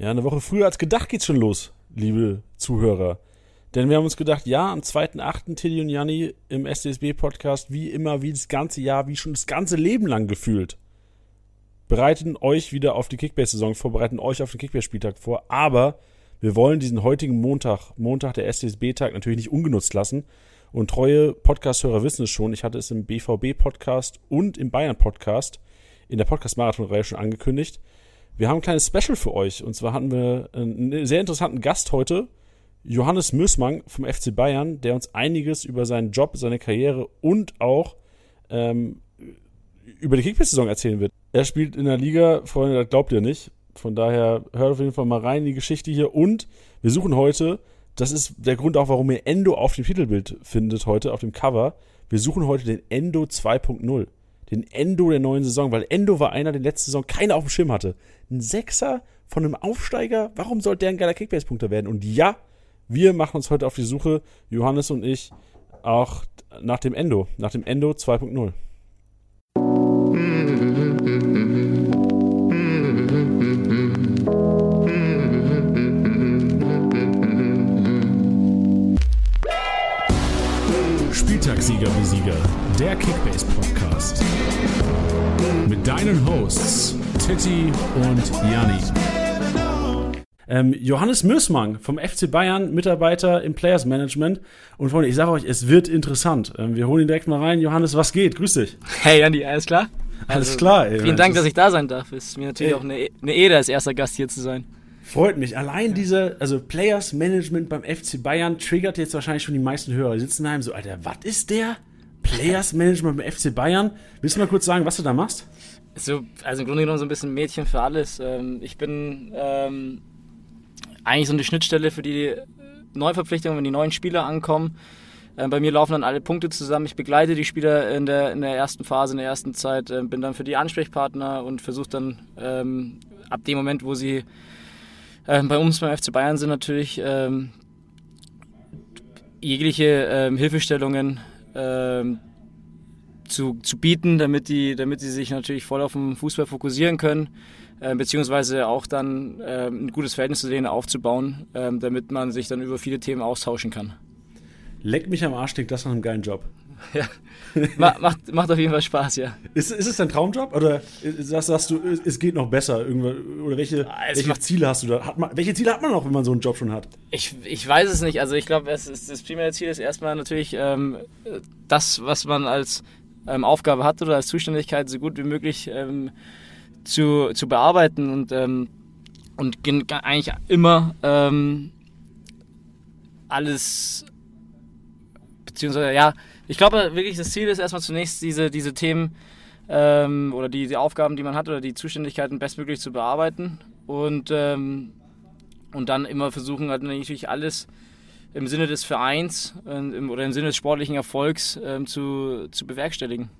Ja, eine Woche früher als gedacht geht's schon los, liebe Zuhörer. Denn wir haben uns gedacht, ja, am 2.8. Teddy und Janni im SDSB-Podcast, wie immer, wie das ganze Jahr, wie schon das ganze Leben lang gefühlt, bereiten euch wieder auf die Kickbase-Saison vor, bereiten euch auf den Kickbase-Spieltag vor. Aber wir wollen diesen heutigen Montag, Montag der SDSB-Tag, natürlich nicht ungenutzt lassen. Und treue Podcast-Hörer wissen es schon, ich hatte es im BVB-Podcast und im Bayern-Podcast in der Podcast-Marathon-Reihe schon angekündigt. Wir haben ein kleines Special für euch. Und zwar hatten wir einen sehr interessanten Gast heute, Johannes Mösmann vom FC Bayern, der uns einiges über seinen Job, seine Karriere und auch ähm, über die Kickbase-Saison erzählen wird. Er spielt in der Liga, Freunde, das glaubt ihr nicht. Von daher hört auf jeden Fall mal rein in die Geschichte hier. Und wir suchen heute, das ist der Grund auch, warum ihr Endo auf dem Titelbild findet heute, auf dem Cover. Wir suchen heute den Endo 2.0 den Endo der neuen Saison, weil Endo war einer, der letzte Saison keiner auf dem Schirm hatte. Ein Sechser von einem Aufsteiger, warum sollte der ein geiler Kickbase-Punkter werden? Und ja, wir machen uns heute auf die Suche, Johannes und ich, auch nach dem Endo, nach dem Endo 2.0. Spieltagssieger Besieger, der Kickbase Podcast. Mit deinen Hosts Titti und Janni. Ähm, Johannes Mösmann vom FC Bayern, Mitarbeiter im Players Management. Und Freunde, ich sage euch, es wird interessant. Ähm, wir holen ihn direkt mal rein. Johannes, was geht? Grüß dich. Hey Andi, alles klar? Alles also, klar. Ey, vielen Dank, dass ich da sein darf. Es ist mir natürlich ey. auch eine, eine Ehre, als erster Gast hier zu sein. Freut mich. Allein diese, also Players Management beim FC Bayern triggert jetzt wahrscheinlich schon die meisten Hörer. Die sitzen daheim so, Alter, was ist der? Players Management beim FC Bayern. Willst du mal kurz sagen, was du da machst? So, also im Grunde genommen so ein bisschen Mädchen für alles. Ähm, ich bin ähm, eigentlich so eine Schnittstelle für die Neuverpflichtungen, wenn die neuen Spieler ankommen. Ähm, bei mir laufen dann alle Punkte zusammen. Ich begleite die Spieler in der, in der ersten Phase, in der ersten Zeit, ähm, bin dann für die Ansprechpartner und versuche dann ähm, ab dem Moment, wo sie ähm, bei uns beim FC Bayern sind, natürlich ähm, jegliche ähm, Hilfestellungen ähm, zu, zu bieten, damit die, damit die sich natürlich voll auf den Fußball fokussieren können, äh, beziehungsweise auch dann äh, ein gutes Verhältnis zu denen aufzubauen, äh, damit man sich dann über viele Themen austauschen kann. Leck mich am Arsch, klingt das nach einem geilen Job. Ja, macht, macht auf jeden Fall Spaß, ja. Ist, ist es dein Traumjob oder sagst, sagst du, es geht noch besser? Oder welche, welche Ziele hast du da? Hat man, welche Ziele hat man noch, wenn man so einen Job schon hat? Ich, ich weiß es nicht. Also ich glaube, das primäre Ziel ist erstmal natürlich ähm, das, was man als ähm, Aufgabe hat oder als Zuständigkeit so gut wie möglich ähm, zu, zu bearbeiten und, ähm, und eigentlich immer ähm, alles beziehungsweise ja, ich glaube wirklich, das Ziel ist erstmal zunächst diese, diese Themen ähm, oder die, die Aufgaben, die man hat oder die Zuständigkeiten bestmöglich zu bearbeiten und, ähm, und dann immer versuchen, halt natürlich alles im Sinne des Vereins äh, im, oder im Sinne des sportlichen Erfolgs ähm, zu, zu bewerkstelligen.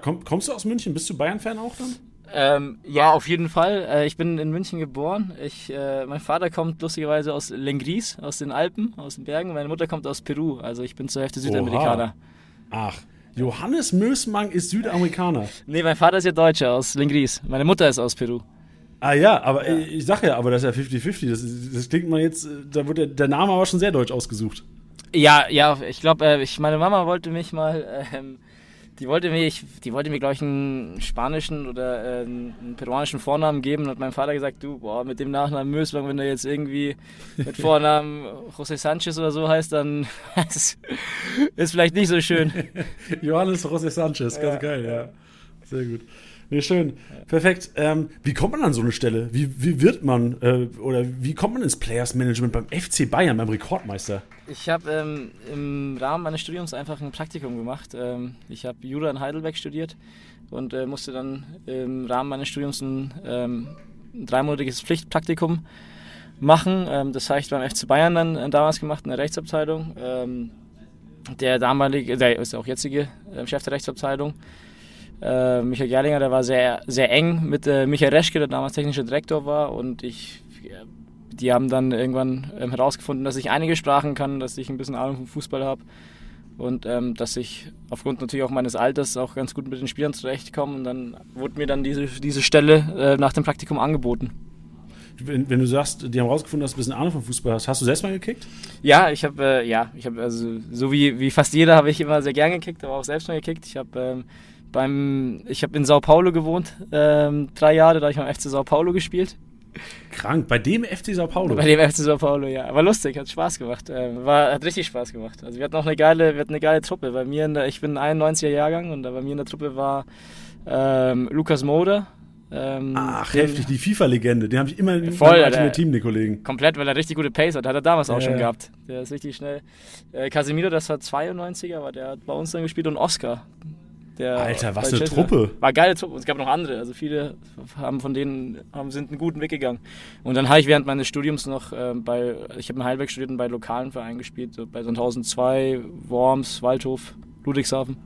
Komm, kommst du aus München? Bist du Bayern-Fan auch dann? Ähm, ja, auf jeden Fall. Äh, ich bin in München geboren. Ich, äh, mein Vater kommt lustigerweise aus Lengries, aus den Alpen, aus den Bergen. Meine Mutter kommt aus Peru. Also ich bin zur Hälfte Südamerikaner. Oha. Ach, Johannes Mösmann ist Südamerikaner. nee, mein Vater ist ja Deutscher aus Lengries. Meine Mutter ist aus Peru. Ah ja, aber ja. ich sag ja, aber das ist ja 50-50. Das, das, klingt mal jetzt, da wird der, der, Name aber schon sehr deutsch ausgesucht. Ja, ja, ich glaube, äh, ich, meine Mama wollte mich mal ähm, die wollte mir, ich, die wollte mir, glaube ich, einen spanischen oder äh, einen peruanischen Vornamen geben und hat mein Vater gesagt, du, boah, mit dem Nachnamen Möslang, wenn der jetzt irgendwie mit Vornamen José Sanchez oder so heißt, dann ist, ist vielleicht nicht so schön. Johannes José Sanchez, ganz ja. geil, ja. Sehr gut. Nee, schön. Perfekt. Ähm, wie kommt man an so eine Stelle? Wie, wie wird man äh, oder wie kommt man ins Players Management beim FC Bayern, beim Rekordmeister? Ich habe ähm, im Rahmen meines Studiums einfach ein Praktikum gemacht. Ähm, ich habe Jura in Heidelberg studiert und äh, musste dann im Rahmen meines Studiums ein, ähm, ein dreimonatiges Pflichtpraktikum machen. Ähm, das habe ich beim FC Bayern dann äh, damals gemacht in der Rechtsabteilung. Ähm, der damalige, der ist auch jetzige äh, Chef der Rechtsabteilung äh, Michael Gerlinger, der war sehr, sehr eng mit äh, Michael Reschke, der damals technischer Direktor war. Und ich, die haben dann irgendwann ähm, herausgefunden, dass ich einige Sprachen kann, dass ich ein bisschen Ahnung vom Fußball habe und ähm, dass ich aufgrund natürlich auch meines Alters auch ganz gut mit den Spielern zurechtkomme. Und dann wurde mir dann diese, diese Stelle äh, nach dem Praktikum angeboten. wenn, wenn, du sagst, die haben rausgefunden, dass du ein bisschen Ahnung vom Fußball hast, hast du selbst mal gekickt? Ja, ich habe, äh, ja, ich habe, also so wie, wie fast jeder habe ich immer sehr gern gekickt, aber auch selbst mal gekickt. Ich habe ähm, beim, ich habe in Sao Paulo gewohnt, ähm, drei Jahre, da habe ich beim FC Sao Paulo gespielt. Krank, bei dem FC Sao Paulo? Bei dem FC Sao Paulo, ja. War lustig, hat Spaß gemacht. Ähm, war, hat richtig Spaß gemacht. Also wir hatten auch eine geile, wir hatten eine geile Truppe. Bei mir, in der, ich bin 91er Jahrgang und da bei mir in der Truppe war ähm, Lukas Moder, ähm, Ach, heftig, die FIFA-Legende. Den habe ich immer voll, in meinem Team, den Kollegen. Komplett, weil er richtig gute Pace hat. Hat er damals auch ja, schon gehabt. Der ist richtig schnell. Äh, Casemiro, das war 92er, aber der hat bei uns dann gespielt. Und Oscar. Alter, was eine Truppe. War eine geile Truppe. Es gab noch andere. Also viele haben von denen haben, sind einen guten Weg gegangen. Und dann habe ich während meines Studiums noch äh, bei, ich habe in Heidelberg studiert und bei lokalen Vereinen gespielt. So bei Sandhausen 2, Worms, Waldhof, Ludwigshafen.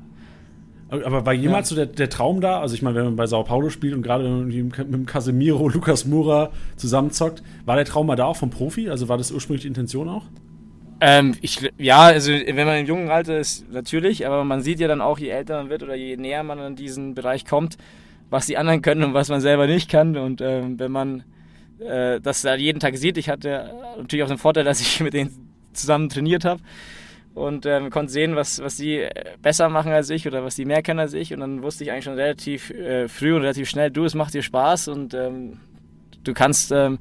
Aber war jemals ja. so der, der, Traum da? Also ich meine, wenn man bei Sao Paulo spielt und gerade mit dem Casemiro, Lukas Mura zusammenzockt, war der Traum mal da auch vom Profi? Also war das ursprünglich die Intention auch? Ähm, ich, ja, also wenn man im jungen Alter ist, natürlich, aber man sieht ja dann auch, je älter man wird oder je näher man an diesen Bereich kommt, was die anderen können und was man selber nicht kann. Und ähm, wenn man äh, das da jeden Tag sieht, ich hatte natürlich auch den Vorteil, dass ich mit denen zusammen trainiert habe und ähm, konnte sehen, was, was die äh, besser machen als ich oder was die mehr kennen als ich. Und dann wusste ich eigentlich schon relativ äh, früh und relativ schnell, du, es macht dir Spaß und ähm, du kannst ähm,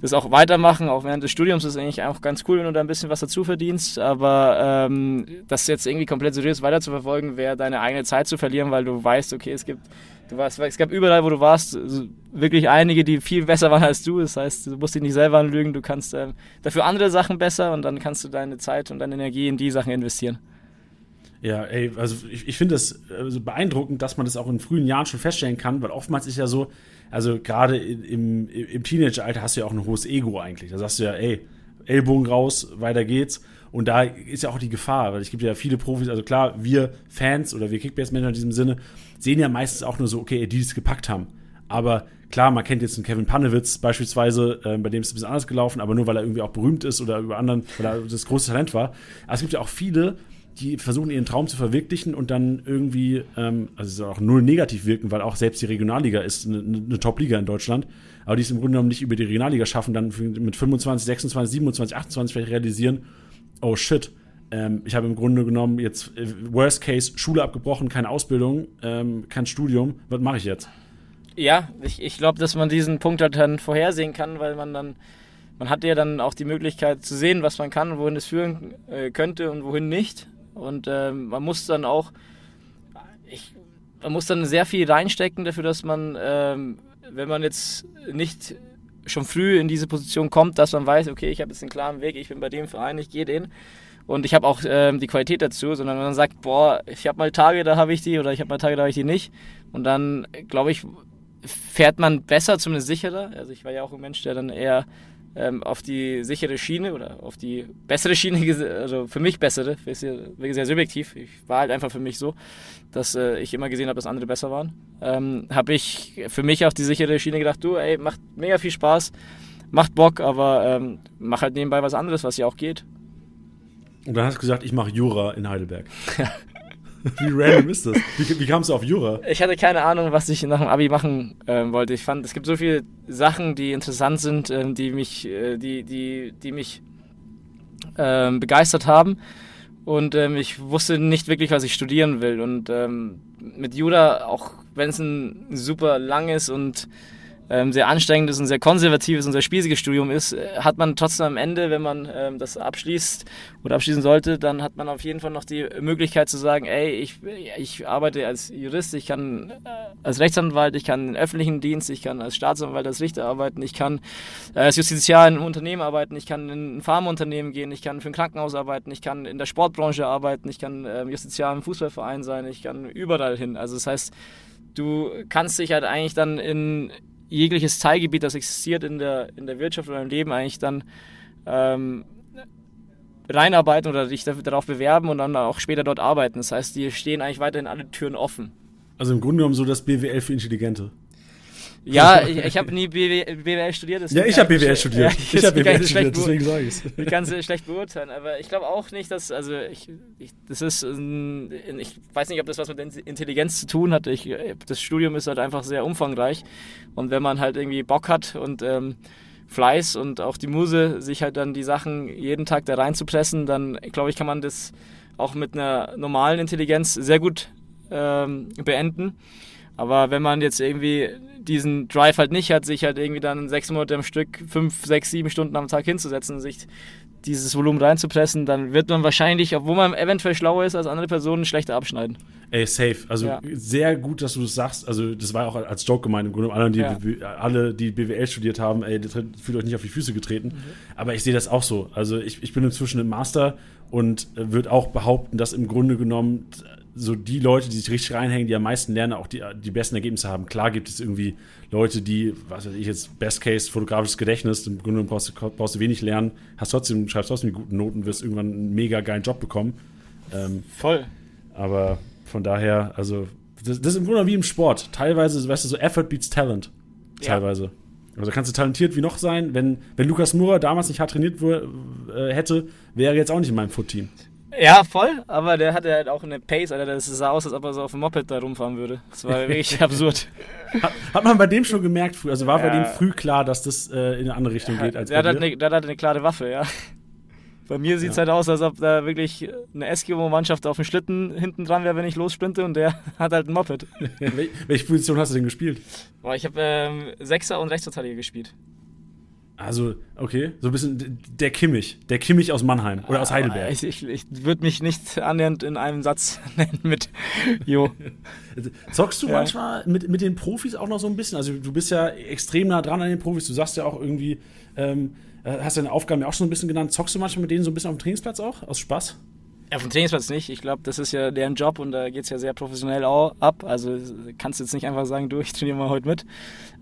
das auch weitermachen, auch während des Studiums ist eigentlich auch ganz cool, wenn du da ein bisschen was dazu verdienst, aber ähm, das jetzt irgendwie komplett seriös weiterzuverfolgen, wäre deine eigene Zeit zu verlieren, weil du weißt, okay, es gibt Du warst, es gab überall, wo du warst, wirklich einige, die viel besser waren als du. Das heißt, du musst dich nicht selber anlügen, du kannst äh, dafür andere Sachen besser und dann kannst du deine Zeit und deine Energie in die Sachen investieren. Ja, ey, also ich, ich finde es also beeindruckend, dass man das auch in frühen Jahren schon feststellen kann, weil oftmals ist ja so, also gerade im, im Teenageralter hast du ja auch ein hohes Ego eigentlich. Da sagst du ja, ey, Ellbogen raus, weiter geht's. Und da ist ja auch die Gefahr, weil es gibt ja viele Profis, also klar, wir Fans oder wir Kickbase-Manager in diesem Sinne, sehen ja meistens auch nur so, okay, die es gepackt haben. Aber klar, man kennt jetzt einen Kevin Panewitz beispielsweise, äh, bei dem ist es ein bisschen anders gelaufen, aber nur weil er irgendwie auch berühmt ist oder über anderen, weil er das große Talent war. Aber es gibt ja auch viele, die versuchen ihren Traum zu verwirklichen und dann irgendwie, ähm, also auch null negativ wirken, weil auch selbst die Regionalliga ist eine, eine Top-Liga in Deutschland, aber die es im Grunde genommen nicht über die Regionalliga schaffen, dann mit 25, 26, 27, 28 vielleicht realisieren, oh shit, ähm, ich habe im Grunde genommen jetzt äh, Worst Case Schule abgebrochen, keine Ausbildung, ähm, kein Studium. Was mache ich jetzt? Ja, ich, ich glaube, dass man diesen Punkt halt dann vorhersehen kann, weil man dann, man hat ja dann auch die Möglichkeit zu sehen, was man kann wohin es führen äh, könnte und wohin nicht. Und ähm, man muss dann auch, ich, man muss dann sehr viel reinstecken dafür, dass man, ähm, wenn man jetzt nicht schon früh in diese Position kommt, dass man weiß, okay, ich habe jetzt einen klaren Weg, ich bin bei dem Verein, ich gehe den und ich habe auch ähm, die Qualität dazu, sondern wenn man sagt, boah, ich habe mal Tage, da habe ich die oder ich habe mal Tage, da habe ich die nicht und dann, glaube ich, fährt man besser, zumindest sicherer. Also ich war ja auch ein Mensch, der dann eher ähm, auf die sichere Schiene oder auf die bessere Schiene, also für mich bessere, ja sehr subjektiv, ich war halt einfach für mich so, dass äh, ich immer gesehen habe, dass andere besser waren, ähm, habe ich für mich auf die sichere Schiene gedacht, du, ey, macht mega viel Spaß, macht Bock, aber ähm, mach halt nebenbei was anderes, was ja auch geht. Und dann hast du gesagt, ich mache Jura in Heidelberg. Wie random ist das? Wie, wie kamst du auf Jura? Ich hatte keine Ahnung, was ich nach dem Abi machen äh, wollte. Ich fand, es gibt so viele Sachen, die interessant sind, äh, die mich, äh, die, die, die mich ähm, begeistert haben. Und ähm, ich wusste nicht wirklich, was ich studieren will. Und ähm, mit Jura, auch wenn es ein super langes und ähm, sehr anstrengendes und sehr konservatives und sehr spießiges Studium ist, äh, hat man trotzdem am Ende, wenn man ähm, das abschließt oder abschließen sollte, dann hat man auf jeden Fall noch die Möglichkeit zu sagen, ey, ich, ich arbeite als Jurist, ich kann äh, als Rechtsanwalt, ich kann im öffentlichen Dienst, ich kann als Staatsanwalt, als Richter arbeiten, ich kann äh, als Justiziar in einem Unternehmen arbeiten, ich kann in ein Pharmaunternehmen gehen, ich kann für ein Krankenhaus arbeiten, ich kann in der Sportbranche arbeiten, ich kann äh, Justiziar im Fußballverein sein, ich kann überall hin. Also das heißt, du kannst dich halt eigentlich dann in jegliches Teilgebiet, das existiert in der, in der Wirtschaft oder im Leben, eigentlich dann ähm, reinarbeiten oder dich darauf bewerben und dann auch später dort arbeiten. Das heißt, die stehen eigentlich weiterhin alle Türen offen. Also im Grunde genommen so das BWL für Intelligente. Ja, ich, ich habe nie BWL studiert. Ja, ich habe BWL studiert. Ja, ich, ich habe BWL studiert, deswegen sage ich es. Ich kann es schlecht beurteilen, aber ich glaube auch nicht, dass, also ich, ich, das ist, ich weiß nicht, ob das was mit Intelligenz zu tun hat. Ich, das Studium ist halt einfach sehr umfangreich und wenn man halt irgendwie Bock hat und ähm, Fleiß und auch die Muse, sich halt dann die Sachen jeden Tag da reinzupressen, dann glaube ich, kann man das auch mit einer normalen Intelligenz sehr gut ähm, beenden. Aber wenn man jetzt irgendwie diesen Drive halt nicht hat, sich halt irgendwie dann sechs Monate am Stück, fünf, sechs, sieben Stunden am Tag hinzusetzen und sich dieses Volumen reinzupressen, dann wird man wahrscheinlich, obwohl man eventuell schlauer ist als andere Personen, schlechter abschneiden. Ey, safe. Also ja. sehr gut, dass du das sagst. Also das war auch als Joke gemeint im Grunde. Alle, die, ja. alle, die BWL studiert haben, ey, fühlt euch nicht auf die Füße getreten. Mhm. Aber ich sehe das auch so. Also ich, ich bin inzwischen im Master und würde auch behaupten, dass im Grunde genommen so die Leute, die sich richtig reinhängen, die am meisten lernen, auch die, die besten Ergebnisse haben. Klar gibt es irgendwie Leute, die, was weiß ich jetzt, Best Case, fotografisches Gedächtnis, im Grunde genommen brauchst du, brauchst du wenig lernen, hast trotzdem, schreibst trotzdem die guten Noten, wirst irgendwann einen mega geilen Job bekommen. Ähm, Voll. Aber von daher, also, das, das ist im Grunde wie im Sport. Teilweise, weißt du, so Effort beats Talent. Teilweise. Ja. Also kannst du talentiert wie noch sein. Wenn, wenn Lukas Mura damals nicht hart trainiert äh, hätte, wäre er jetzt auch nicht in meinem Foot-Team. Ja, voll, aber der hatte halt auch eine Pace, Alter. Das sah aus, als ob er so auf dem Moped da rumfahren würde. Das war wirklich absurd. Hat, hat, man bei dem schon gemerkt, früh, also war ja. bei dem früh klar, dass das äh, in eine andere Richtung ja, geht als der bei hat dir? Eine, der hat eine klare Waffe, ja. Bei mir sieht es ja. halt aus, als ob da wirklich eine Eskimo-Mannschaft auf dem Schlitten hinten dran wäre, wenn ich lossprinte und der hat halt ein Moped. Welche Position hast du denn gespielt? Boah, ich habe ähm, Sechser und Rechtsverteidiger gespielt. Also, okay, so ein bisschen der Kimmich, der Kimmich aus Mannheim oder aus Heidelberg. Ich, ich, ich würde mich nicht annähernd in einem Satz nennen mit Jo. Zockst du ja. manchmal mit, mit den Profis auch noch so ein bisschen? Also, du bist ja extrem nah dran an den Profis. Du sagst ja auch irgendwie, ähm, hast deine Aufgaben ja auch schon ein bisschen genannt. Zockst du manchmal mit denen so ein bisschen auf dem Trainingsplatz auch, aus Spaß? Auf dem Trainingsplatz nicht. Ich glaube, das ist ja deren Job und da geht es ja sehr professionell ab. Also kannst du jetzt nicht einfach sagen, du, ich trainiere mal heute mit.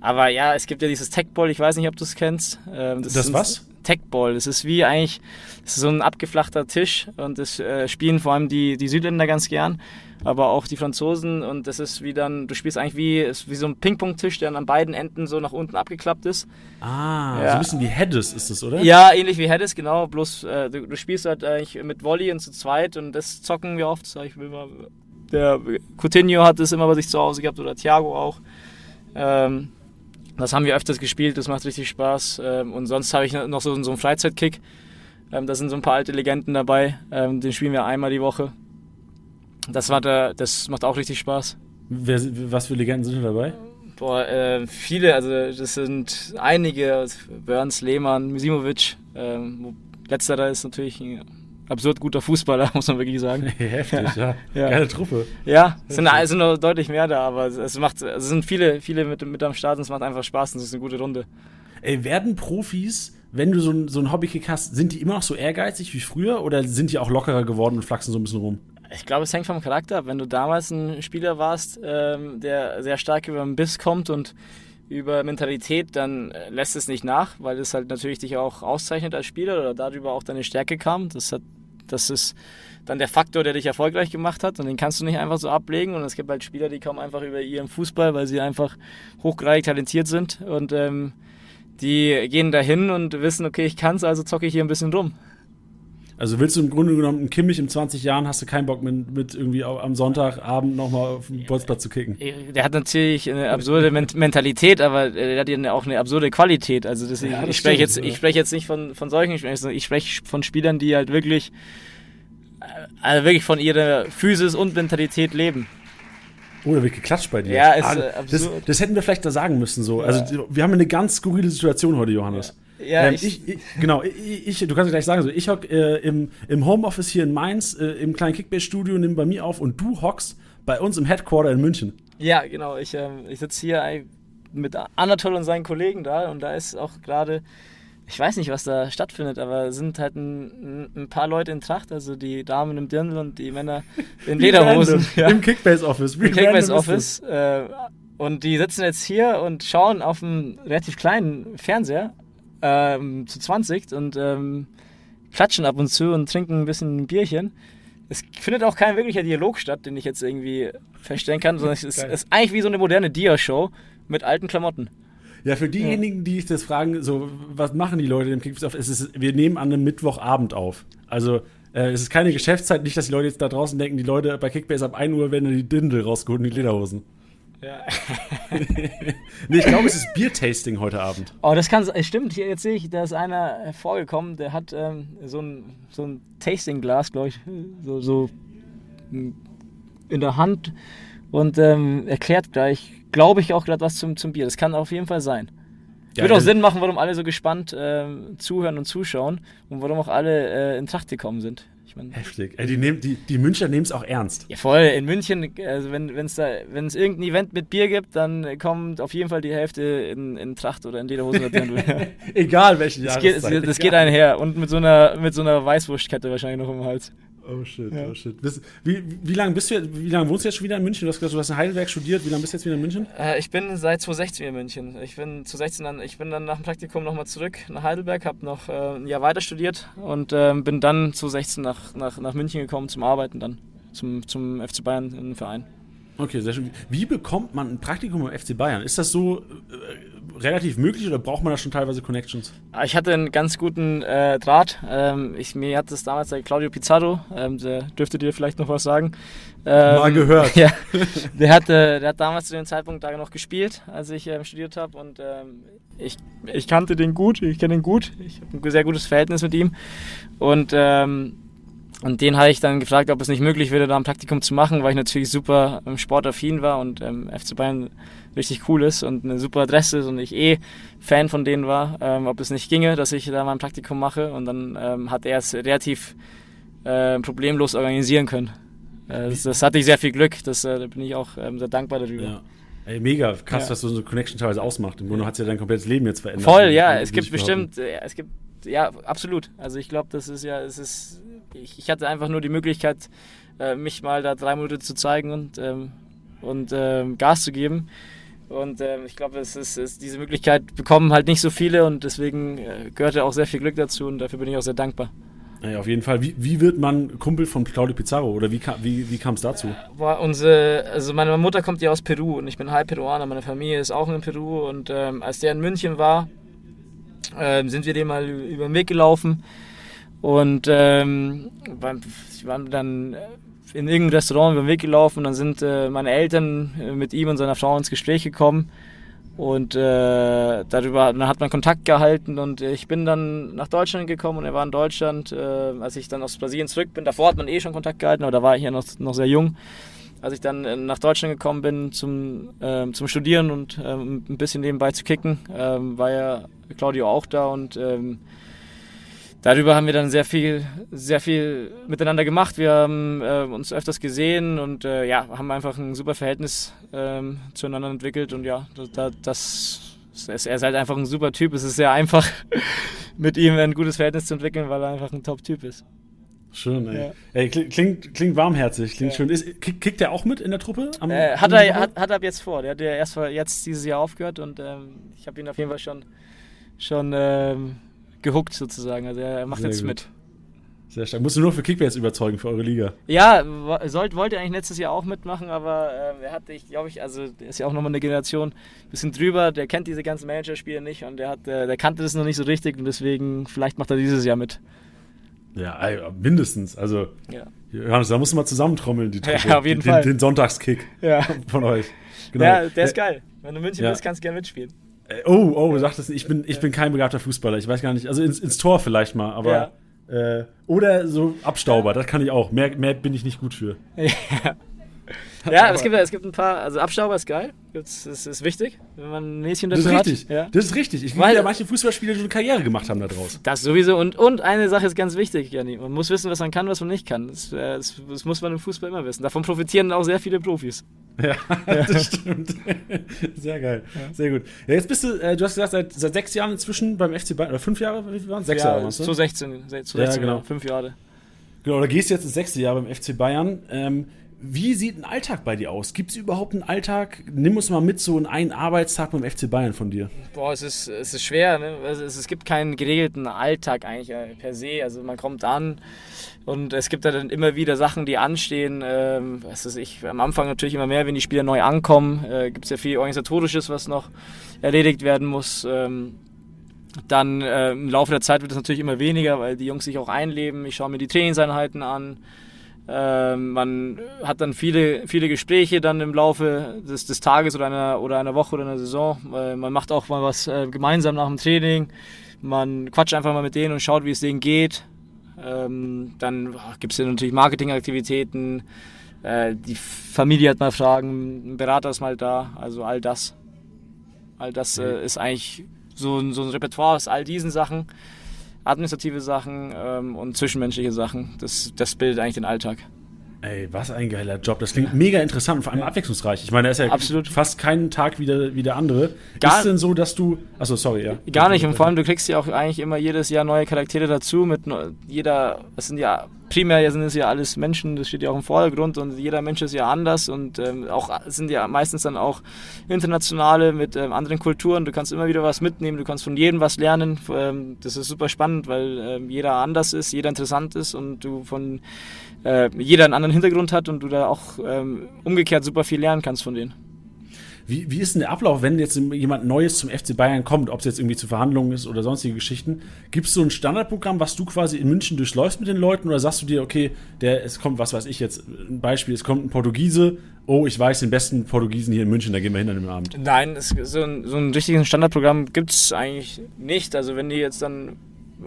Aber ja, es gibt ja dieses Techball, ich weiß nicht, ob du es kennst. Ähm, das, das was? Techball. Das ist wie eigentlich so ein abgeflachter Tisch und das äh, spielen vor allem die, die Südländer ganz gern, aber auch die Franzosen und das ist wie dann, du spielst eigentlich wie, wie so ein Ping-Pong-Tisch, der dann an beiden Enden so nach unten abgeklappt ist. Ah, ja. so ein bisschen wie Hedges ist das, oder? Ja, ähnlich wie Hedges, genau, bloß äh, du, du, spielst halt eigentlich mit Volley und zu zweit und das zocken wir oft, sag ich will mal, der Coutinho hat das immer bei sich zu Hause gehabt oder Thiago auch. Ähm, das haben wir öfters gespielt, das macht richtig Spaß. Ähm, und sonst habe ich noch so, so einen Freizeitkick. Ähm, da sind so ein paar alte Legenden dabei. Ähm, den spielen wir einmal die Woche. Das, war der, das macht auch richtig Spaß. Wer, was für Legenden sind dabei? Boah, äh, viele, also das sind einige. Burns, Lehmann, Misimovic. Ähm, letzterer ist natürlich ein absurd guter Fußballer, muss man wirklich sagen. Heftig, ja. ja. Geile Truppe. Ja, es sind, sind noch deutlich mehr da, aber es, macht, es sind viele, viele mit, mit am Start und es macht einfach Spaß und es ist eine gute Runde. Ey, werden Profis, wenn du so ein, so ein Hobbykick hast, sind die immer noch so ehrgeizig wie früher oder sind die auch lockerer geworden und flachsen so ein bisschen rum? Ich glaube, es hängt vom Charakter ab. Wenn du damals ein Spieler warst, ähm, der sehr stark über den Biss kommt und über Mentalität, dann äh, lässt es nicht nach, weil es halt natürlich dich auch auszeichnet als Spieler oder darüber auch deine Stärke kam. Das hat das ist dann der Faktor, der dich erfolgreich gemacht hat und den kannst du nicht einfach so ablegen. Und es gibt halt Spieler, die kommen einfach über ihren Fußball, weil sie einfach hochgradig talentiert sind und ähm, die gehen dahin und wissen, okay, ich kann es, also zocke ich hier ein bisschen rum. Also willst du im Grunde genommen einen Kimmich in 20 Jahren, hast du keinen Bock mit, mit irgendwie am Sonntagabend nochmal auf den Bolzplatz zu kicken? Der hat natürlich eine absurde Mentalität, aber der hat ja auch eine absurde Qualität. Also das, ja, ich, spreche jetzt, ich spreche jetzt nicht von, von solchen, ich spreche von Spielern, die halt wirklich, also wirklich von ihrer Physis und Mentalität leben. Oh, da wird geklatscht bei dir. Ja, ist ah, äh, das, das, hätten wir vielleicht da sagen müssen. So. Also, ja. Also wir haben eine ganz skurrile Situation heute, Johannes. Ja. Ja, ähm, ich, ich, genau, ich, ich, du kannst gleich sagen, so, ich hock äh, im, im Homeoffice hier in Mainz, äh, im kleinen Kickbase-Studio, nimm bei mir auf und du hockst bei uns im Headquarter in München. Ja, genau, ich, äh, ich sitze hier mit Anatol und seinen Kollegen da und da ist auch gerade, ich weiß nicht, was da stattfindet, aber sind halt ein, ein, paar Leute in Tracht, also die Damen im Dirndl und die Männer in Lederhosen. ja. Im Kickbase-Office. Im Kickbase-Office. Äh, und die sitzen jetzt hier und schauen auf einen relativ kleinen Fernseher ähm, zu 20 und ähm, klatschen ab und zu und trinken ein bisschen ein Bierchen. Es findet auch kein wirklicher Dialog statt, den ich jetzt irgendwie feststellen kann, sondern es ist, ist eigentlich wie so eine moderne Dia-Show. Mit alten Klamotten. Ja, für diejenigen, die sich das fragen, so, was machen die Leute im Kickbase auf? Es ist, wir nehmen an einem Mittwochabend auf. Also, äh, es ist keine Geschäftszeit, nicht, dass die Leute jetzt da draußen denken, die Leute bei Kickbase ab 1 Uhr werden die Dindel rausgeholt und die Lederhosen. Ja. nee, ich glaube, es ist Biertasting heute Abend. Oh, das kann stimmt. Hier jetzt sehe ich, da ist einer vorgekommen, der hat ähm, so ein, so ein Tastingglas, glaube ich, so, so in der Hand und ähm, erklärt gleich, glaube ich, auch gerade was zum, zum Bier. Das kann auf jeden Fall sein. Ja, Würde auch Sinn machen, warum alle so gespannt äh, zuhören und zuschauen und warum auch alle äh, in Tracht gekommen sind. Ich mein, Heftig. Ey, die, nehm, die, die Münchner nehmen es auch ernst. Ja, voll. In München, also wenn es irgendein Event mit Bier gibt, dann kommt auf jeden Fall die Hälfte in, in Tracht oder in Lederhosen. Egal welchen Jahr. Das, geht, das, das geht einher. Und mit so einer, mit so einer Weißwurstkette wahrscheinlich noch im Hals. Oh shit, ja. oh shit. Wie, wie lange bist du wie lange wohnst du jetzt schon wieder in München? Du hast gesagt, du hast in Heidelberg studiert. Wie lange bist du jetzt wieder in München? Äh, ich bin seit 2016 in München. Ich bin 2016 dann, ich bin dann nach dem Praktikum nochmal zurück nach Heidelberg, habe noch äh, ein Jahr weiter studiert und äh, bin dann 2016 nach, nach, nach München gekommen zum Arbeiten dann, zum, zum FC Bayern in den Verein. Okay, sehr schön. Wie bekommt man ein Praktikum im FC Bayern? Ist das so äh, relativ möglich oder braucht man da schon teilweise Connections? Ah, ich hatte einen ganz guten äh, Draht. Ähm, ich, mir hat das damals der Claudio Pizarro, ähm, der dürfte dir vielleicht noch was sagen. Ähm, Mal gehört. ja, der, hatte, der hat damals zu dem Zeitpunkt da noch gespielt, als ich ähm, studiert habe und ähm, ich, ich kannte den gut, ich kenne ihn gut. Ich habe ein sehr gutes Verhältnis mit ihm und ähm, und den habe ich dann gefragt, ob es nicht möglich wäre, da ein Praktikum zu machen, weil ich natürlich super sportaffin war und ähm, FC Bayern richtig cool ist und eine super Adresse ist und ich eh Fan von denen war, ähm, ob es nicht ginge, dass ich da mal ein Praktikum mache. Und dann ähm, hat er es relativ äh, problemlos organisieren können. Äh, das, das, hatte ich sehr viel Glück, das, äh, da bin ich auch ähm, sehr dankbar darüber. Ja. Ey, mega krass, ja. was so eine Connection teilweise ausmacht. Im Grunde hat es ja dein komplettes Leben jetzt verändert. Voll, ja, es gibt bestimmt, äh, es gibt, ja, absolut. Also ich glaube, das ist ja, es ist ich, ich, hatte einfach nur die Möglichkeit, äh, mich mal da drei Minuten zu zeigen und, ähm, und ähm, Gas zu geben. Und ähm, ich glaube, es ist, ist, diese Möglichkeit bekommen halt nicht so viele und deswegen äh, gehörte auch sehr viel Glück dazu und dafür bin ich auch sehr dankbar. Ja, auf jeden Fall. Wie, wie wird man Kumpel von Claudio Pizarro oder wie, wie, wie kam es dazu? Boah, unsere, also meine Mutter kommt ja aus Peru und ich bin halb Peruaner. Meine Familie ist auch in Peru und ähm, als der in München war, äh, sind wir dem mal über den Weg gelaufen und ähm, wir waren dann in irgendeinem Restaurant über den Weg gelaufen dann sind äh, meine Eltern äh, mit ihm und seiner Frau ins Gespräch gekommen. Und äh, darüber dann hat man Kontakt gehalten und ich bin dann nach Deutschland gekommen und er war in Deutschland, äh, als ich dann aus Brasilien zurück bin. Davor hat man eh schon Kontakt gehalten, aber da war ich ja noch, noch sehr jung. Als ich dann äh, nach Deutschland gekommen bin zum, äh, zum Studieren und ähm, ein bisschen nebenbei zu kicken, ähm, war ja Claudio auch da und ähm, darüber haben wir dann sehr viel, sehr viel miteinander gemacht. Wir haben äh, uns öfters gesehen und äh, ja, haben einfach ein super Verhältnis ähm, zueinander entwickelt und ja, das, das, er ist halt einfach ein super Typ. Es ist sehr einfach, mit ihm ein gutes Verhältnis zu entwickeln, weil er einfach ein Top-Typ ist. Schön, ey. Ja. ey klingt, klingt warmherzig, klingt ja. schön. Ist, kickt der auch mit in der Truppe? Am, äh, hat, er, hat, hat er ab jetzt vor. Der hat ja erst jetzt dieses Jahr aufgehört und ähm, ich habe ihn auf jeden Fall schon, schon ähm, gehuckt sozusagen. Also er macht Sehr jetzt gut. mit. Sehr stark. Musst du nur für Kickbase überzeugen für eure Liga. Ja, sollt, wollte eigentlich letztes Jahr auch mitmachen, aber äh, er hatte, ich glaube ich, also ist ja auch nochmal eine Generation ein bisschen drüber, der kennt diese ganzen Managerspiele nicht und der, hat, der, der kannte das noch nicht so richtig und deswegen, vielleicht macht er dieses Jahr mit. Ja, mindestens. Also, ja. Johannes, da musst du mal zusammentrommeln, die Truppe. Ja, auf jeden den, Fall. Den Sonntagskick ja. von euch. Genau. Ja, der ist geil. Wenn du München ja. bist, kannst du gerne mitspielen. Äh, oh, oh, du sagtest, ich bin, ich bin kein begabter Fußballer. Ich weiß gar nicht. Also ins, ins Tor vielleicht mal, aber. Ja. Äh, oder so Abstauber, das kann ich auch. Mehr, mehr bin ich nicht gut für. Ja. ja, es gibt, es gibt ein paar, also Abstauber ist geil, das ist, ist wichtig, wenn man ein Näschen dazu das ist richtig. Ja. Das ist richtig. Ich weiß ja manche Fußballspieler schon eine Karriere gemacht haben da draußen. Das sowieso und, und eine Sache ist ganz wichtig, Janni. Man muss wissen, was man kann, was man nicht kann. Das, äh, das, das muss man im Fußball immer wissen. Davon profitieren auch sehr viele Profis. Ja, das stimmt. Sehr geil. Ja. Sehr gut. Ja, jetzt bist du, äh, du hast gesagt, seit, seit sechs Jahren inzwischen beim FC Bayern, oder fünf Jahre, wie viel waren es? Sechs ja, Jahre waren Zu 16, zu 16 ja, genau. fünf Jahre. Genau, da gehst du jetzt ins sechste Jahr beim FC Bayern. Ähm, Wie sieht ein Alltag bei dir aus? Gibt es überhaupt einen Alltag? Nimm uns mal mit so in einen Arbeitstag beim FC Bayern von dir. Boah, es ist, es ist schwer. Ne? Also es, es gibt keinen geregelten Alltag eigentlich äh, per se. Also man kommt an und es gibt dann immer wieder Sachen, die anstehen. Ähm, was weiß ich, am Anfang natürlich immer mehr, wenn die Spieler neu ankommen. Äh, gibt es ja viel Organisatorisches, was noch erledigt werden muss. Ähm, dann äh, im Laufe der Zeit wird es natürlich immer weniger, weil die Jungs sich auch einleben. Ich schaue mir die Trainingseinheiten an. Ähm, man hat dann viele, viele Gespräche dann im Laufe des, des Tages oder einer, oder einer Woche oder einer Saison. Äh, man macht auch mal was äh, gemeinsam nach dem Training. Man quatscht einfach mal mit denen und schaut, wie es denen geht. Ähm, dann gibt es natürlich Marketingaktivitäten. Äh, die Familie hat mal Fragen, ein Berater ist mal da. Also all das. All das äh, ist eigentlich so, so ein Repertoire aus all diesen Sachen administrative Sachen ähm, und zwischenmenschliche Sachen. Das, das bildet eigentlich den Alltag. Ey, was ein geiler Job. Das klingt ja. mega interessant und vor allem ja. abwechslungsreich. Ich meine, da ist ja Absolut. fast keinen Tag wie der, wie der andere. Gar, ist denn so, dass du. Achso, sorry, ja. Gar nicht. Und vor allem, du kriegst ja auch eigentlich immer jedes Jahr neue Charaktere dazu. Mit jeder. Das sind ja. Primär sind es ja alles Menschen, das steht ja auch im Vordergrund und jeder Mensch ist ja anders und ähm, auch sind ja meistens dann auch internationale mit ähm, anderen Kulturen. Du kannst immer wieder was mitnehmen, du kannst von jedem was lernen. Ähm, das ist super spannend, weil ähm, jeder anders ist, jeder interessant ist und du von äh, jeder einen anderen Hintergrund hat und du da auch ähm, umgekehrt super viel lernen kannst von denen. Wie, wie ist denn der Ablauf, wenn jetzt jemand Neues zum FC Bayern kommt, ob es jetzt irgendwie zu Verhandlungen ist oder sonstige Geschichten? Gibt es so ein Standardprogramm, was du quasi in München durchläufst mit den Leuten oder sagst du dir, okay, der, es kommt, was weiß ich jetzt, ein Beispiel, es kommt ein Portugiese, oh, ich weiß den besten Portugiesen hier in München, da gehen wir hin an dem Abend. Nein, es, so, ein, so ein richtiges Standardprogramm gibt es eigentlich nicht. Also wenn die jetzt dann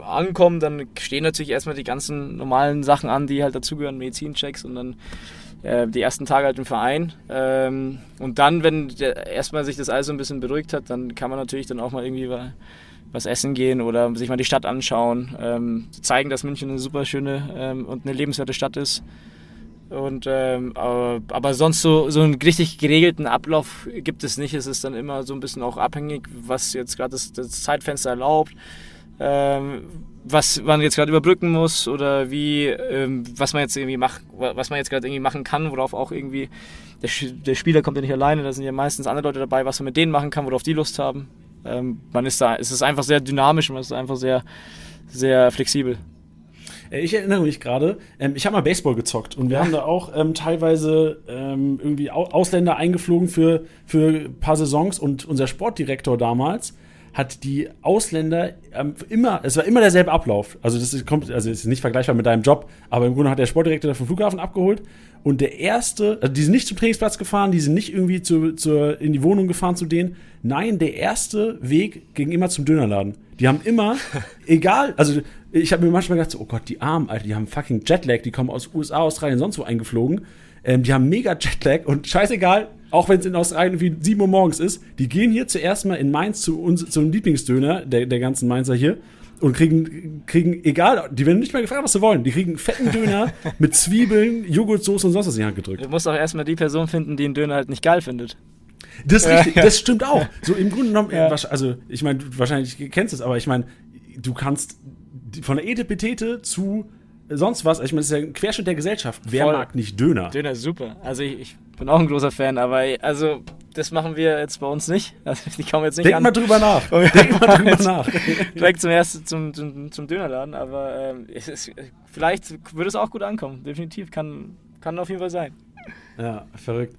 ankommen, dann stehen natürlich erstmal die ganzen normalen Sachen an, die halt dazugehören, Medizinchecks und dann äh, die ersten Tage halt im Verein. Ähm, und dann, wenn der, erstmal sich das alles so ein bisschen beruhigt hat, dann kann man natürlich dann auch mal irgendwie was essen gehen oder sich mal die Stadt anschauen, ähm, zeigen, dass München eine super schöne ähm, und eine lebenswerte Stadt ist. Und ähm, aber, aber, sonst so, so einen richtig geregelten Ablauf gibt es nicht. Es ist dann immer so ein bisschen auch abhängig, was jetzt gerade das, das Zeitfenster erlaubt was man jetzt gerade überbrücken muss oder wie, ähm, was man jetzt irgendwie macht, was man jetzt gerade irgendwie machen kann, worauf auch irgendwie der, der, Spieler kommt ja nicht alleine, da sind ja meistens andere Leute dabei, was man mit denen machen kann, worauf die Lust haben. Ähm, man ist da, es ist einfach sehr dynamisch und man ist einfach sehr, sehr flexibel. Äh, ich erinnere mich gerade, ähm, ich habe mal Baseball gezockt und wir ja. haben da auch ähm, teilweise ähm, irgendwie Ausländer eingeflogen für, für ein paar Saisons und unser Sportdirektor damals, hat die Ausländer ähm, immer, es war immer derselbe Ablauf. Also das ist, kommt, also ist nicht vergleichbar mit deinem Job, aber im Grunde hat der Sportdirektor vom Flughafen abgeholt und der erste, also die sind nicht zum Trainingsplatz gefahren, die sind nicht irgendwie zu, zu, in die Wohnung gefahren zu denen. Nein, der erste Weg ging immer zum Dönerladen. Die haben immer, egal, also ich habe mir manchmal gedacht, so, oh Gott, die Armen, Alter, die haben fucking Jetlag, die kommen aus USA, Australien, sonst wo eingeflogen. Ähm, die haben mega Jetlag und scheißegal, auch wenn es in Australien wie 7 Uhr morgens ist, die gehen hier zuerst mal in Mainz zu uns, zum Lieblingsdöner der, der ganzen Mainzer hier und kriegen, kriegen, egal, die werden nicht mehr gefragt, was sie wollen. Die kriegen fetten Döner mit Zwiebeln, Joghurtsoße und sonst was in die Hand gedrückt. Du musst auch erstmal die Person finden, die den Döner halt nicht geil findet. Das ist richtig, das stimmt auch. So im Grunde genommen, ja. also ich meine, wahrscheinlich kennst du es, aber ich meine, du kannst von der Etepetete zu sonst was, ich meine, das ist ja ein Querschnitt der Gesellschaft. Wer Voll. mag nicht Döner? Döner ist super. Also ich, ich, bin auch ein großer Fan, aber also das machen wir jetzt bei uns nicht. Also die kommen jetzt nicht Denk an. mal drüber nach. Denk mal drüber nach. Direkt zum ersten zum, zum, zum Dönerladen, aber ähm, es ist, vielleicht würde es auch gut ankommen. Definitiv kann, kann auf jeden Fall sein. Ja, verrückt.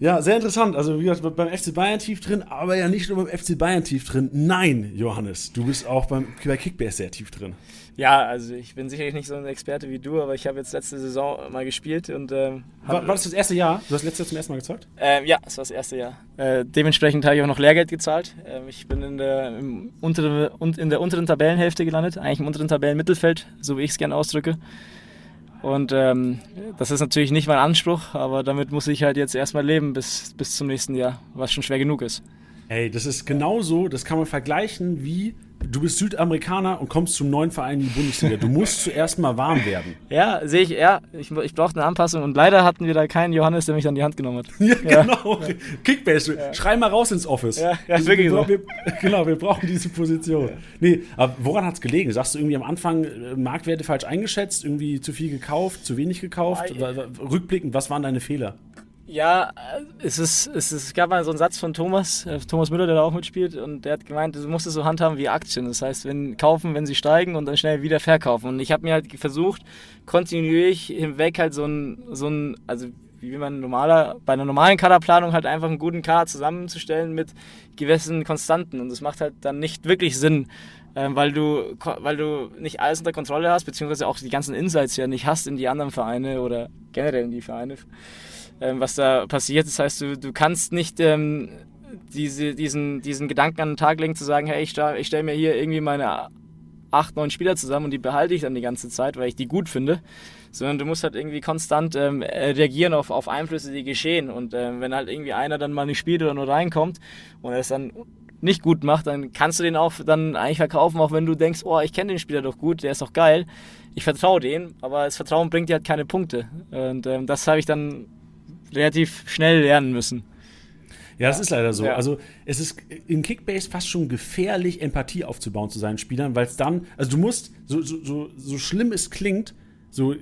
Ja, sehr interessant. Also, wie gesagt, beim FC Bayern tief drin, aber ja nicht nur beim FC Bayern tief drin. Nein, Johannes, du bist auch beim, bei Kickbase sehr tief drin. Ja, also ich bin sicherlich nicht so ein Experte wie du, aber ich habe jetzt letzte Saison mal gespielt und. Ähm, war, war, das das erste Jahr? Du hast letztes Jahr zum ersten Mal gezockt? Ähm, ja, das war das erste Jahr. Äh, dementsprechend habe ich auch noch Lehrgeld gezahlt. Ähm, ich bin in der, unteren, in der unteren Tabellenhälfte gelandet, eigentlich im unteren Tabellenmittelfeld, so wie ich es gerne ausdrücke. Und ähm, das ist natürlich nicht mein Anspruch, aber damit muss ich halt jetzt erstmal leben bis, bis zum nächsten Jahr, was schon schwer genug ist. Ey, das ist genauso, das kann man vergleichen wie du bist Südamerikaner und kommst zum neuen Verein in die Bundesliga. Du musst zuerst mal warm werden. Ja, sehe ich, ja. Ich, ich brauchte eine Anpassung und leider hatten wir da keinen Johannes, der mich an die Hand genommen hat. Ja, genau. Ja. Kickbase, ja. schrei mal raus ins Office. Ja, ja wirklich wir, so. wir, genau, wir brauchen diese Position. Ja. Nee, aber woran hat es gelegen? Sagst du irgendwie am Anfang äh, Marktwerte falsch eingeschätzt, irgendwie zu viel gekauft, zu wenig gekauft? Rückblickend, was waren deine Fehler? Ja, es, ist, es, ist, es gab mal so einen Satz von Thomas, äh, Thomas Müller, der da auch mitspielt, und der hat gemeint, du musst es so handhaben wie Aktien. Das heißt, wenn kaufen, wenn sie steigen und dann schnell wieder verkaufen. Und ich habe mir halt versucht, kontinuierlich hinweg halt so ein, so ein also wie man normaler, bei einer normalen Kaderplanung halt einfach einen guten Kader zusammenzustellen mit gewissen Konstanten. Und das macht halt dann nicht wirklich Sinn, ähm, weil, du, weil du nicht alles unter Kontrolle hast, beziehungsweise auch die ganzen Insights ja nicht hast in die anderen Vereine oder generell in die Vereine ähm, was da passiert. Das heißt, du, du kannst nicht ähm, diese, diesen, diesen Gedanken an den Tag legen, zu sagen, hey, ich, ich stelle mir hier irgendwie meine acht, neun Spieler zusammen und die behalte ich dann die ganze Zeit, weil ich die gut finde. Sondern du musst halt irgendwie konstant ähm, reagieren auf, auf Einflüsse, die geschehen. Und ähm, wenn halt irgendwie einer dann mal nicht spielt oder nur reinkommt und er es dann nicht gut macht, dann kannst du den auch dann eigentlich verkaufen, auch wenn du denkst, oh, ich kenne den Spieler doch gut, der ist doch geil. Ich vertraue dem, aber das Vertrauen bringt dir halt keine Punkte. Und ähm, das habe ich dann relativ schnell lernen müssen. Ja, das ist leider so. Ja. Also es ist in Kickbase fast schon gefährlich, Empathie aufzubauen zu seinen Spielern, weil es dann, also du musst, so, so, so, so schlimm es klingt, so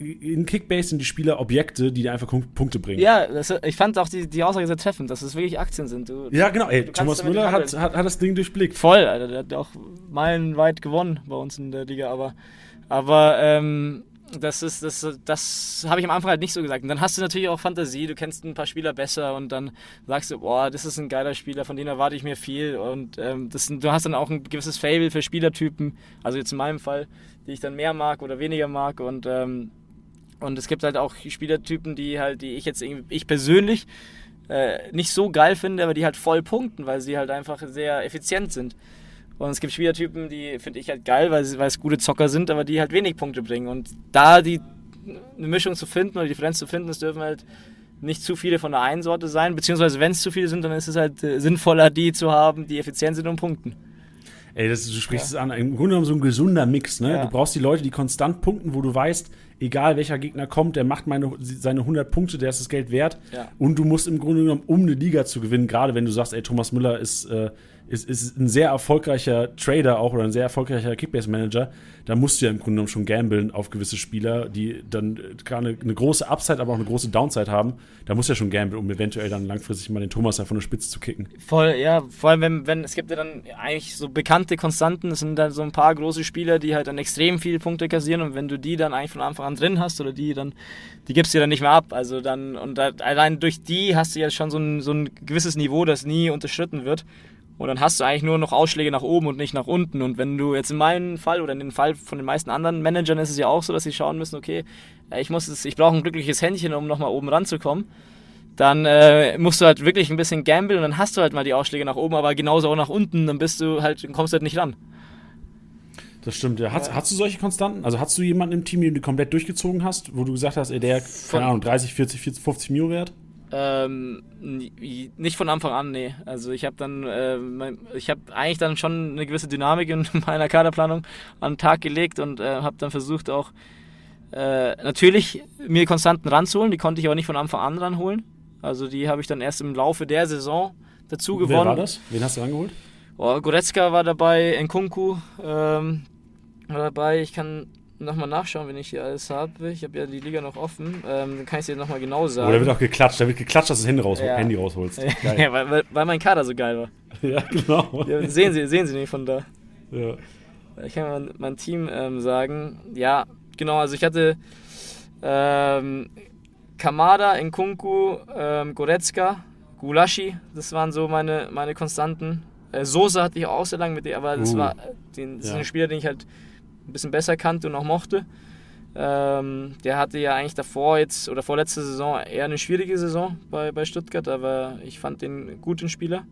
in Kickbase sind die Spieler Objekte, die dir einfach Punkte bringen. Ja, das, ich fand auch die, die Aussage sehr treffend, dass es wirklich Aktien sind. Du, ja, genau. Ey, Thomas Müller hat, hat, hat, das Ding durchblickt. Voll, Alter. Der hat auch meilenweit gewonnen bei uns in der Liga. Aber, aber ähm, das ist, das, das habe ich am Anfang halt nicht so gesagt. Und dann hast du natürlich auch Fantasie, du kennst ein paar Spieler besser und dann sagst du, boah, das ist ein geiler Spieler, von denen erwarte ich mir viel. Und ähm, das, du hast dann auch ein gewisses Fable für Spielertypen, also jetzt in meinem Fall, die ich dann mehr mag oder weniger mag. Und, ähm, und es gibt halt auch Spielertypen, die halt, die ich jetzt ich persönlich äh, nicht so geil finde, aber die halt voll punkten, weil sie halt einfach sehr effizient sind. Und es gibt Spielertypen, die finde ich halt geil, weil, sie, weil es gute Zocker sind, aber die halt wenig Punkte bringen. Und da die eine Mischung zu finden oder die Differenz zu finden, es dürfen halt nicht zu viele von der einen Sorte sein, beziehungsweise wenn es zu viele sind, dann ist es halt äh, sinnvoller, die zu haben, die effizient sind und punkten. Ey, das, du sprichst ja. es an. Im Grunde genommen so ein gesunder Mix. Ne? Ja. Du brauchst die Leute, die konstant punkten, wo du weißt, egal welcher Gegner kommt, der macht meine, seine 100 Punkte, der ist das Geld wert. Ja. Und du musst im Grunde genommen, um eine Liga zu gewinnen, gerade wenn du sagst, ey, Thomas Müller ist äh, ist, ist ein sehr erfolgreicher Trader auch oder ein sehr erfolgreicher Kickbase-Manager, da musst du ja im Grunde genommen schon gambeln auf gewisse Spieler, die dann gerade eine große Upside, aber auch eine große Downside haben. Da musst du ja schon gambeln, um eventuell dann langfristig mal den Thomas von der Spitze zu kicken. Voll, ja, vor allem, wenn, wenn es gibt ja dann eigentlich so bekannte Konstanten, es sind dann so ein paar große Spieler, die halt dann extrem viele Punkte kassieren und wenn du die dann eigentlich von Anfang an drin hast oder die dann, die gibst du dann nicht mehr ab. Also dann, und da, allein durch die hast du ja schon so ein, so ein gewisses Niveau, das nie unterschritten wird. Und dann hast du eigentlich nur noch Ausschläge nach oben und nicht nach unten. Und wenn du jetzt in meinem Fall oder in dem Fall von den meisten anderen Managern ist es ja auch so, dass sie schauen müssen, okay, ich muss es, ich brauche ein glückliches Händchen, um nochmal oben ranzukommen. Dann äh, musst du halt wirklich ein bisschen gamblen und dann hast du halt mal die Ausschläge nach oben, aber genauso auch nach unten, dann bist du halt, kommst du halt nicht ran. Das stimmt, ja. Hast, ja. hast du solche Konstanten? Also hast du jemanden im Team, den du komplett durchgezogen hast, wo du gesagt hast, ey, der, keine Ahnung, 30, 40, 40, 50 Mio wert? Ähm, nicht von Anfang an, nee. Also ich habe dann, äh, ich habe eigentlich dann schon eine gewisse Dynamik in meiner Kaderplanung an den Tag gelegt und äh, habe dann versucht auch äh, natürlich mir Konstanten ranzuholen. Die konnte ich aber nicht von Anfang an ranholen. Also die habe ich dann erst im Laufe der Saison dazu gewonnen. Wer war das? Wen hast du rangeholt? Oh, Goretzka war dabei, Nkunku ähm, war dabei. Ich kann nochmal nachschauen, wenn ich hier alles habe. Ich habe ja die Liga noch offen. Ähm, dann kann ich es dir nochmal genau sagen. Oder wird auch geklatscht. Da wird geklatscht, dass du das Handy, raus, ja. Handy rausholst. ja, weil, weil, mein Kader so geil war. ja, genau. Ja, sehen, Sie, sehen Sie nicht von da. Ja. Ich kann mein, mein Team ähm, sagen. Ja, genau. Also ich hatte ähm, Kamada, Nkunku, ähm, Goretzka, Gulashi. Das waren so meine, meine Konstanten. Äh, Sosa hatte ich auch sehr lange mit dir, aber das uh, war den, das ja. ist ein Spieler, den ich halt ein bisschen besser kannte und auch mochte. Ähm, der hatte ja eigentlich davor jetzt oder vorletzte Saison eher eine schwierige Saison bei, bei Stuttgart, aber ich fand den guten Spieler.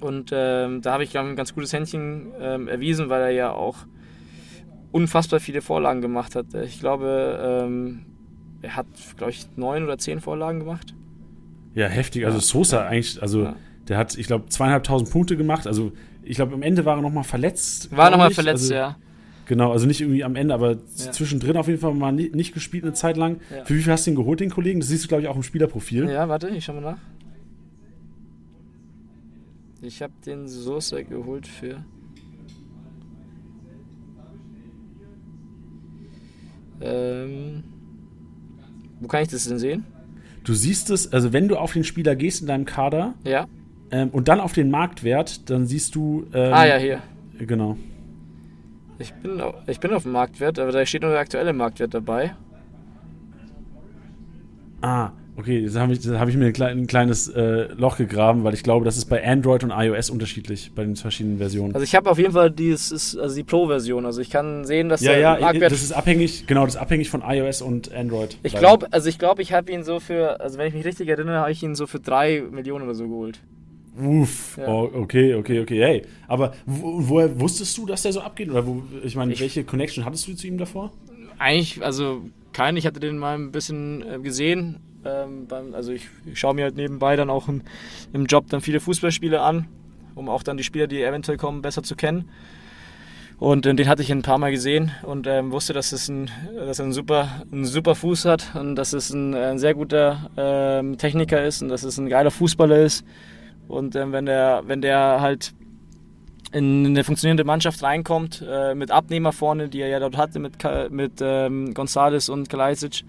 Und ähm, da habe ich, glaube ein ganz gutes Händchen ähm, erwiesen, weil er ja auch unfassbar viele Vorlagen gemacht hat. Ich glaube, ähm, er hat, glaube ich, neun oder zehn Vorlagen gemacht. Ja, heftig. Also Sosa eigentlich, also ja. der hat, ich glaube, zweieinhalbtausend Punkte gemacht. Also ich glaube, am Ende war er nochmal verletzt. War nochmal verletzt, also, ja. Genau, also nicht irgendwie am Ende, aber Ja. zwischendrin auf jeden Fall mal ni- nicht gespielt eine Zeit lang. Ja. Für wie viel hast du ihn geholt, den Kollegen? Das siehst du, glaube ich, auch im Spielerprofil. Ja, warte, ich schau mal nach. Ich habe den Soße geholt für. Ähm, wo kann ich das denn sehen? Du siehst es, also wenn du auf den Spieler gehst in deinem Kader Ja. Ähm, und dann auf den Marktwert, dann siehst du. Ähm, ah ja, hier. Genau. Ich bin, ich bin auf dem Marktwert, aber da steht nur der aktuelle Marktwert dabei. Ah, okay, jetzt habe ich, da hab ich mir ein, klein, ein kleines äh, Loch gegraben, weil ich glaube, das ist bei Android und iOS unterschiedlich, bei den verschiedenen Versionen. Also ich habe auf jeden Fall dieses, also die Pro-Version. Also ich kann sehen, dass ja, der ja, Marktwert das ist abhängig, genau, das ist abhängig von iOS und Android. Ich glaube, also ich glaube, ich habe ihn so für, also wenn ich mich richtig erinnere, habe ich ihn so für drei Millionen oder so geholt. Uff, Ja. oh, okay, okay, okay, hey. Aber wo, woher wusstest du, dass der so abgeht? Oder wo, ich meine, Ich- welche Connection hattest du zu ihm davor? Eigentlich, also keinen. Ich hatte den mal ein bisschen äh, gesehen. Ähm, beim, also ich, ich schaue mir halt nebenbei dann auch im, im Job dann viele Fußballspiele an, um auch dann die Spieler, die eventuell kommen, besser zu kennen. Und äh, den hatte ich ein paar Mal gesehen und ähm, wusste, dass, es ein, dass er einen super, einen super Fuß hat und dass es ein, ein sehr guter ähm, Techniker ist und dass es ein geiler Fußballer ist. Und ähm, wenn, der, wenn der halt in eine funktionierende Mannschaft reinkommt, äh, mit Abnehmer vorne, die er ja dort hatte, mit, mit ähm, Gonzales und Kalajdzic,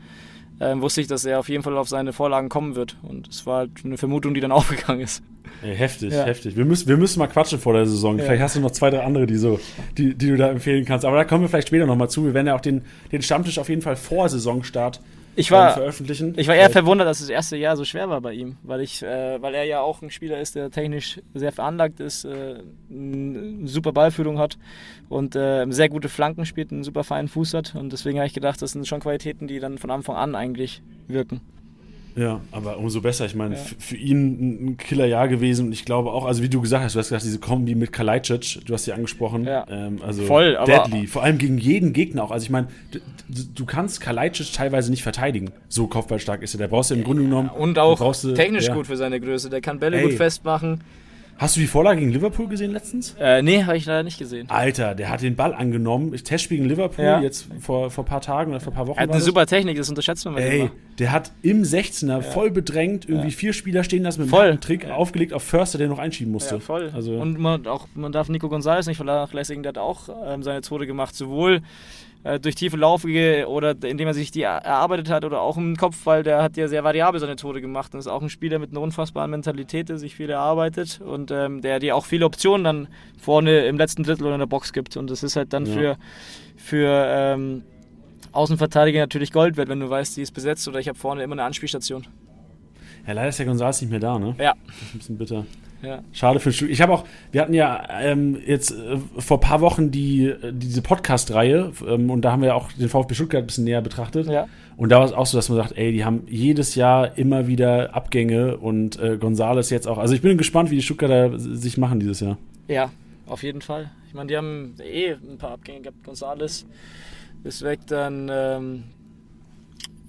ähm, wusste ich, dass er auf jeden Fall auf seine Vorlagen kommen wird. Und es war halt eine Vermutung, die dann aufgegangen ist. Ey, heftig, Ja. heftig. Wir müssen, wir müssen mal quatschen vor der Saison. Ja. Vielleicht hast du noch zwei, drei andere, die, so, die, die du da empfehlen kannst. Aber da kommen wir vielleicht später nochmal zu. Wir werden ja auch den, den Stammtisch auf jeden Fall vor Saisonstart Ich war, veröffentlichen. ich war eher Vielleicht- verwundert, dass das erste Jahr so schwer war bei ihm, weil, ich, äh, weil er ja auch ein Spieler ist, der technisch sehr veranlagt ist, äh, eine super Ballführung hat und äh, sehr gute Flanken spielt, einen super feinen Fuß hat. Und deswegen habe ich gedacht, das sind schon Qualitäten, die dann von Anfang an eigentlich wirken. Ja, aber umso besser. Ich meine, Ja. für ihn ein, Killerjahr gewesen. Und ich glaube auch, also wie du gesagt hast, du hast gesagt, diese Kombi mit Kalajdzic, du hast sie angesprochen. Ja. Ähm, also Voll, aber- deadly. Vor allem gegen jeden Gegner auch. Also ich meine, du, du- kannst Kalajdzic teilweise nicht verteidigen. So kopfballstark ist er. Der brauchst du im Grunde genommen. Und auch du- technisch ja. gut für seine Größe. Der kann Bälle Ey. gut festmachen. Hast du die Vorlage gegen Liverpool gesehen letztens? Äh, nee, habe ich leider nicht gesehen. Alter, der hat den Ball angenommen. Ich Testspiel gegen Liverpool, Ja. jetzt vor, vor ein paar Tagen oder vor ein paar Wochen. Er hat eine das. super Technik, das unterschätzt man mal Ey, immer. der hat im 16er voll bedrängt, irgendwie vier Spieler stehen lassen mit einem Trick aufgelegt auf Förster, der noch einschieben musste. Ja, voll. Also, Und man, auch, man darf Nico Gonzalez nicht vernachlässigen, der hat auch ähm, seine Tore gemacht, sowohl äh, durch tiefe Laufwege oder indem er sich die er- erarbeitet hat oder auch im Kopfball, der hat ja sehr variabel seine Tore gemacht und ist auch ein Spieler mit einer unfassbaren Mentalität, der sich viel erarbeitet und ähm, der dir auch viele Optionen dann vorne im letzten Drittel oder in der Box gibt und das ist halt dann Ja. für, für ähm, Außenverteidiger natürlich Gold wert, wenn du weißt, die ist besetzt oder ich habe vorne immer eine Anspielstation. ja, leider ist der González nicht mehr da, ne? Ja. Das ist ein bisschen bitter. Ja. Schade für Stück. Ich habe auch, wir hatten ja ähm, jetzt äh, vor ein paar Wochen die, äh, diese Podcast-Reihe ähm, und da haben wir auch den VfB Stuttgart ein bisschen näher betrachtet. Ja. Und da war es auch so, dass man sagt, ey, die haben jedes Jahr immer wieder Abgänge und äh, Gonzales jetzt auch. Also ich bin gespannt, wie die Stuttgarter sich machen dieses Jahr. Ja, auf jeden Fall. Ich meine, die haben eh ein paar Abgänge gehabt. Gonzales ist weg, dann ähm,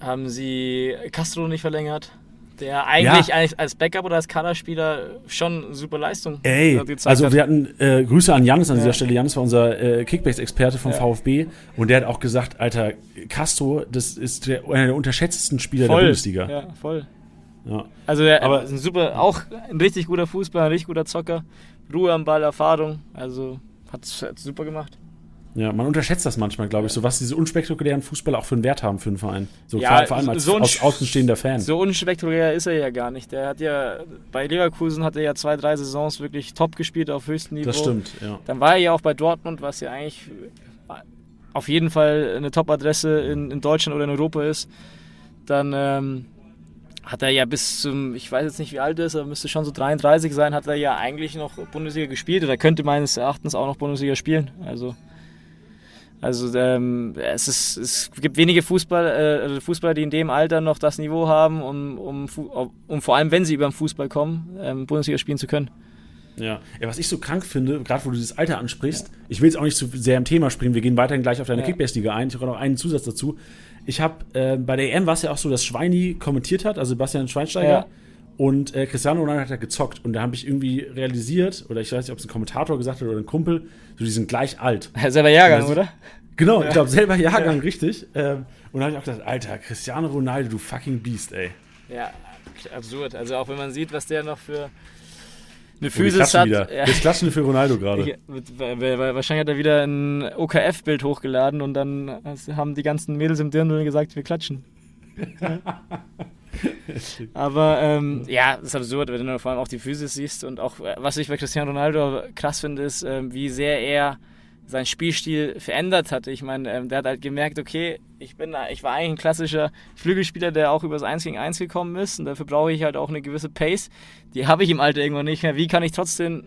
haben sie Castro nicht verlängert, der eigentlich Ja. als- als Backup oder als Kaderspieler schon eine super Leistung Ey, also hat. wir hatten äh, Grüße an Janis an Ja. dieser Stelle. Janis war unser äh, Kickbase-Experte vom Ja. VfB und der hat auch gesagt, Alter, Castro, das ist der, einer der unterschätztesten Spieler der voll. Bundesliga. Ja, voll. Ja. Also er Aber- aber ist ein super, auch ein richtig guter Fußballer, ein richtig guter Zocker, Ruhe am Ball, Erfahrung, also hat es super gemacht. Ja, man unterschätzt das manchmal, glaube ich, so was diese unspektakulären Fußballer auch für einen Wert haben für einen Verein. So Ja, vor, allem als so aus, außenstehender Fan. So unspektakulär ist er ja gar nicht. Der hat ja bei Leverkusen hat er ja zwei, drei Saisons wirklich top gespielt auf höchstem Niveau. das stimmt, ja. Dann war er ja auch bei Dortmund, was ja eigentlich auf jeden Fall eine Top-Adresse in, in Deutschland oder in Europa ist. Dann ähm, hat er ja bis zum, ich weiß jetzt nicht wie alt er ist, aber müsste schon so 33 sein, hat er ja eigentlich noch Bundesliga gespielt oder könnte meines Erachtens auch noch Bundesliga spielen. Also, also ähm, es, ist, es gibt wenige Fußball, äh, Fußballer, die in dem Alter noch das Niveau haben, um, um, um vor allem, wenn sie über den Fußball kommen, ähm, Bundesliga spielen zu können. Ja. ja, was ich so krank finde, gerade wo du dieses Alter ansprichst, ich will jetzt auch nicht zu sehr im Thema springen, wir gehen weiterhin gleich auf deine Ja. Kickbase-Liga ein. Ich habe noch einen Zusatz dazu. Ich habe, äh, bei der EM war es ja auch so, dass Schweini kommentiert hat, also Bastian Schweinsteiger. Ja. Und äh, Cristiano Ronaldo hat ja gezockt. Und da habe ich irgendwie realisiert, oder ich weiß nicht, ob es ein Kommentator gesagt hat oder ein Kumpel, so die sind gleich alt. Selber Jahrgang, Also- oder? Genau, ich glaube selber Jahrgang, richtig. Ähm, und da habe ich auch gedacht, Alter, Cristiano Ronaldo, du fucking Beast, ey. Ja, absurd. Also auch wenn man sieht, was der noch für eine Oh, Physis klatschen hat. wieder. Ja. Jetzt klatschen wir für Ronaldo gerade. Wahrscheinlich hat er wieder ein OKF-Bild hochgeladen und dann haben die ganzen Mädels im Dirndl gesagt, wir klatschen. Aber ähm, ja, das ist absurd, wenn du vor allem auch die Physis siehst und auch, äh, was ich bei Cristiano Ronaldo krass finde, ist, ähm, wie sehr er seinen Spielstil verändert hat. Ich meine, ähm, der hat halt gemerkt, okay, ich, bin, ich war eigentlich ein klassischer Flügelspieler, der auch übers 1 gegen 1 gekommen ist und dafür brauche ich halt auch eine gewisse Pace. Die habe ich im Alter irgendwann nicht mehr. Wie kann ich trotzdem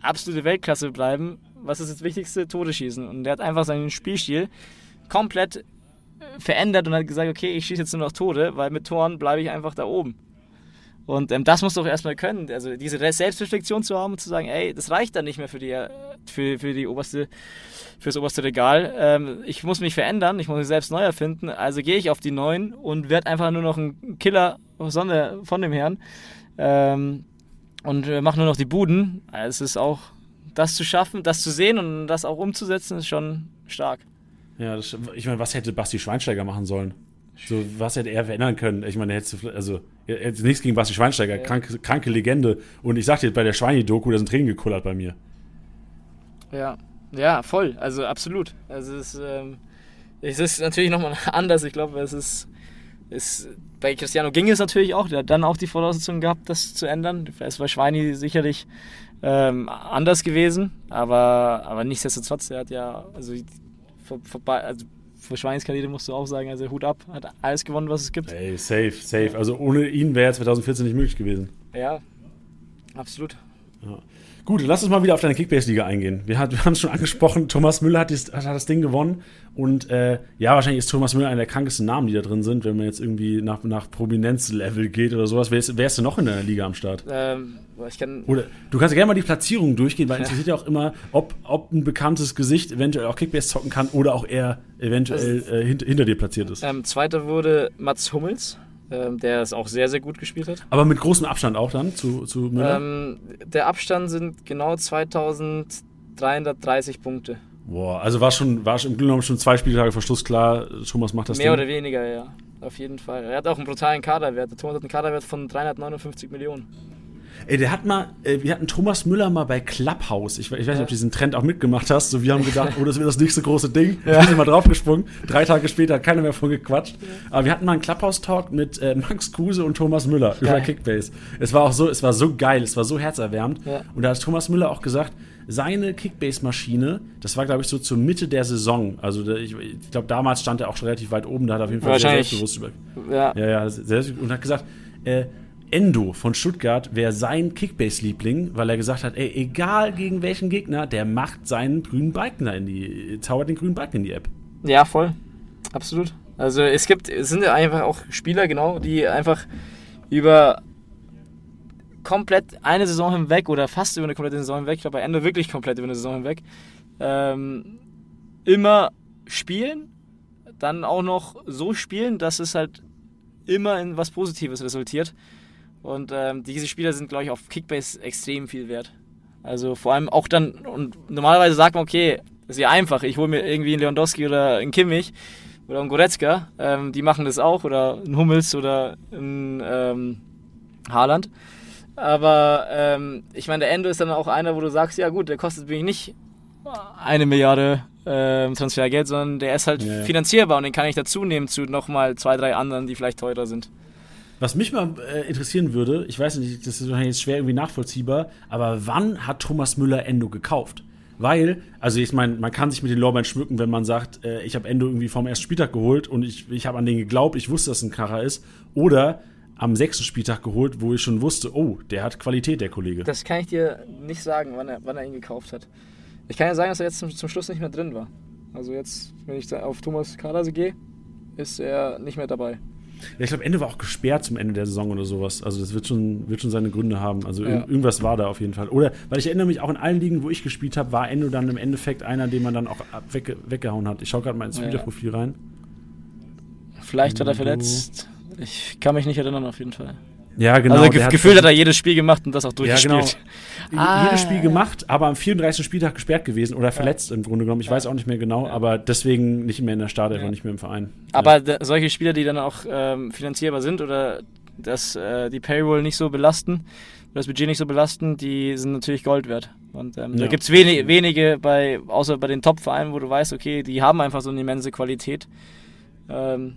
absolute Weltklasse bleiben? Was ist das Wichtigste? Tode schießen. Und der hat einfach seinen Spielstil komplett verändert und hat gesagt, okay, ich schieße jetzt nur noch Tode, weil mit Toren bleibe ich einfach da oben. Und ähm, das musst du auch erstmal können, also diese Re- Selbstreflexion zu haben und zu sagen, ey, das reicht dann nicht mehr für die, äh, für, für die oberste, fürs oberste Regal. Ähm, ich muss mich verändern, ich muss mich selbst neu erfinden, also gehe ich auf die neuen und werde einfach nur noch ein Killer von, von dem Herrn ähm, und äh, mache nur noch die Buden. Also es ist auch, das zu schaffen, das zu sehen und das auch umzusetzen, ist schon stark. Ja, das, ich meine, was hätte Basti Schweinsteiger machen sollen? So, was hätte er verändern können? Ich meine, er hätte, also, hätte nichts gegen Basti Schweinsteiger, Ja. kranke, kranke Legende. Und ich sag dir, bei der Schweini-Doku, da sind Tränen gekullert bei mir. Ja, ja, voll. Also absolut. Also es ist, ähm, es ist natürlich nochmal anders. Ich glaube, es ist, ist. Bei Cristiano ging es natürlich auch. Der hat dann auch die Voraussetzungen gehabt, das zu ändern. Vielleicht war Schweini sicherlich ähm, anders gewesen, aber, aber nichtsdestotrotz, er hat ja, also, vor, vorbei, also für Schweinis Karriere musst du auch sagen, also Hut ab, hat alles gewonnen, was es gibt. Ey, safe, safe. Also ohne ihn wäre 2014 nicht möglich gewesen. Ja, absolut. Gut, lass uns mal wieder auf deine Kickbase-Liga eingehen. Wir, wir haben es schon angesprochen, Thomas Müller hat, dies, hat das Ding gewonnen. Und äh, ja, wahrscheinlich ist Thomas Müller einer der krankesten Namen, die da drin sind, wenn man jetzt irgendwie nach, nach Prominenzlevel geht oder sowas. Wer ist, wer ist denn noch in deiner Liga am Start? Ähm, ich kann, Oder du kannst ja gerne mal die Platzierung durchgehen, weil interessiert ja auch immer, ob, ob ein bekanntes Gesicht eventuell auch Kickbase zocken kann oder auch er eventuell äh, hinter, hinter dir platziert ist. ähm, zweiter wurde Mats Hummels, ähm, der es auch sehr, sehr gut gespielt hat. Aber mit großem Abstand auch dann zu, zu Müller. Ähm, der Abstand sind genau 2330 Punkte. Boah, also war schon, war schon im Grunde genommen schon zwei Spieltage vor Schluss klar, Thomas macht das Mehr Ding. oder weniger, ja. Auf jeden Fall. Er hat auch einen brutalen Kaderwert. Der Thomas hat einen Kaderwert von 359 Millionen. Ey, der hat mal, äh, wir hatten Thomas Müller mal bei Clubhouse. Ich, ich weiß nicht, ob du diesen Trend auch mitgemacht hast. So, wir haben gedacht, oh, das wird das nächste große Ding. Wir sind mal draufgesprungen. Drei Tage später hat keiner mehr von gequatscht. Aber wir hatten mal einen Clubhouse-Talk mit äh, Max Kruse und Thomas Müller über. Kickbase. Es war auch so, es war so geil, es war so herzerwärmend. Ja. Und da hat Thomas Müller auch gesagt, seine Kickbase-Maschine, das war, glaube ich, so zur Mitte der Saison. Also ich, ich glaube, damals stand er auch schon relativ weit oben. Da hat er auf jeden Fall sehr selbstbewusst über, Ja. ja, ja, sehr, und hat gesagt, äh, Endo von Stuttgart wäre sein Kickbase-Liebling, weil er gesagt hat, ey, egal gegen welchen Gegner, der macht seinen grünen Balken in die, zaubert den grünen Balken in die App. Ja, voll. Absolut. Also es gibt, es sind ja einfach auch Spieler, genau, die einfach über komplett eine Saison hinweg oder fast über eine komplette Saison hinweg, ich glaube bei Ende wirklich komplett über eine Saison hinweg, ähm, immer spielen, dann auch noch so spielen, dass es halt immer in was Positives resultiert. Und ähm, diese Spieler sind, glaube ich, auf Kickbase extrem viel wert. Also vor allem auch dann, und normalerweise sagt man, okay, ist ja einfach, ich hole mir irgendwie einen Lewandowski oder einen Kimmich oder einen Goretzka, ähm, die machen das auch, oder einen Hummels oder einen ähm, Haaland. Aber ähm, ich meine, der Endo ist dann auch einer, wo du sagst, ja gut, der kostet wirklich nicht eine Milliarde ähm, Transfergeld, sondern der ist halt ja. finanzierbar und den kann ich dazu nehmen zu nochmal zwei, drei anderen, die vielleicht teurer sind. Was mich mal äh, interessieren würde, ich weiß nicht, das ist wahrscheinlich jetzt schwer irgendwie nachvollziehbar, aber wann hat Thomas Müller Endo gekauft? Weil, also ich meine, man kann sich mit den Lorbeeren schmücken, wenn man sagt, äh, ich habe Endo irgendwie vom ersten Spieltag geholt und ich, ich habe an den geglaubt, ich wusste, dass es ein Kracher ist. Oder am sechsten Spieltag geholt, wo ich schon wusste, oh, der hat Qualität, der Kollege. Das kann ich dir nicht sagen, wann er, wann er ihn gekauft hat. Ich kann ja sagen, dass er jetzt zum, zum Schluss nicht mehr drin war. Also jetzt, wenn ich auf Thomas Kader gehe, ist er nicht mehr dabei. Ja, ich glaube, Ende war auch gesperrt zum Ende der Saison oder sowas. Also das wird schon, wird schon seine Gründe haben. Also Ja. ir- irgendwas war da auf jeden Fall. Oder, weil ich erinnere mich, auch in allen Ligen, wo ich gespielt habe, war Endo dann im Endeffekt einer, den man dann auch wegge weggehauen hat. Ich schaue gerade mal ins Ja. Spielerprofil rein. Vielleicht hat er verletzt. Ich kann mich nicht erinnern auf jeden Fall. Ja, genau. also ge hat- gefühlt hat er jedes Spiel gemacht und das auch Ja, genau. durchgespielt. Ah. Jedes Spiel gemacht, aber am 34. Spieltag gesperrt gewesen oder verletzt im Grunde genommen. Ich weiß auch nicht mehr genau, aber deswegen nicht mehr in der Startelf Ja. und nicht mehr im Verein. Aber solche Spieler, die dann auch ähm, finanzierbar sind oder dass äh, die Payroll nicht so belasten, oder das Budget nicht so belasten, die sind natürlich Gold wert. Und ähm, da Ja. gibt es wenig, wenige, bei, außer bei den Top-Vereinen, wo du weißt, okay, die haben einfach so eine immense Qualität. Ähm,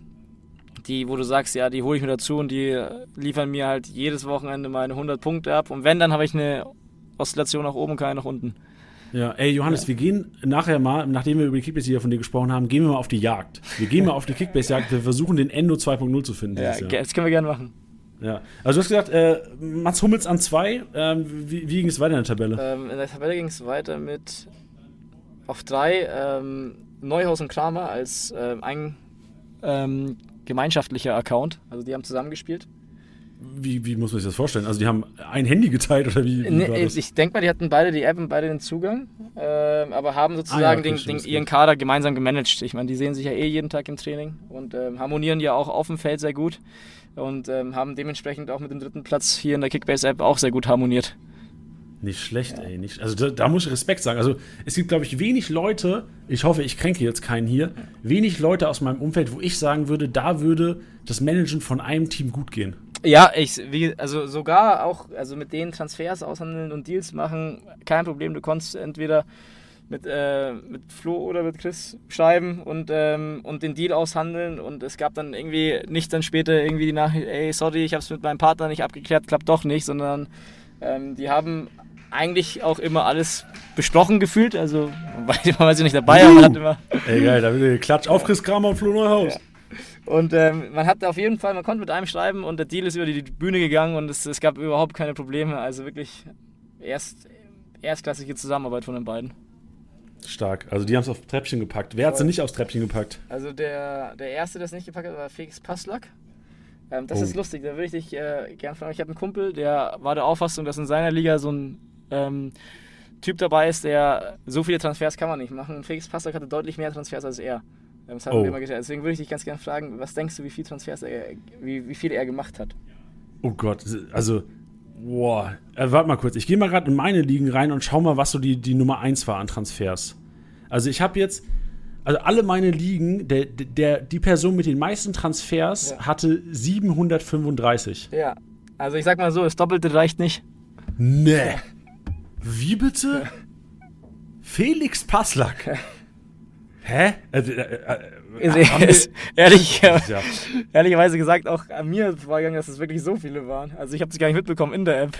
die, wo du sagst, ja, die hole ich mir dazu und die liefern mir halt jedes Wochenende meine 100 Punkte ab. Und wenn, dann habe ich eine Oszillation nach oben, keine nach unten. Ja, ey Johannes, wir gehen nachher mal, nachdem wir über die Kickbase-Liga von dir gesprochen haben, gehen wir mal auf die Jagd. Wir gehen mal auf die Kickbase-Jagd, wir versuchen den Endo 2.0 zu finden. Ja, das können wir gerne machen. ja. Also du hast gesagt, äh, Mats Hummels an zwei, ähm, wie, wie ging es weiter in der Tabelle? Ähm, in der Tabelle ging es weiter mit auf drei ähm, Neuhaus und Kramer als ähm, ein ähm, gemeinschaftlicher Account. Also die haben zusammengespielt. Wie, wie muss man sich das vorstellen? Also die haben ein Handy geteilt oder wie, wie Nee, ich denke mal, die hatten beide die App und beide den Zugang, ähm, aber haben Ah ja, sozusagen okay, den, den, ihren. Kader gemeinsam gemanagt. Ich meine, die sehen sich ja eh jeden Tag im Training und ähm, harmonieren ja auch auf dem Feld sehr gut und ähm, haben dementsprechend auch mit dem dritten Platz hier in der Kickbase-App auch sehr gut harmoniert. Nicht schlecht, ey. Nicht, also da, da muss ich Respekt sagen. Also es gibt, glaube ich, wenig Leute, ich hoffe, ich kränke jetzt keinen hier, wenig Leute aus meinem Umfeld, wo ich sagen würde, da würde das Managen von einem Team gut gehen. Ja, ich, wie, also sogar auch, also mit denen Transfers aushandeln und Deals machen, kein Problem. Du konntest entweder mit, äh, mit Flo oder mit Chris schreiben und, ähm, und den Deal aushandeln und es gab dann irgendwie nicht dann später irgendwie die Nachricht, ey, sorry, ich habe es mit meinem Partner nicht abgeklärt, klappt doch nicht, sondern ähm, die haben eigentlich auch immer alles besprochen gefühlt, also weil man war sie nicht dabei, aber man hat immer Ey, geil, da wird Klatsch auf Chris Kramer und Flo Neuhaus. Und ähm, man hat auf jeden Fall, man konnte mit einem schreiben und der Deal ist über die Bühne gegangen und es, es gab überhaupt keine Probleme. Also wirklich erst, erstklassige Zusammenarbeit von den beiden. Stark. Also die haben es aufs Treppchen gepackt. Wer hat sie nicht aufs Treppchen gepackt? Also der, der Erste, der es nicht gepackt hat, war Felix Passlack. Ähm, das Oh. ist lustig, da würde ich dich äh, gern fragen. Ich habe einen Kumpel, der war der Auffassung, dass in seiner Liga so ein ähm, Typ dabei ist, der so viele Transfers kann man nicht machen. Felix Passlack hatte deutlich mehr Transfers als er. Ähm, Das haben Oh. wir immer gesagt. Deswegen würde ich dich ganz gerne fragen, was denkst du, wie viele Transfers er, wie, wie viele er gemacht hat? Oh Gott, also, boah. Äh, warte mal kurz, ich gehe mal gerade in meine Ligen rein und schau mal, was so die, die Nummer 1 war an Transfers. Also ich habe jetzt, also alle meine Ligen, der, der, die Person mit den meisten Transfers Ja. hatte 735. Ja, also ich sag mal so, das Doppelte reicht nicht. Nee. Wie bitte? Felix Passlack. Hä? Äh, äh, äh, ist ehrlich, ja. ehrlicherweise gesagt auch an mir vorgegangen, dass es wirklich so viele waren. Also ich habe es gar nicht mitbekommen in der App.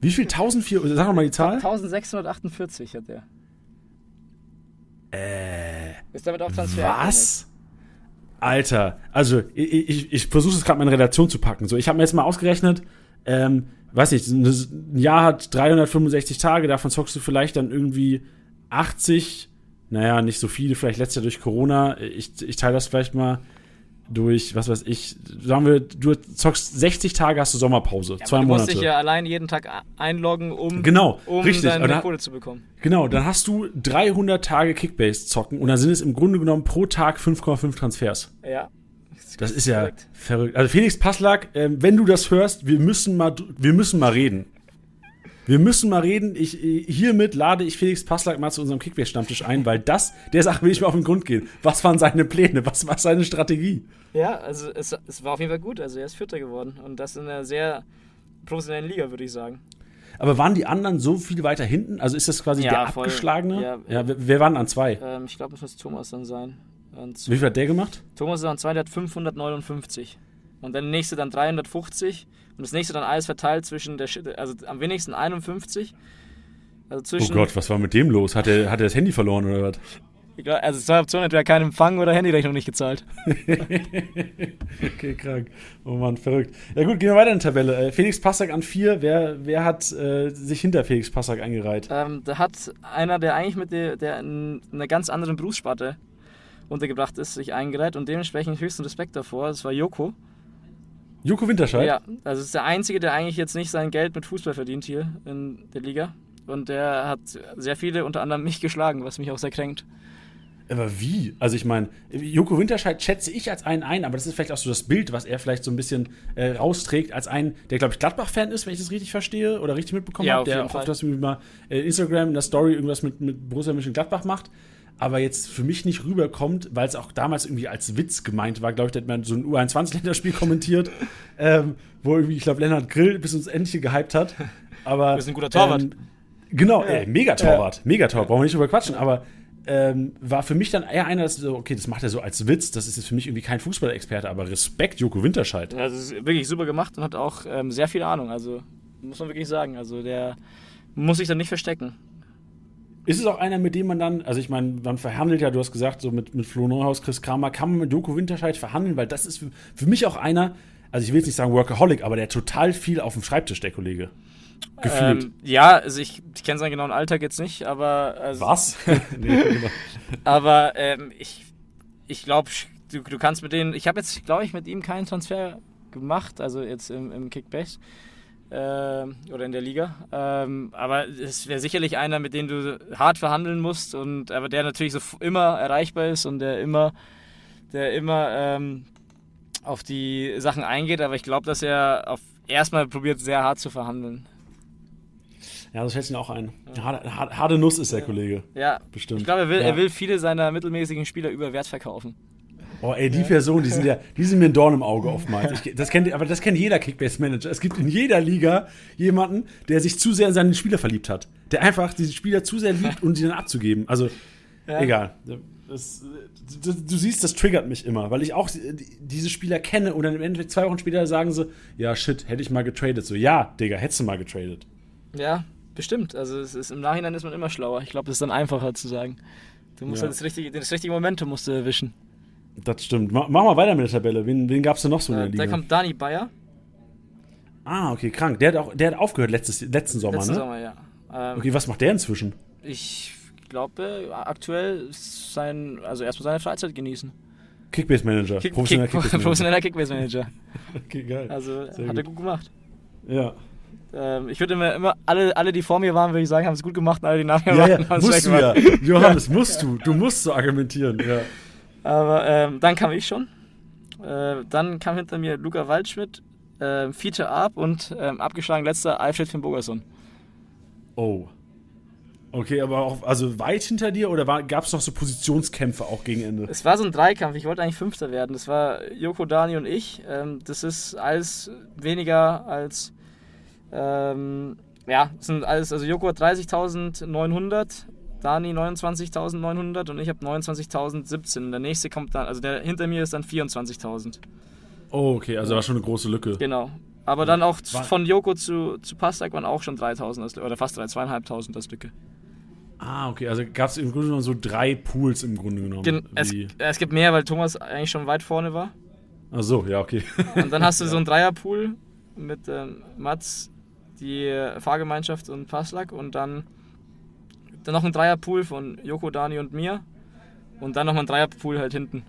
Wie viel? 1400? Sag doch mal die Zahl. 1648 hat er. Äh. Ist damit auch Transfer. Was? Alter, also ich, ich, ich versuche es gerade mal in Relation zu packen. So, ich habe mir jetzt mal ausgerechnet, ähm, weiß nicht, ein Jahr hat 365 Tage, davon zockst du vielleicht dann irgendwie 80, naja, nicht so viele, vielleicht letztes Jahr durch Corona. Ich, ich teile das vielleicht mal durch, was weiß ich, sagen wir, du zockst 60 Tage, hast du Sommerpause, Ja, zwei du Monate. musst dich ja allein jeden Tag einloggen, um, Genau, um richtig. deine Aber da- Kohle zu bekommen. Genau, dann hast du 300 Tage Kickbase zocken und dann sind es im Grunde genommen pro Tag 5,5 Transfers. Ja. Das ist ja verrückt. verrückt. Also Felix Passlack, ähm, wenn du das hörst, wir müssen mal, wir müssen mal reden. Wir müssen mal reden. Ich, äh, hiermit lade ich Felix Passlack mal zu unserem Kickbase-Stammtisch ein, weil das, der Sache will ich mal auf den Grund gehen. Was waren seine Pläne? Was war seine Strategie? Ja, also es, es war auf jeden Fall gut. Also er ist Vierter geworden. Und das in einer sehr professionellen Liga, würde ich sagen. Aber waren die anderen so viel weiter hinten? Also ist das quasi Ja, der voll. abgeschlagene? Ja. ja wer, wer waren an zwei? Ähm, ich glaube, das muss Thomas dann sein. Und Wie viel hat der gemacht? Thomas ist an hat 559. Und der nächste dann 350. Und das nächste dann alles verteilt zwischen der, also am wenigsten 51. Also Oh zwischen, Gott, was war mit dem los? Hat er, hat er das Handy verloren oder was? Also zwei Optionen, entweder kein Empfang oder Handyrechnung nicht gezahlt. Okay, krank. Oh Mann, verrückt. Ja gut, gehen wir weiter in die Tabelle. Äh, Felix Passack an vier. Wer, wer hat äh, sich hinter Felix Passack eingereiht? Ähm, da hat einer, der eigentlich mit der, der in einer ganz anderen Berufssparte untergebracht ist, sich eingereiht und dementsprechend höchsten Respekt davor. Das war Joko. Joko Winterscheid? Ja, also ist der Einzige, der eigentlich jetzt nicht sein Geld mit Fußball verdient hier in der Liga. Und der hat sehr viele, unter anderem mich, geschlagen, was mich auch sehr kränkt. Aber wie? Also ich meine, Joko Winterscheid schätze ich als einen ein, aber das ist vielleicht auch so das Bild, was er vielleicht so ein bisschen äh, rausträgt, als einen, der, glaube ich, Gladbach-Fan ist, wenn ich das richtig verstehe oder richtig mitbekommen Ja, habe, auf der auch oft das mal äh, Instagram in der Story irgendwas mit, mit Borussia Mönchengladbach macht. Aber jetzt für mich nicht rüberkommt, weil es auch damals irgendwie als Witz gemeint war, glaube ich, da hat man so ein U21-Länderspiel kommentiert, ähm, wo irgendwie, ich glaube, Lennart Grill bis ins Endliche gehypt hat. Aber, Du bist ein guter Torwart. Ähm, genau, ey, mega Torwart, mega Torwart, brauchen wir nicht drüber quatschen, aber ähm, war für mich dann eher einer, das so, okay, das macht er so als Witz, das ist jetzt für mich irgendwie kein Fußballexperte, aber Respekt, Joko Winterscheid. Ja, das ist wirklich super gemacht und hat auch ähm, sehr viel Ahnung. Also muss man wirklich sagen. Also der muss sich dann nicht verstecken. Ist es auch einer, mit dem man dann, also ich meine, man verhandelt ja, du hast gesagt, so mit, mit Flo Neuhaus, Chris Kramer, kann man mit Joko Winterscheid verhandeln, weil das ist für, für mich auch einer, also ich will jetzt nicht sagen Workaholic, aber der total viel auf dem Schreibtisch, der Kollege. Gefühlt. Ähm, ja, also ich, ich kenne seinen genauen Alltag jetzt nicht, aber also, Was? nee, genau. aber ähm, ich, ich glaube, du, du kannst mit denen. Ich habe jetzt, glaube ich, mit ihm keinen Transfer gemacht, also jetzt im, im Kickbase oder in der Liga. Ähm, aber es wäre sicherlich einer, mit dem du hart verhandeln musst und aber der natürlich so immer erreichbar ist und der immer, der immer ähm, auf die Sachen eingeht. Aber ich glaube, dass er auf erstmal probiert, sehr hart zu verhandeln. Ja, das schätze ich auch ein. Harte, harte, Nuss ist der Kollege. Ja, Bestimmt. ich glaube, er will, Ja. er will viele seiner mittelmäßigen Spieler über Wert verkaufen. Oh, ey, die Personen, die sind ja, die sind mir ein Dorn im Auge oftmals. Ich, das kennt, aber das kennt jeder Kickbase-Manager. Es gibt in jeder Liga jemanden, der sich zu sehr in seinen Spieler verliebt hat. Der einfach diese Spieler zu sehr liebt, um sie dann abzugeben. Also, Ja. egal. Das, du, du siehst, das triggert mich immer, weil ich auch die- diese Spieler kenne und dann im Endeffekt zwei Wochen später sagen sie, ja, shit, hätte ich mal getradet. So, ja, Digga, hättest du mal getradet. Ja, bestimmt. Also es ist, im Nachhinein ist man immer schlauer. Ich glaube, das ist dann einfacher zu sagen. Du musst Ja. halt das richtige, das richtige Momentum musst du erwischen. Das stimmt. Ma- Mach mal weiter mit der Tabelle. Wen, wen gab es denn noch so in der Äh, Liga? da kommt Dani Bayer, ah, okay, krank. Der hat, auch, der hat aufgehört letztes, letzten Sommer, letzten ne? Sommer, ja. Ähm, Okay, was macht der inzwischen? Ich glaube, aktuell sein, also erstmal seine Freizeit genießen. Kickbase Manager. Kick, professioneller Kick, Kickbase Manager. professioneller Kickbase-Manager. Okay, geil. Also Sehr hat er gut. gut gemacht. ja. Ähm, ich würde immer, immer alle, alle, die vor mir waren, würde ich sagen, haben es gut gemacht. Alle, die nach mir Ja, waren, ja, haben es musst du schlecht ja. gemacht. Johannes, musst du. Du musst so argumentieren. Ja. Aber ähm, dann kam ich schon. Äh, dann kam hinter mir Luca Waldschmidt, äh, Fiete Arp und ähm, abgeschlagen letzter Alfred Finn Bogerson. Oh. Okay, aber auch also weit hinter dir oder gab es noch so Positionskämpfe auch gegen Ende? Es war so ein Dreikampf, ich wollte eigentlich Fünfter werden. Das war Joko, Dani und ich. Ähm, das ist alles weniger als. Ähm, ja, das sind alles. Also Joko hat 30.900, Dani 29.900 und ich habe 29.017. Der nächste kommt dann, also der hinter mir ist dann 24.000. Oh, okay, also war schon eine große Lücke. Genau. Aber dann auch War- von Joko zu, zu Pastak waren auch schon 3.000 als- oder fast 3, 2.500 als Lücke. Ah, okay, also gab es im Grunde genommen so drei Pools im Grunde genommen. Gen es, es gibt mehr, weil Thomas eigentlich schon weit vorne war. Ach so, ja, okay. Und dann hast du so einen Dreierpool mit ähm, Mats, die Fahrgemeinschaft und Paslak und dann, dann noch ein Dreierpool von Joko, Dani und mir. Und dann nochmal ein Dreierpool halt hinten.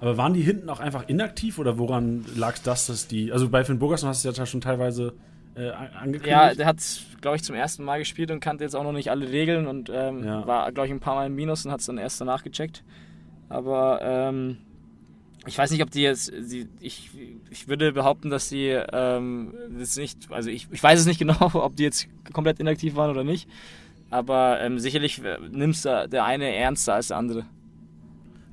Aber waren die hinten auch einfach inaktiv oder woran lag das, dass die. Also bei Finn Burgerson hast du ja schon teilweise äh, an- angekündigt. Ja, der hat, glaube ich, zum ersten Mal gespielt und kannte jetzt auch noch nicht alle Regeln und ähm, Ja. war, glaube ich, ein paar Mal im Minus und hat es dann erst danach gecheckt. Aber ähm, ich weiß nicht, ob die jetzt, die, ich, ich würde behaupten, dass die ähm, das nicht, also ich, ich weiß es nicht genau, ob die jetzt komplett inaktiv waren oder nicht. Aber ähm, sicherlich äh, nimmst du der eine ernster als der andere.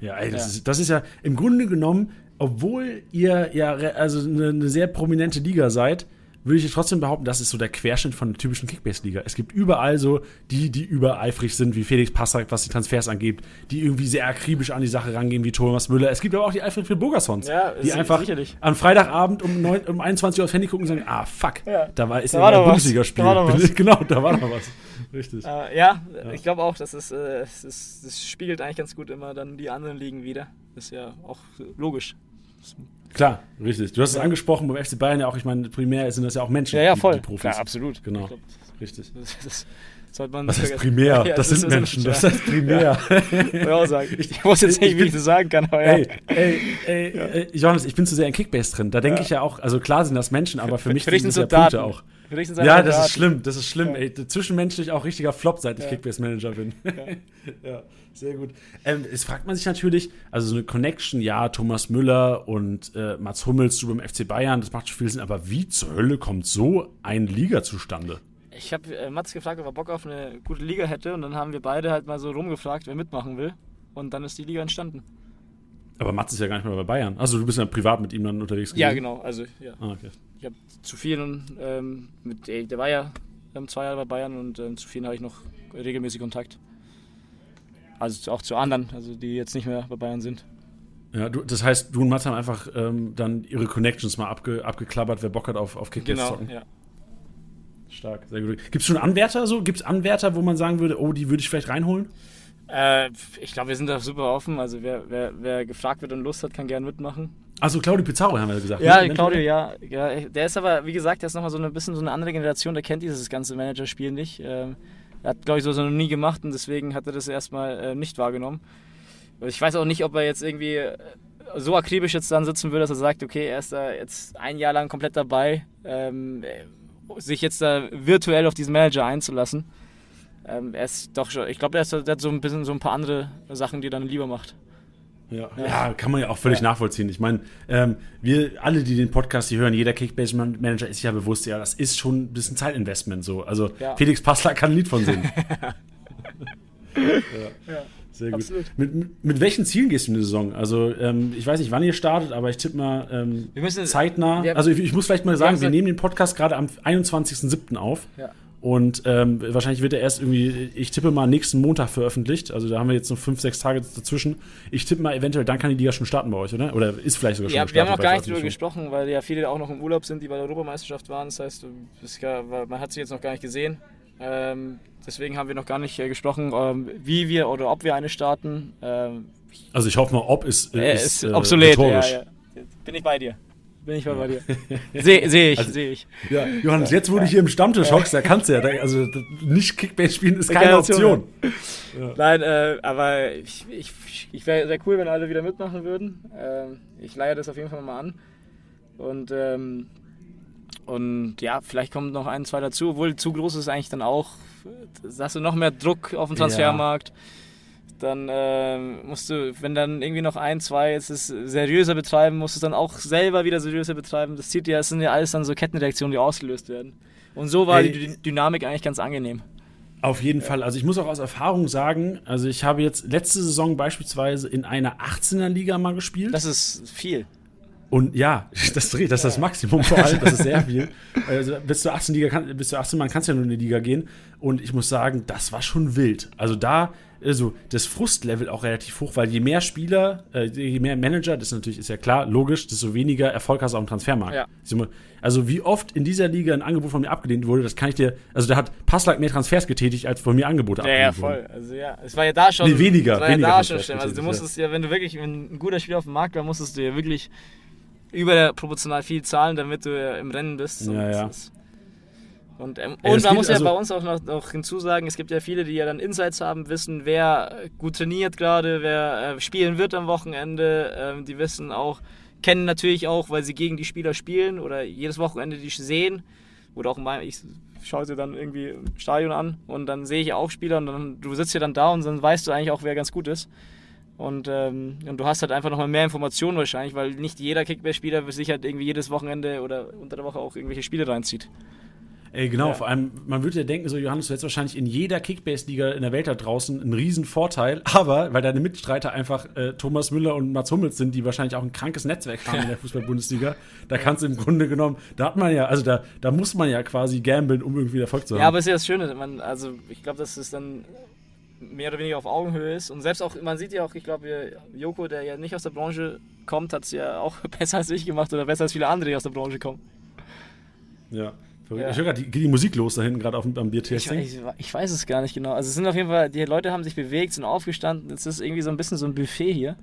Ja, ey, das, Ja. Ist, das ist ja im Grunde genommen, obwohl ihr ja also eine, eine sehr prominente Liga seid, würde ich trotzdem behaupten, das ist so der Querschnitt von der typischen Kickbase-Liga. Es gibt überall so die, die übereifrig sind, wie Felix Passack, was die Transfers angeht, die irgendwie sehr akribisch an die Sache rangehen, wie Thomas Müller. Es gibt aber auch die Alfred Phil Burgersons, Ja, die einfach sicherlich. am Freitagabend um, 9, um 21 Uhr aufs Handy gucken und sagen, ah, fuck, Ja, da war, ist da ja war ein. Bundesligaspiel. Genau, da war noch was. Richtig. Äh, ja, ich glaube auch, dass es, äh, es ist, das spiegelt eigentlich ganz gut immer dann die anderen Ligen wieder. ist ja auch logisch. Klar, richtig. Du hast es angesprochen, beim FC Bayern ja auch, ich meine, primär sind das ja auch Menschen, Ja, ja, die- voll. die Profis. Klar, absolut. Genau. Glaub, Richtig. das, das Was nicht heißt primär? Ja, das, sind Menschen, das ja. heißt primär. Auch sagen. Ich muss jetzt nicht, wie ich das sagen kann, aber ja. Ey, ey, ey, ey, Johannes, ich bin zu sehr in Kickbase drin. Da denke ich ja auch, also klar sind das Menschen, aber für, Für- mich für sind das ja Punkte Daten. Auch. Ja, das ist schlimm, das ist schlimm. Ja. Ey, zwischenmenschlich auch richtiger Flop, seit ich ja. Kickbase-Manager bin. Ja. ja. sehr gut. Ähm, es fragt man sich natürlich, also so eine Connection, ja, Thomas Müller und äh, Mats Hummels, du beim FC Bayern, das macht schon viel Sinn, aber wie zur Hölle kommt so ein Liga zustande? Ich habe äh, Mats gefragt, ob er Bock auf eine gute Liga hätte und dann haben wir beide halt mal so rumgefragt, wer mitmachen will. Und dann ist die Liga entstanden. Aber Mats ist ja gar nicht mehr bei Bayern. Also du bist ja privat mit ihm dann unterwegs gewesen. Ja, genau. Also ja. Ah, okay. Ich habe zu vielen ähm, mit der war ja ähm, zwei Jahre bei Bayern und ähm, zu vielen habe ich noch regelmäßig Kontakt. Also auch zu anderen, also die jetzt nicht mehr bei Bayern sind. Ja, du, das heißt, du und Mats haben einfach ähm, dann ihre Connections mal abge, abgeklappert, wer Bock hat auf, auf Kickbase genau, zocken. Ja. Stark, sehr gut. Gibt es schon Anwärter so? Gibt es Anwärter, wo man sagen würde, oh, die würde ich vielleicht reinholen? Äh, ich glaube, wir sind da super offen. Also wer, wer, wer gefragt wird und Lust hat, kann gerne mitmachen. Also Claudio Pizarro haben wir gesagt. Ja, ne? Claudio, ja, ja. Der ist aber, wie gesagt, der ist nochmal so ein bisschen so eine andere Generation, der kennt dieses ganze Managerspiel nicht. Ähm, er hat, glaube ich, sowas noch nie gemacht und deswegen hat er das erstmal äh, nicht wahrgenommen. Ich weiß auch nicht, ob er jetzt irgendwie äh, so akribisch jetzt dann sitzen würde, dass er sagt, okay, er ist da jetzt ein Jahr lang komplett dabei, ähm, sich jetzt da virtuell auf diesen Manager einzulassen ähm, er ist doch schon, ich glaube, er, er, hat so ein bisschen so ein paar andere Sachen, die er dann lieber macht. Ja, ja. kann man ja auch völlig ja. nachvollziehen. Ich meine, ähm, wir alle, die den Podcast hier hören, jeder Kickbase-Manager ist sich ja bewusst, ja, das ist schon ein bisschen Zeitinvestment so. Also ja. Felix Passler kann ein Lied von singen. ja. Sehr gut. Mit, mit, welchen Zielen gehst du in die Saison? Also, ähm, ich weiß nicht, wann ihr startet, aber ich tippe mal ähm, müssen, zeitnah. also, ich, ich, muss vielleicht mal sagen, wir, wir nehmen den Podcast gerade am 21.07. auf. Ja. Und ähm, wahrscheinlich wird er erst irgendwie, ich tippe mal, nächsten Montag veröffentlicht. Also da haben wir jetzt noch fünf, sechs Tage dazwischen. Ich tippe mal, eventuell, dann kann die Liga schon starten bei euch, oder? Oder ist vielleicht sogar schon Ja, wir haben noch gar nicht drüber gesprochen, weil ja viele auch noch im Urlaub sind, die bei der Europameisterschaft waren. Das heißt, man hat sie jetzt noch gar nicht gesehen. Ähm, deswegen haben wir noch gar nicht äh, gesprochen, ähm, wie wir oder ob wir eine starten. Ähm, also ich hoffe mal, ob ist, äh, ist, ist obsolet. Ja, ja. Bin ich bei dir bin ich mal bei dir. Sehe seh ich, also, sehe ich. Ja, Johannes, jetzt, wo du hier im Stammtisch hockst, da kannst du ja, also nicht Kickbase spielen ist keine, keine Option. Ja. Nein, äh, aber ich, ich, ich wäre sehr cool, wenn alle wieder mitmachen würden. Ähm, ich leihe das auf jeden Fall mal an. Und, ähm, und ja, vielleicht kommt noch ein, zwei dazu, obwohl zu groß ist eigentlich dann auch, da hast du noch mehr Druck auf dem Transfermarkt. Ja dann äh, musst du, wenn dann irgendwie noch ein, zwei jetzt es seriöser betreiben, musst du es dann auch selber wieder seriöser betreiben. Das zieht ja, das sind ja alles dann so Kettenreaktionen, die ausgelöst werden. Und so war hey. die Dynamik eigentlich ganz angenehm. Auf jeden. Fall. Also ich muss auch aus Erfahrung sagen, also ich habe jetzt letzte Saison beispielsweise in einer 18er Liga mal gespielt. Das ist viel. Und ja, das, das ist das Maximum vor allem, das ist sehr viel. Also bis zu 18 Liga kann, bis zu 18 Mann kannst du ja nur in die Liga gehen. Und ich muss sagen, das war schon wild. Also da also das Frustlevel auch relativ hoch, weil je mehr Spieler, äh, je mehr Manager, das ist natürlich ist ja klar, logisch, desto weniger Erfolg hast du auf dem Transfermarkt. Ja. Also wie oft in dieser Liga ein Angebot von mir abgelehnt wurde, das kann ich dir, also da hat Passlack mehr Transfers getätigt, als von mir Angebote ja, abgelehnt Ja, voll. Also ja, es war ja da schon. Nee, weniger. Es war weniger ja da schon schlimm. Also du musstest ja. ja, wenn du wirklich ein guter Spieler auf dem Markt war, musstest du ja wirklich überproportional viel zahlen, damit du ja im Rennen bist. Ja, ja. Und, ähm, und man muss ja also bei uns auch noch, noch hinzusagen, es gibt ja viele, die ja dann Insights haben, wissen, wer gut trainiert gerade, wer äh, spielen wird am Wochenende. Ähm, die wissen auch, kennen natürlich auch, weil sie gegen die Spieler spielen oder jedes Wochenende die sehen. Oder auch mal, ich schaue sie dann irgendwie im Stadion an und dann sehe ich auch Spieler und dann, du sitzt hier dann da und dann weißt du eigentlich auch, wer ganz gut ist. Und, ähm, und du hast halt einfach nochmal mehr Informationen wahrscheinlich, weil nicht jeder Kickbase-Spieler sich halt irgendwie jedes Wochenende oder unter der Woche auch irgendwelche Spiele reinzieht. Ey, genau, ja. vor allem, man würde ja denken, so Johannes, du hättest wahrscheinlich in jeder Kickbase-Liga in der Welt da draußen einen riesen Vorteil, aber weil deine Mitstreiter einfach äh, Thomas Müller und Mats Hummels sind, die wahrscheinlich auch ein krankes Netzwerk haben in der Fußball-Bundesliga, da kannst du im Grunde genommen, da hat man ja, also da, da muss man ja quasi gamblen, um irgendwie Erfolg zu haben. Ja, aber ist ja das Schöne, man, also ich glaube, dass es dann mehr oder weniger auf Augenhöhe ist und selbst auch, man sieht ja auch, ich glaube, Joko, der ja nicht aus der Branche kommt, hat es ja auch besser als ich gemacht oder besser als viele andere, die aus der Branche kommen. Ja. Ja. Ich höre gerade, geht die Musik los da hinten gerade am Biertasting? Ich, ich, ich, weiß es gar nicht genau. Also es sind auf jeden Fall, die Leute haben sich bewegt, sind aufgestanden. Es ist irgendwie so ein bisschen so ein Buffet hier.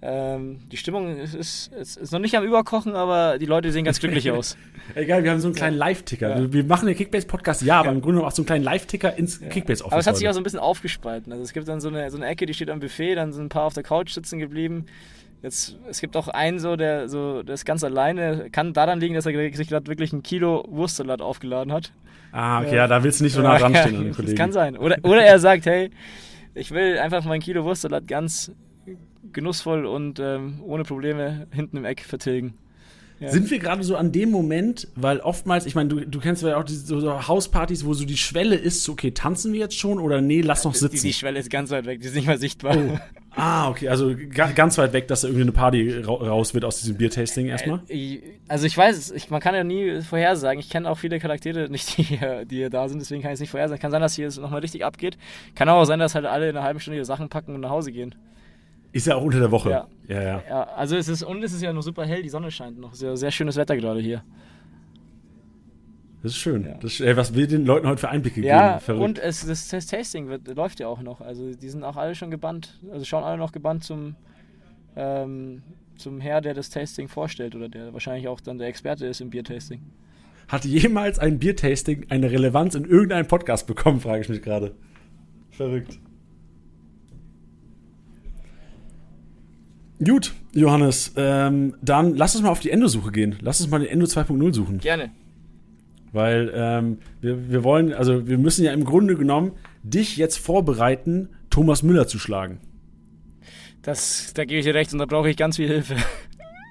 Ähm, die Stimmung ist, ist, ist, noch nicht am Überkochen, aber die Leute sehen ganz glücklich aus. Egal, wir haben so einen kleinen Live-Ticker. Ja. Wir machen den Kickbase-Podcast, ja, aber im Grunde auch so einen kleinen Live-Ticker ins ja. Kickbase-Office. Aber es hat sich auch so ein bisschen aufgespalten. Also es gibt dann so eine, so eine Ecke, die steht am Buffet, dann sind ein paar auf der Couch sitzen geblieben. Jetzt, es gibt auch einen so, der so, der ist ganz alleine. Kann daran liegen, dass er sich gerade wirklich ein Kilo Wurstsalat aufgeladen hat. Ah, okay, ja, da willst du nicht so nah dran stehen an den Kollegen. Das kann sein. Oder, oder er sagt, hey, ich will einfach mein Kilo Wurstsalat ganz genussvoll und ähm, ohne Probleme hinten im Eck vertilgen. Ja. Sind wir gerade so an dem Moment, weil oftmals, ich meine, du, du kennst ja auch diese so, Hauspartys, wo so die Schwelle ist, okay, tanzen wir jetzt schon oder nee, lass noch sitzen. Die, die Schwelle ist ganz weit weg, die ist nicht mal sichtbar. Oh. Ah, okay, also ganz weit weg, dass da irgendwie eine Party raus wird aus diesem Biertasting erstmal? Äh, also ich weiß es, ich, man kann ja nie vorhersagen. Ich kenne auch viele Charaktere nicht, die hier, die hier da sind, deswegen kann ich es nicht vorhersagen. Kann sein, dass hier es nochmal richtig abgeht. Kann auch sein, dass halt alle in einer halben Stunde ihre Sachen packen und nach Hause gehen. Ist ja auch unter der Woche. Ja, ja. ja. ja also es ist, und es ist ja noch super hell, die Sonne scheint noch. Sehr, sehr schönes Wetter gerade hier. Das ist schön. Ja. Das, ey, was will den Leuten heute für Einblicke ja, geben? Verrückt. und es, das, das Tasting wird, läuft ja auch noch. Also die sind auch alle schon gebannt, also schauen alle noch gebannt zum, ähm, zum Herr, der das Tasting vorstellt oder der wahrscheinlich auch dann der Experte ist im Biertasting. Hat jemals ein Biertasting eine Relevanz in irgendeinem Podcast bekommen, frage ich mich gerade. Verrückt. Gut, Johannes, ähm, dann lass uns mal auf die Endo-Suche gehen. Lass uns mal den Endo 2.0 suchen. Gerne. Weil ähm, wir, wir wollen, also wir müssen ja im Grunde genommen dich jetzt vorbereiten, Thomas Müller zu schlagen. Das, da gebe ich dir recht und da brauche ich ganz viel Hilfe.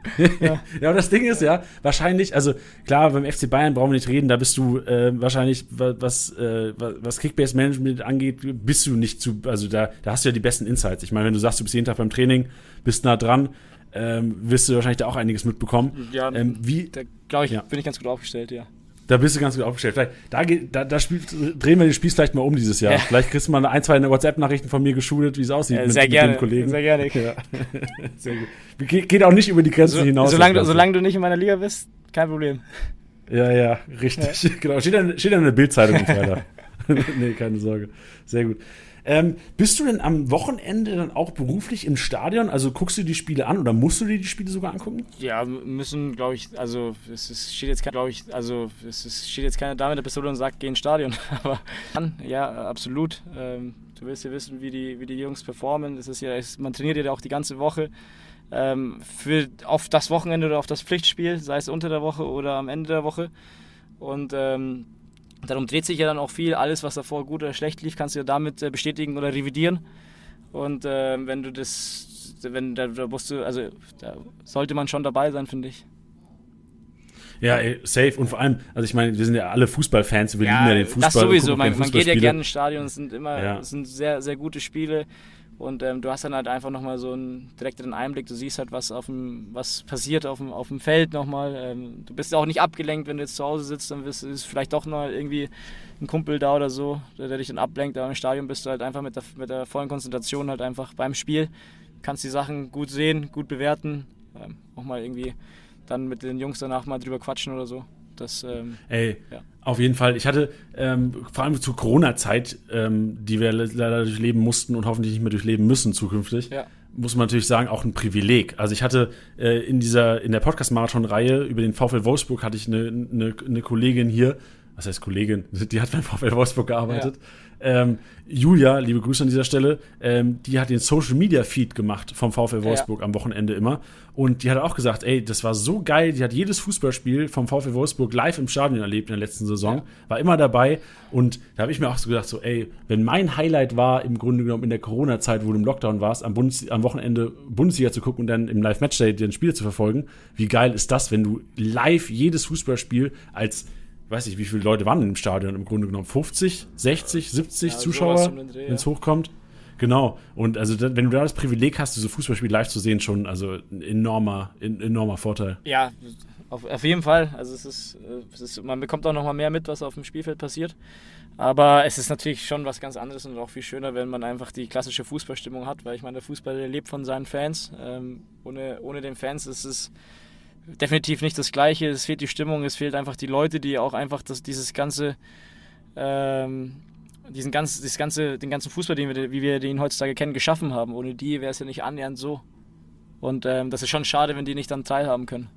ja. ja, aber das Ding ist ja, wahrscheinlich, also klar, beim FC Bayern brauchen wir nicht reden, da bist du äh, wahrscheinlich, was, äh, was Kickbase-Management angeht, bist du nicht zu, also da, da hast du ja die besten Insights. Ich meine, wenn du sagst, du bist jeden Tag beim Training, bist nah dran, ähm, wirst du wahrscheinlich da auch einiges mitbekommen. Ja, ähm, wie, da glaube ich, ja. bin ich ganz gut aufgestellt, ja. Da bist du ganz gut aufgestellt. Vielleicht, da, da, da spielt, drehen wir den Spieß vielleicht mal um dieses Jahr. Ja. Vielleicht kriegst du mal ein, zwei WhatsApp-Nachrichten von mir geschult, wie es aussieht mit, sehr gerne, mit dem Kollegen. Sehr gerne. Ja. sehr gut. Geht auch nicht über die Grenzen so, hinaus. Solange du, solange du nicht in meiner Liga bist, kein Problem. Ja, ja, richtig. Ja. Genau. Steht dann, steht dann in der Bildzeitung am Freitag. nee, keine Sorge. Sehr gut. Ähm, bist du denn am Wochenende dann auch beruflich im Stadion? Also guckst du die Spiele an oder musst du dir die Spiele sogar angucken? Ja, müssen, glaube ich, also es ist, steht jetzt, glaube ich, also es ist, steht jetzt keiner da der Pistole und sagt, geh ins Stadion. Aber ja, absolut. Ähm, du willst ja wissen, wie die, wie die Jungs performen. Es ist ja, man trainiert ja auch die ganze Woche. Ähm, für auf das Wochenende oder auf das Pflichtspiel, sei es unter der Woche oder am Ende der Woche. Und ähm, Darum dreht sich ja dann auch viel. Alles, was davor gut oder schlecht lief, kannst du ja damit äh, bestätigen oder revidieren. Und äh, wenn du das, wenn da, da musst du, also da sollte man schon dabei sein, finde ich. Ja, safe. Und vor allem, also ich meine, wir sind ja alle Fußballfans, wir ja, lieben ja den Fußball. Das sowieso, man, man geht ja gerne ins Stadion, es sind immer ja. es sind sehr, sehr gute Spiele. Und ähm, du hast dann halt einfach nochmal so einen direkteren Einblick. Du siehst halt, was, auf dem, was passiert auf dem, auf dem Feld nochmal. Ähm, du bist auch nicht abgelenkt, wenn du jetzt zu Hause sitzt, dann ist, ist vielleicht doch noch irgendwie ein Kumpel da oder so, der, der dich dann ablenkt. Aber im Stadion bist du halt einfach mit der, mit der vollen Konzentration halt einfach beim Spiel. Kannst die Sachen gut sehen, gut bewerten. Ähm, auch mal irgendwie dann mit den Jungs danach mal drüber quatschen oder so. Das, ähm, Ey, ja. Auf jeden Fall. Ich hatte ähm, vor allem zur Corona-Zeit, ähm, die wir leider durchleben mussten und hoffentlich nicht mehr durchleben müssen zukünftig, ja. muss man natürlich sagen, auch ein Privileg. Also ich hatte äh, in dieser, in der Podcast-Marathon-Reihe über den VfL Wolfsburg hatte ich eine, eine, eine Kollegin hier, was heißt Kollegin, die hat beim VfL Wolfsburg gearbeitet. Ja. Ähm, Julia, liebe Grüße an dieser Stelle, ähm, die hat den Social Media Feed gemacht vom VfL Wolfsburg ja. am Wochenende immer. Und die hat auch gesagt, ey, das war so geil. Die hat jedes Fußballspiel vom VfL Wolfsburg live im Stadion erlebt in der letzten Saison, ja. war immer dabei. Und da habe ich mir auch so gedacht, so, ey, wenn mein Highlight war, im Grunde genommen in der Corona-Zeit, wo du im Lockdown warst, am, Bundes am Wochenende Bundesliga zu gucken und dann im Live-Matchday den Spiel zu verfolgen, wie geil ist das, wenn du live jedes Fußballspiel als weiß nicht, wie viele Leute waren im Stadion im Grunde genommen? 50, 60, 70 ja, Zuschauer, wenn es hochkommt? Genau. Und also wenn du da das Privileg hast, diese Fußballspiele live zu sehen, schon also ein enormer, ein enormer Vorteil. Ja, auf, auf jeden Fall. Also es ist, äh, es ist, man bekommt auch noch mal mehr mit, was auf dem Spielfeld passiert. Aber es ist natürlich schon was ganz anderes und auch viel schöner, wenn man einfach die klassische Fußballstimmung hat, weil ich meine, der Fußball lebt von seinen Fans. Ähm, ohne, ohne den Fans ist es definitiv nicht das Gleiche. Es fehlt die Stimmung, es fehlt einfach die Leute, die auch einfach das, dieses ganze, ähm, diesen ganz, dieses ganze, den ganzen Fußball, den wir, wie wir den heutzutage kennen, geschaffen haben. Ohne die wäre es ja nicht annähernd so. Und ähm, das ist schon schade, wenn die nicht dann teilhaben können.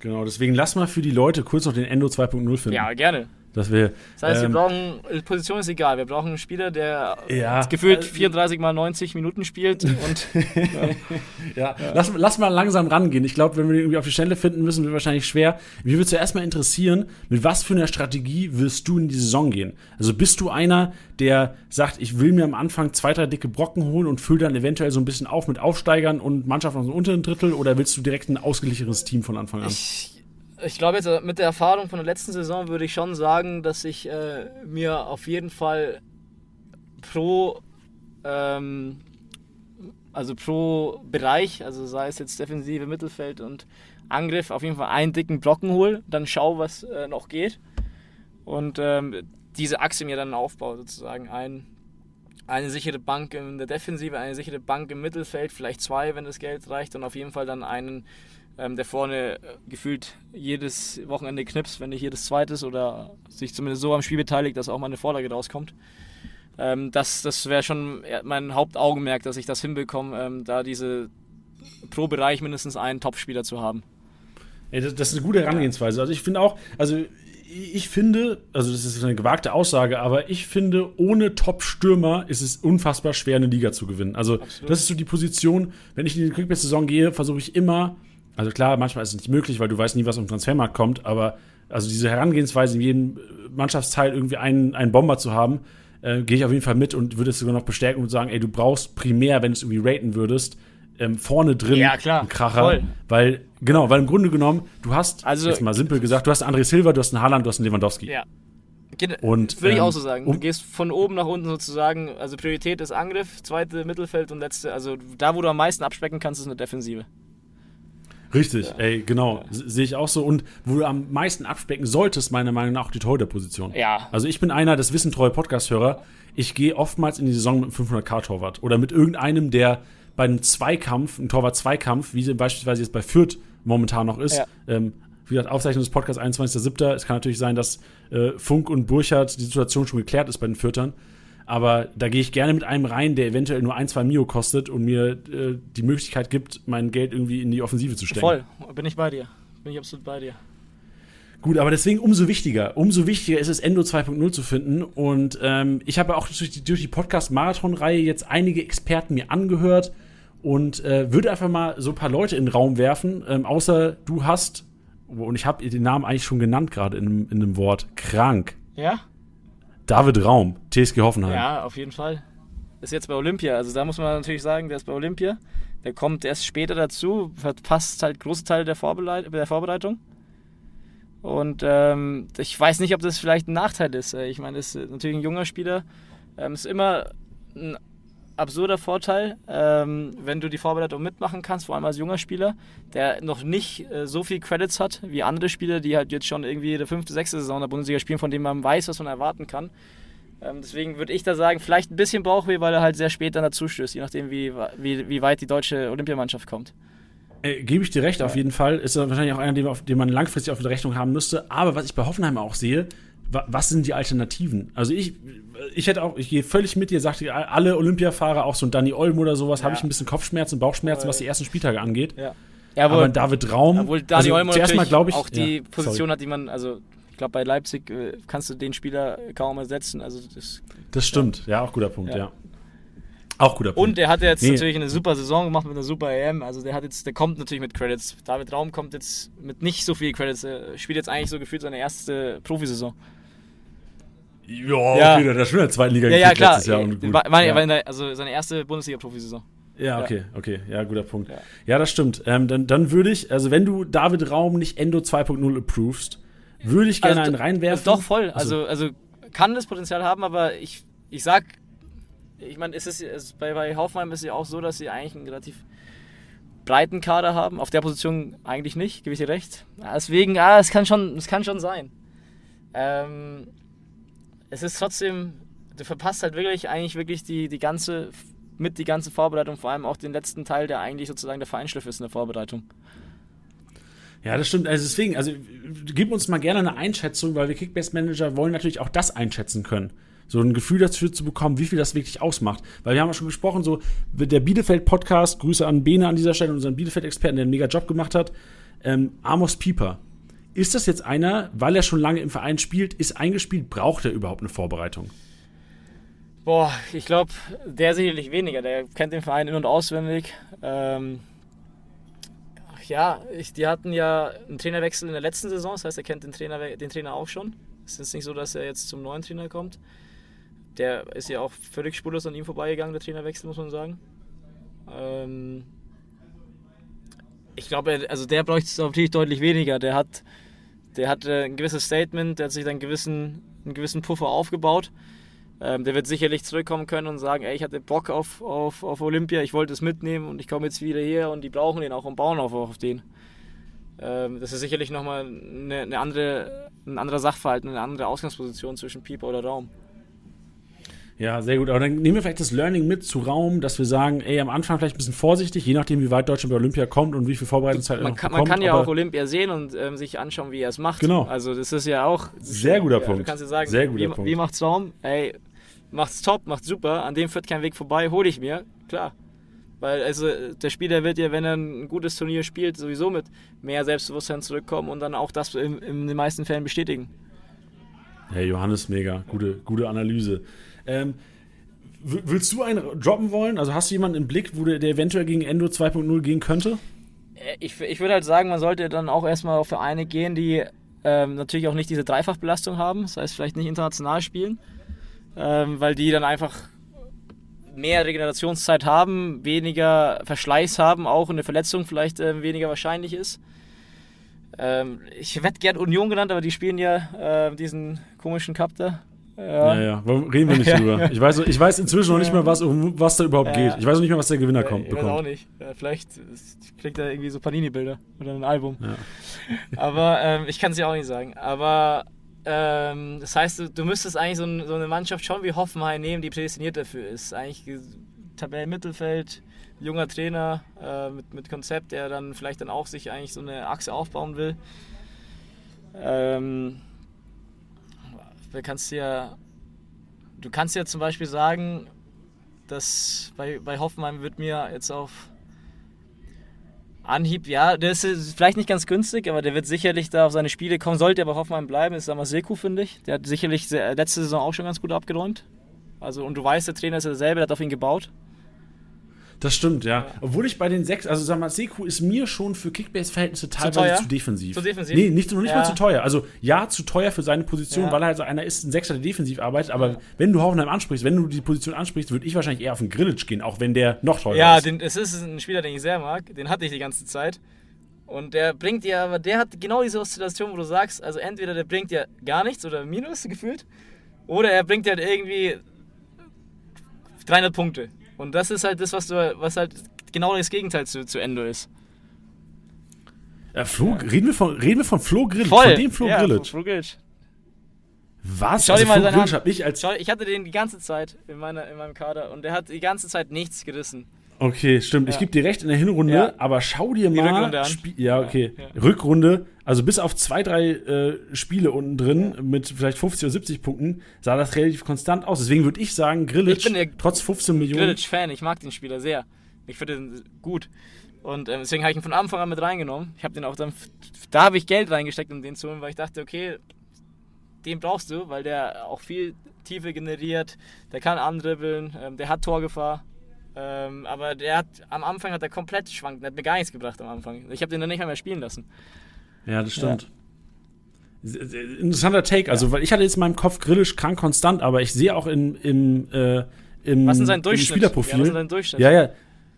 Genau, deswegen lass mal für die Leute kurz noch den Endo 2.0 finden. Ja, gerne. Dass wir, Das heißt, ähm, wir brauchen, Position ist egal, wir brauchen einen Spieler, der Ja, gefühlt äh, 34 mal 90 Minuten spielt und Ja, Lass, lass mal langsam rangehen. Ich glaube, wenn wir den irgendwie auf die Stelle finden müssen, wird wahrscheinlich schwer. Mich würde zuerst mal interessieren, mit was für einer Strategie wirst du in die Saison gehen? Also bist du einer, der sagt, ich will mir am Anfang zwei, drei dicke Brocken holen und fülle dann eventuell so ein bisschen auf mit Aufsteigern und Mannschaften aus dem unteren Drittel oder willst du direkt ein ausgeglichenes Team von Anfang an? ich, ich glaube jetzt äh, mit der Erfahrung von der letzten Saison würde ich schon sagen, dass ich äh, mir auf jeden Fall pro ähm, also pro Bereich, also sei es jetzt Defensive, Mittelfeld und Angriff, auf jeden Fall einen dicken Blocken hole, dann schau, was äh, noch geht und ähm, diese Achse mir dann aufbaue sozusagen. Ein, eine sichere Bank in der Defensive, eine sichere Bank im Mittelfeld, vielleicht zwei, wenn das Geld reicht und auf jeden Fall dann einen, ähm, der vorne äh, gefühlt jedes Wochenende knipst, wenn nicht jedes zweites oder sich zumindest so am Spiel beteiligt, dass auch mal eine Vorlage rauskommt. Ähm, das das wäre schon mein Hauptaugenmerk, dass ich das hinbekomme, ähm, da diese pro Bereich mindestens einen Topspieler zu haben. Ey, das, das ist eine gute Herangehensweise. Also ich finde auch, also ich finde, also das ist eine gewagte Aussage, aber ich finde, ohne Top-Stürmer ist es unfassbar schwer, eine Liga zu gewinnen. Also Absolut. das ist so die Position, wenn ich in die Quickbase-Saison gehe, versuche ich immer, also klar, manchmal ist es nicht möglich, weil du weißt nie, was im Transfermarkt kommt, aber also diese Herangehensweise, in jedem Mannschaftsteil irgendwie einen, einen Bomber zu haben, äh, gehe ich auf jeden Fall mit und würde es sogar noch bestärken und sagen, ey, du brauchst primär, wenn du es irgendwie raten würdest, ähm, vorne drin Ja, klar. einen Kracher. Voll. Weil, genau, weil im Grunde genommen, du hast, Also- jetzt mal simpel gesagt, du hast einen André Silva, du hast einen Haaland, du hast einen Lewandowski. Ja. Geht- Und, Würde ich ähm, auch so sagen. Du gehst von oben nach unten sozusagen. Also Priorität ist Angriff, zweite Mittelfeld und letzte. Also da, wo du am meisten abspecken kannst, ist eine Defensive. Richtig, ey, genau, s- sehe ich auch so. Und wo du am meisten abspecken solltest, meiner Meinung nach, auch die Torhüterposition. Ja. Also ich bin einer, das wissen treue Podcast-Hörer, ich gehe oftmals in die Saison mit einem 500k-Torwart oder mit irgendeinem, der bei einem Zweikampf, einem Torwart-Zweikampf, wie beispielsweise jetzt bei Fürth momentan noch ist, Ja. ähm, wie gesagt, Aufzeichnung des Podcasts 21.07. Es kann natürlich sein, dass äh, Funk und Burchardt die Situation schon geklärt ist bei den Fürtern. Aber da gehe ich gerne mit einem rein, der eventuell nur ein, zwei Mio kostet und mir äh, die Möglichkeit gibt, mein Geld irgendwie in die Offensive zu stecken. Voll. Bin ich bei dir. Bin ich absolut bei dir. Gut, aber deswegen umso wichtiger. Umso wichtiger ist es, Endo 2.0 zu finden. Und ähm, ich habe auch durch die, durch die Podcast-Marathon-Reihe jetzt einige Experten mir angehört und äh, würde einfach mal so ein paar Leute in den Raum werfen. Ähm, außer du hast, und ich habe den Namen eigentlich schon genannt gerade in, in einem Wort, krank. Ja? David Raum, TSG Hoffenheim. Ja, auf jeden Fall. Ist jetzt bei Olympia. Also da muss man natürlich sagen, der ist bei Olympia. Der kommt erst später dazu, verpasst halt große Teile der, Vorbereit der Vorbereitung. Und ähm, ich weiß nicht, ob das vielleicht ein Nachteil ist. Äh, Ich meine, ist natürlich ein junger Spieler. Ähm, ist immer ein absurder Vorteil, ähm, wenn du die Vorbereitung mitmachen kannst, vor allem als junger Spieler, der noch nicht äh, so viel Credits hat wie andere Spieler, die halt jetzt schon irgendwie die fünfte, sechste Saison der Bundesliga spielen, von denen man weiß, was man erwarten kann. Ähm, deswegen würde ich da sagen, vielleicht ein bisschen Bauchweh, weil er halt sehr spät dann dazu stößt, je nachdem, wie, wie, wie weit die deutsche Olympiamannschaft kommt. Äh, Gebe ich dir recht, auf jeden Fall. Ist er wahrscheinlich auch einer, den, auf, den man langfristig auf der Rechnung haben müsste. Aber was ich bei Hoffenheim auch sehe, was sind die Alternativen? Also ich, ich hätte auch, ich gehe völlig mit dir, sagte alle Olympiafahrer, auch so ein Danny Olm oder sowas, Ja. habe ich ein bisschen Kopfschmerzen, Bauchschmerzen, was die ersten Spieltage angeht. Ja. aber David Raum, Obwohl Dani Olmo zuerst mal, glaube ich, auch die ja, Position sorry. hat, die man, also ich glaube bei Leipzig äh, kannst du den Spieler kaum ersetzen. Also das Das stimmt, ja, auch guter Punkt, ja. Ja. Auch guter Punkt. Und er hat jetzt Nee. natürlich eine super Saison gemacht mit einer super EM. Also der hat jetzt, der kommt natürlich mit Credits. David Raum kommt jetzt mit nicht so viel Credits. Er spielt jetzt eigentlich so gefühlt seine erste Profisaison. Ja, Ja. okay, der hat schon in der zweiten Liga Ja, ja, klar. letztes Jahr. Und gut. War- meine- ja. in der, also seine erste Bundesliga-Profisaison. Ja, okay, okay, ja, guter Punkt. Ja, Ja. das stimmt. Ähm, dann, dann würde ich, also wenn du David Raum nicht Endo 2.0 approvest, würde ich gerne Also, einen reinwerfen. Doch, voll. Also- Also, also kann das Potenzial haben, aber ich, ich sag, ich meine, es ist, es bei, bei Hoffenheim ist es ja auch so, dass sie eigentlich einen relativ breiten Kader haben. Auf der Position eigentlich nicht, gebe ich dir recht. Ja, Deswegen, ja, es kann schon, es kann schon sein. Ähm, es ist trotzdem, du verpasst halt wirklich eigentlich wirklich die, die ganze, mit die ganze Vorbereitung, vor allem auch den letzten Teil, der eigentlich sozusagen der Feinschliff ist in der Vorbereitung. Ja, das stimmt. Also deswegen, also gib uns mal gerne eine Einschätzung, weil wir Kickbase Manager wollen natürlich auch das einschätzen können. So ein Gefühl dafür zu bekommen, wie viel das wirklich ausmacht. Weil wir haben ja schon gesprochen, so der Bielefeld-Podcast, Grüße an Bene an dieser Stelle, unseren Bielefeld-Experten, der einen mega Job gemacht hat. Ähm, Amos Pieper. Ist das jetzt einer, weil er schon lange im Verein spielt, ist eingespielt, braucht er überhaupt eine Vorbereitung? Boah, ich glaube, der sicherlich weniger. Der kennt den Verein in- und auswendig. Ähm, ja, ich, die hatten ja einen Trainerwechsel in der letzten Saison, das heißt, er kennt den Trainer, den Trainer auch schon. Es ist nicht so, dass er jetzt zum neuen Trainer kommt. Der ist ja auch völlig spurlos an ihm vorbeigegangen, der Trainerwechsel, muss man sagen. Ähm, ich glaube, also der bräuchte es natürlich deutlich weniger. Der hat, der hat ein gewisses Statement, der hat sich dann einen gewissen, einen gewissen Puffer aufgebaut. Ähm, der wird sicherlich zurückkommen können und sagen, ey, ich hatte Bock auf, auf, auf Olympia, ich wollte es mitnehmen und ich komme jetzt wieder hier und die brauchen den auch und bauen auf, auf den. Ähm, das ist sicherlich nochmal eine, eine andere, ein anderer Sachverhalt, eine andere Ausgangsposition zwischen Pieper oder Raum. Ja, sehr gut. Aber dann nehmen wir vielleicht das Learning mit zu Raum, dass wir sagen, ey, am Anfang vielleicht ein bisschen vorsichtig, je nachdem, wie weit Deutschland bei Olympia kommt und wie viel Vorbereitungszeit man kann, bekommt. Man kann ja auch Olympia sehen und ähm, sich anschauen, wie er es macht. Genau. Also das ist ja auch... Sehr guter ja, Punkt. Du kannst ja sagen, Sehr guter wie, Punkt. wie macht's Raum? Ey, macht's top, macht's super, an dem führt kein Weg vorbei, hole ich mir, klar. Weil also der Spieler wird ja, wenn er ein gutes Turnier spielt, sowieso mit mehr Selbstbewusstsein zurückkommen und dann auch das in, in den meisten Fällen bestätigen. Hey, Johannes, mega. Gute, gute Analyse. Ähm, willst du einen droppen wollen? Also hast du jemanden im Blick, wo der, der eventuell gegen Endo 2.0 gehen könnte? Äh, Ich, ich würde halt sagen, man sollte dann auch erstmal auf Vereine gehen, die ähm, natürlich auch nicht diese Dreifachbelastung haben, das heißt vielleicht nicht international spielen, ähm, weil die dann einfach mehr Regenerationszeit haben, weniger Verschleiß haben, auch eine Verletzung vielleicht äh, weniger wahrscheinlich ist. Ähm, ich werde gern Union genannt, aber die spielen ja äh, diesen komischen Cup da. Ja, ja. Warum reden wir nicht drüber? Ich weiß, ich weiß inzwischen noch nicht mal, was, um was da überhaupt Ja, geht. ja. Ich weiß noch nicht mal, was der Gewinner kommt, ich weiß auch nicht. Vielleicht kriegt er irgendwie so Panini-Bilder oder ein Album. Ja. Aber ähm, ich kann es ja auch nicht sagen. Aber ähm, das heißt, du, du müsstest eigentlich so, ein, so eine Mannschaft schon wie Hoffenheim nehmen, die prädestiniert dafür ist. Eigentlich Tabellenmittelfeld, junger Trainer äh, mit, mit Konzept, der dann vielleicht dann auch sich eigentlich so eine Achse aufbauen will. Ähm, du kannst ja, du kannst ja zum Beispiel sagen, dass bei, bei Hoffenheim wird mir jetzt auf Anhieb, ja, das ist vielleicht nicht ganz günstig, aber der wird sicherlich da auf seine Spiele kommen. Sollte aber Hoffenheim bleiben, ist Samaseku, finde ich. Der hat sicherlich letzte Saison auch schon ganz gut abgeräumt. Also, und du weißt, der Trainer ist derselbe, der hat auf ihn gebaut. Das stimmt, ja. Obwohl ich bei den sechs, also sag mal, Seku ist mir schon für Kickbase-Verhältnisse teilweise teuer? zu defensiv. Zu defensiv? Nee, nicht, noch nicht Ja. mal zu teuer. Also ja, zu teuer für seine Position, Ja. weil er halt so einer ist, ein Sechser, der defensiv arbeitet. Aber wenn du Hoffenheim ansprichst, wenn du die Position ansprichst, würde ich wahrscheinlich eher auf den Grillitsch gehen, auch wenn der noch teurer Ja, ist. den, es ist ein Spieler, den ich sehr mag. Den hatte ich die ganze Zeit. Und der bringt dir, aber der hat genau diese Oszillation, wo du sagst, also entweder der bringt dir gar nichts oder Minus gefühlt, oder er bringt dir halt irgendwie 300 Punkte. Und das ist halt das, was du, was halt genau das Gegenteil zu, zu Endo ist. Äh, Flo, reden, wir von, reden wir von Flo Grillitsch? Voll. Von dem Flo ja, Grillitsch? Flo Grillitsch. Was? Schau dir Also mal Flo seinen Grillitsch an. habe ich als... Schau, ich hatte den die ganze Zeit in, meiner, in meinem Kader und der hat die ganze Zeit nichts gerissen. Okay, stimmt. Ich Ja. gebe dir recht in der Hinrunde, Ja. aber schau dir Die mal. Rückrunde an. Spie- ja, okay. Ja. Rückrunde, also bis auf zwei, drei äh, Spiele unten drin mit vielleicht 50 oder 70 Punkten, sah das relativ konstant aus. Deswegen würde ich sagen, Grillitsch, Ich trotz 15 Millionen. Grillitsch-Fan, ich mag den Spieler sehr. Ich finde den gut. Und ähm, deswegen habe ich ihn von Anfang an mit reingenommen. Ich habe den auch dann, da habe ich Geld reingesteckt, um den zu holen, weil ich dachte, okay, den brauchst du, weil der auch viel Tiefe generiert, der kann andribbeln, ähm, der hat Torgefahr. Ähm, aber der hat am Anfang hat er komplett schwankt, der hat mir gar nichts gebracht am Anfang. Ich habe den dann nicht mehr, mehr spielen lassen. Ja, das stimmt. Sehr Interessanter Take, also weil ich hatte jetzt in meinem Kopf Grillitsch krank konstant, aber ich sehe auch im, im, äh, im, Was ist sein im Durchschnitt? Spielerprofil. Ja, was ist sein Durchschnitt? Ja, ja.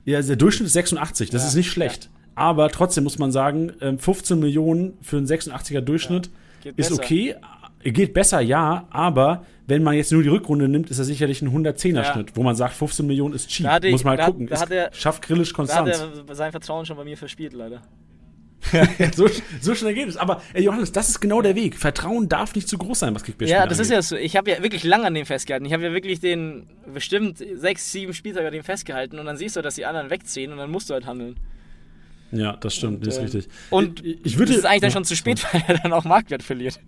Ja, der Durchschnitt ist 86, das Ja, ist nicht schlecht. Aber trotzdem muss man sagen, ähm, 15 Millionen für einen 86er Durchschnitt ist besser. okay. Geht besser, ja, aber wenn man jetzt nur die Rückrunde nimmt, ist er sicherlich ein 110er-Schnitt, wo man sagt, 15 Millionen ist cheap. Muss man halt da- gucken. da Ist- hat er- schafft Grillisch Da hat er sein Vertrauen schon bei mir verspielt, leider. so, so schnell geht es. Aber ey, Johannes, das ist genau der Weg. Vertrauen darf nicht zu groß sein, was Kickbase Ja, das ist ja so. Ich habe ja wirklich lange an dem festgehalten. Ich habe ja wirklich den bestimmt sechs, sieben Spieltage an dem festgehalten und dann siehst du, dass die anderen wegziehen und dann musst du halt handeln. Ja, das stimmt, das ist ähm, richtig. Und ich, ich würde das ist eigentlich dann Ja, schon zu spät, weil er dann auch Marktwert verliert.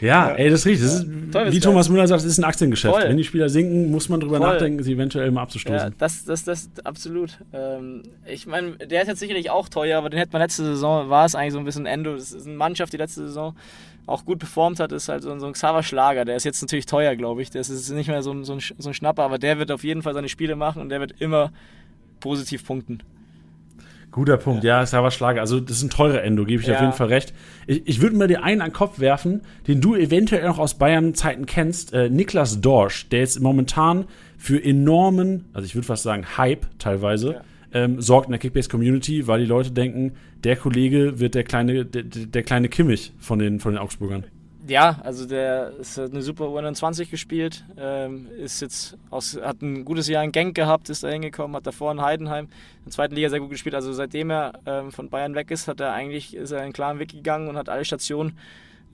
Ja, ey, das richtig. Das ist, Teufelsberg. wie Thomas Müller sagt, das ist ein Aktiengeschäft. Voll. Wenn die Spieler sinken, muss man drüber Voll. nachdenken, sie eventuell mal Ja, abzustoßen. das, das, das absolut. Ähm, ich meine, der ist jetzt sicherlich auch teuer, aber den hätte man letzte Saison, war es eigentlich so ein bisschen Endo. Das ist eine Mannschaft, die letzte Saison auch gut performt hat, ist halt so, ein- Xaver Schlager. Der ist jetzt natürlich teuer, glaube ich. Das ist nicht mehr so ein, so, ein, Sch- so ein Schnapper, aber der wird auf jeden Fall seine Spiele machen und der wird immer positiv punkten. Guter Punkt, ja, ist aber Schlager. Also, das ist ein teurer Endo, gebe ich Ja. auf jeden Fall recht. Ich, ich würde mal dir einen an den Kopf werfen, den du eventuell noch aus Bayern-Zeiten kennst. Äh, Niklas Dorsch, der jetzt momentan für enormen, also ich würde fast sagen Hype teilweise, Ja. ähm, sorgt in der Kickbase-Community, weil die Leute denken, der Kollege wird der kleine, der, der kleine Kimmich von den, von den Augsburgern. Ja, also der ist, hat eine super U21 gespielt, ähm, ist jetzt aus, hat ein gutes Jahr in Genk gehabt, ist da hingekommen, hat davor in Heidenheim in der zweiten Liga sehr gut gespielt. Also seitdem er ähm, von Bayern weg ist, hat er eigentlich ist er einen klaren Weg gegangen und hat alle Stationen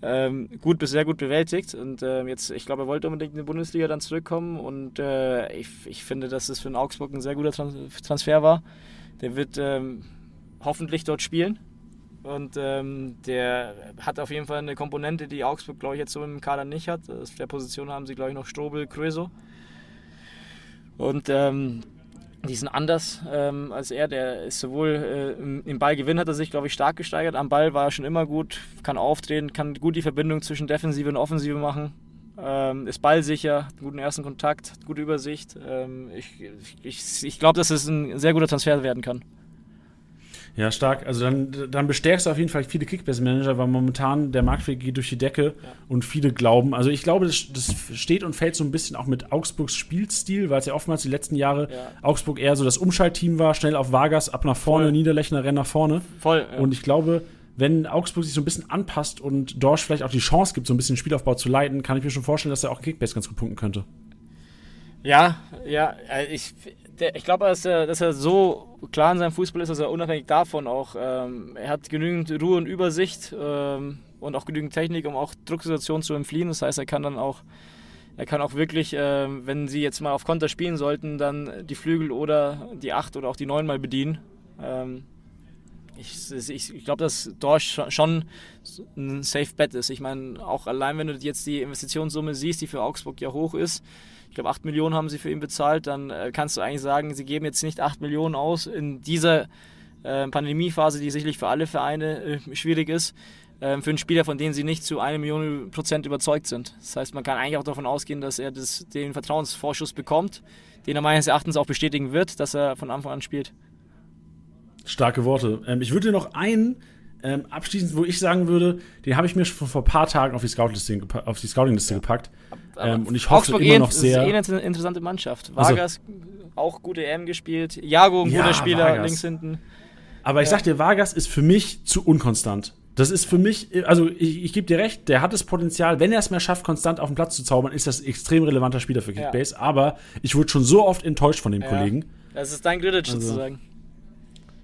ähm, gut bis sehr gut bewältigt. Und ähm, jetzt, ich glaube, er wollte unbedingt in die Bundesliga dann zurückkommen und äh, ich, ich finde, dass es für den Augsburg ein sehr guter Trans Transfer war. Der wird ähm, hoffentlich dort spielen. Und ähm, der hat auf jeden Fall eine Komponente, die Augsburg, glaube ich, jetzt so im Kader nicht hat. Auf der Position haben sie, glaube ich, noch Strobel, Kröso. Und ähm, die sind anders ähm, als er. Der ist sowohl äh, im, Ballgewinn hat er sich, glaube ich, stark gesteigert. Am Ball war er schon immer gut, kann auftreten, kann gut die Verbindung zwischen Defensive und Offensive machen. Ähm, ist ballsicher, hat einen guten ersten Kontakt, hat gute Übersicht. Ähm, ich ich, ich glaube, dass es ein sehr guter Transfer werden kann. Ja, stark. Also dann, dann bestärkst du auf jeden Fall viele Kickbase-Manager, weil momentan der Marktwert geht durch die Decke und viele glauben. Also ich glaube, das, das steht und fällt so ein bisschen auch mit Augsburgs Spielstil, weil es ja oftmals die letzten Jahre Ja. Augsburg eher so das Umschaltteam war, schnell auf Vargas, ab nach vorne, Voll. Niederlechner rennt nach vorne. Voll. ja. Und ich glaube, wenn Augsburg sich so ein bisschen anpasst und Dorsch vielleicht auch die Chance gibt, so ein bisschen Spielaufbau zu leiten, kann ich mir schon vorstellen, dass er auch Kickbase ganz gut punkten könnte. Ja, ja, äh, ich, der, ich glaube, dass er, dass er so klar in seinem Fußball ist, dass er unabhängig davon auch, ähm, er hat genügend Ruhe und Übersicht ähm, und auch genügend Technik, um auch Drucksituationen zu entfliehen. Das heißt, er kann dann auch, er kann auch wirklich, ähm, wenn sie jetzt mal auf Konter spielen sollten, dann die Flügel oder die 8 oder auch die 9 mal bedienen. Ähm, ich, ich, ich glaube, dass Dorsch schon ein Safe Bet ist. Ich meine, auch allein, wenn du jetzt die Investitionssumme siehst, die für Augsburg ja hoch ist, ich glaube 8 Millionen haben sie für ihn bezahlt, dann äh, kannst du eigentlich sagen, sie geben jetzt nicht 8 Millionen aus in dieser äh, Pandemiephase, die sicherlich für alle Vereine äh, schwierig ist, äh, für einen Spieler, von dem sie nicht zu 1 Million Prozent überzeugt sind. Das heißt, man kann eigentlich auch davon ausgehen, dass er das, den Vertrauensvorschuss bekommt, den er meines Erachtens auch bestätigen wird, dass er von Anfang an spielt. Starke Worte. Ähm, ich würde dir noch einen ähm, abschließend, wo ich sagen würde, den habe ich mir schon vor ein paar Tagen auf die Scouting-Liste gepa Scouting gepackt. Ähm, und ich hoffe Augsburg immer noch ist sehr. eh eine interessante Mannschaft. Also- Vargas auch gute EM gespielt. Jago ein Ja, guter Spieler Vargas. links hinten. Aber ich Ja. sag dir, Vargas ist für mich zu unkonstant. Das ist für mich, also ich, ich gebe dir recht, der hat das Potenzial, wenn er es mehr schafft, konstant auf den Platz zu zaubern, ist das ein extrem relevanter Spieler für Ja. Kickbase. Aber ich wurde schon so oft enttäuscht von dem Ja. Kollegen. Das ist dein Grillitsch Also- sozusagen.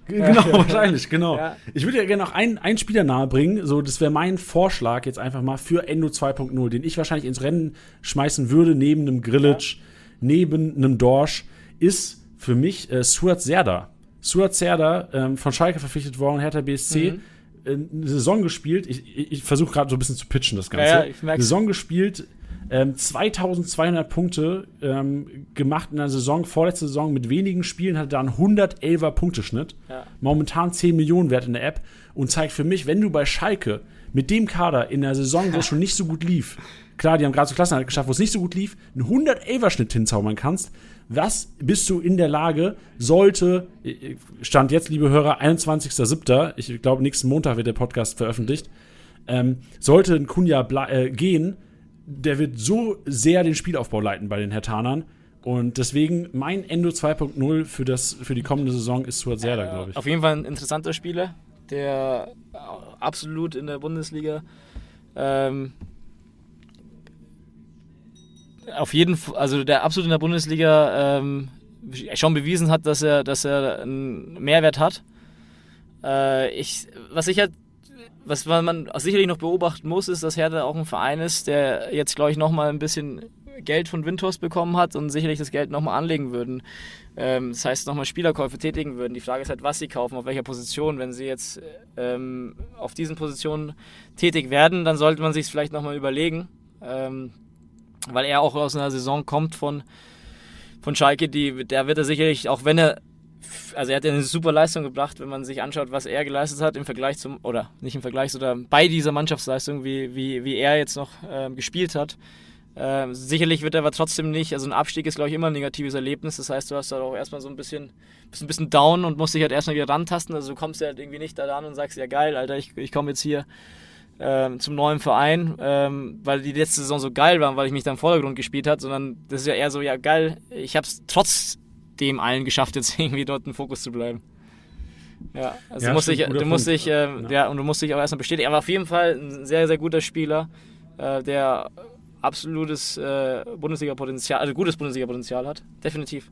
Genau, wahrscheinlich, genau. Ja. Ich würde ja gerne noch einen, einen Spieler nahebringen. So, das wäre mein Vorschlag jetzt einfach mal für Endo 2.0, den ich wahrscheinlich ins Rennen schmeißen würde, neben einem Grillitsch, neben einem Dorsch, ist für mich äh, Suat Serda. Suat Serda, ähm, von Schalke verpflichtet worden, Hertha BSC, Mhm. äh, eine Saison gespielt. Ich, ich, ich versuche gerade so ein bisschen zu pitchen, das Ganze. Ja, ja, ich merk's. Saison gespielt, ähm, 2200 Punkte ähm, gemacht in der Saison, vorletzte Saison mit wenigen Spielen, hatte da einen 111er Punkteschnitt. Ja. Momentan 10 Millionen wert in der App und zeigt für mich, wenn du bei Schalke mit dem Kader in der Saison, wo es schon nicht so gut lief, klar, die haben gerade so Klassenhalt geschafft, wo es nicht so gut lief, einen 111er Schnitt hinzaubern kannst, was bist du in der Lage, sollte, Stand jetzt, liebe Hörer, 21.07., ich glaube, nächsten Montag wird der Podcast veröffentlicht, ähm, sollte ein Kunja äh, gehen, der wird so sehr den Spielaufbau leiten bei den Hertanern. Und deswegen mein Endo 2.0 für, das, für die kommende Saison ist Suat Serda, glaube ich. Auf jeden Fall ein interessanter Spieler, der absolut in der Bundesliga ähm, auf jeden Fall, also der absolut in der Bundesliga ähm, schon bewiesen hat, dass er, dass er einen Mehrwert hat. Äh, ich, was ich halt, was man sicherlich noch beobachten muss, ist, dass Hertha auch ein Verein ist, der jetzt, glaube ich, nochmal ein bisschen Geld von Windhorst bekommen hat und sicherlich das Geld nochmal anlegen würden. Ähm, das heißt, nochmal Spielerkäufe tätigen würden. Die Frage ist halt, was sie kaufen, auf welcher Position. Wenn sie jetzt ähm, auf diesen Positionen tätig werden, dann sollte man sich es vielleicht nochmal überlegen. Ähm, weil er auch aus einer Saison kommt von, von Schalke, die, der wird er sicherlich, auch wenn er also er hat ja eine super Leistung gebracht, wenn man sich anschaut, was er geleistet hat im Vergleich zum, oder nicht im Vergleich, sondern bei dieser Mannschaftsleistung, wie, wie, wie er jetzt noch äh, gespielt hat. Äh, sicherlich wird er aber trotzdem nicht, also ein Abstieg ist, glaube ich, immer ein negatives Erlebnis. Das heißt, du hast da auch erstmal so ein bisschen, bist ein bisschen down und musst dich halt erstmal wieder rantasten. Also du kommst ja halt irgendwie nicht da an und sagst, ja geil, Alter, ich, ich komme jetzt hier ähm, zum neuen Verein, ähm, weil die letzte Saison so geil war, weil ich mich da im Vordergrund gespielt habe, sondern das ist ja eher so, ja geil, ich habe es trotz dem allen geschafft, jetzt irgendwie dort im Fokus zu bleiben. Ja, also ja, du musst dich, du musst dich, äh, ja. ja. und du musst dich auch erstmal bestätigen. Aber auf jeden Fall ein sehr, sehr guter Spieler, äh, der absolutes äh, Bundesliga-Potenzial, also gutes Bundesliga-Potenzial hat. Definitiv.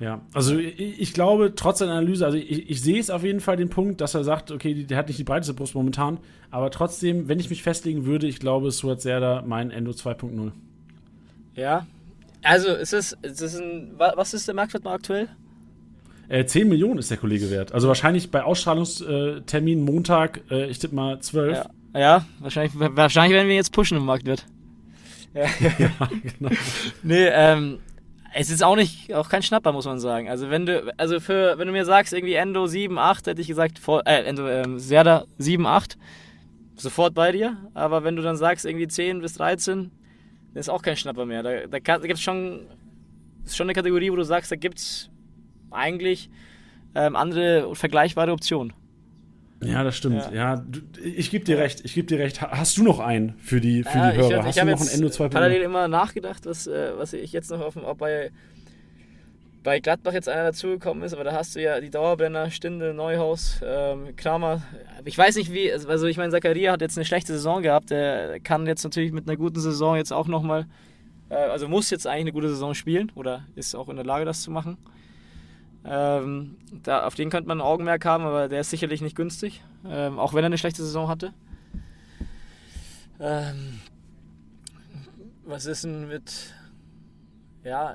Ja, also ich, ich, glaube, trotz der Analyse, also ich, ich, sehe es auf jeden Fall den Punkt, dass er sagt, okay, der hat nicht die breiteste Brust momentan, aber trotzdem, wenn ich mich festlegen würde, ich glaube, Suat Serda mein Endo 2.0. Ja, also, ist es, ist es ein, was ist der Marktwert mal aktuell? Äh, 10 Millionen ist der Kollege wert. Also wahrscheinlich bei Ausstrahlungstermin Montag, äh, ich tippe mal 12. Ja, ja, wahrscheinlich, wahrscheinlich werden wir jetzt pushen im Marktwert. Ja, ja genau. nee, ähm, es ist auch nicht, auch kein Schnapper, muss man sagen. Also wenn du, also für, wenn du mir sagst, irgendwie Endo 7, 8, hätte ich gesagt, vor, äh, Endo, ähm, Serda 7, 8, sofort bei dir. Aber wenn du dann sagst, irgendwie 10 bis 13, das ist auch kein Schnapper mehr. Da, da, da gibt es schon, schon eine Kategorie, wo du sagst, da gibt es eigentlich ähm, andere vergleichbare Optionen. Ja, das stimmt. Ja, ja ich gebe dir recht. Ich gebe dir recht. Hast du noch einen für die, für ja, die Hörer? Ich, Hast ich du noch ein Endo 2.0? parallel immer nachgedacht, was, äh, was ich jetzt noch auf dem, ob bei bei Gladbach jetzt einer dazugekommen ist, aber da hast du ja die Dauerbrenner, Stinde, Neuhaus, ähm, Kramer. Ich weiß nicht wie, also, also ich meine, Zakaria hat jetzt eine schlechte Saison gehabt, der kann jetzt natürlich mit einer guten Saison jetzt auch nochmal, äh, also muss jetzt eigentlich eine gute Saison spielen oder ist auch in der Lage, das zu machen. Ähm, da, auf den könnte man ein Augenmerk haben, aber der ist sicherlich nicht günstig, ähm, auch wenn er eine schlechte Saison hatte. Ähm, was ist denn mit, ja,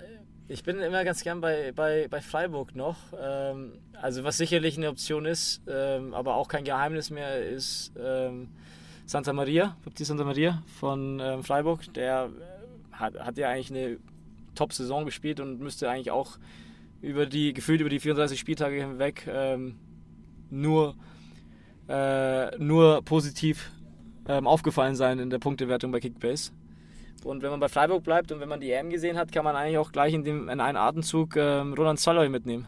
ich bin immer ganz gern bei, bei, bei Freiburg noch. Ähm, also was sicherlich eine Option ist, ähm, aber auch kein Geheimnis mehr, ist ähm, Santa Maria, Baptiste Santa Maria von ähm, Freiburg. Der hat, hat ja eigentlich eine Top-Saison gespielt und müsste eigentlich auch über die, gefühlt über die 34 Spieltage hinweg ähm, nur, äh, nur positiv ähm, aufgefallen sein in der Punktewertung bei Kickbase. Und wenn man bei Freiburg bleibt und wenn man die EM gesehen hat, kann man eigentlich auch gleich in, dem, in einen Atemzug ähm, Roland Saloy mitnehmen.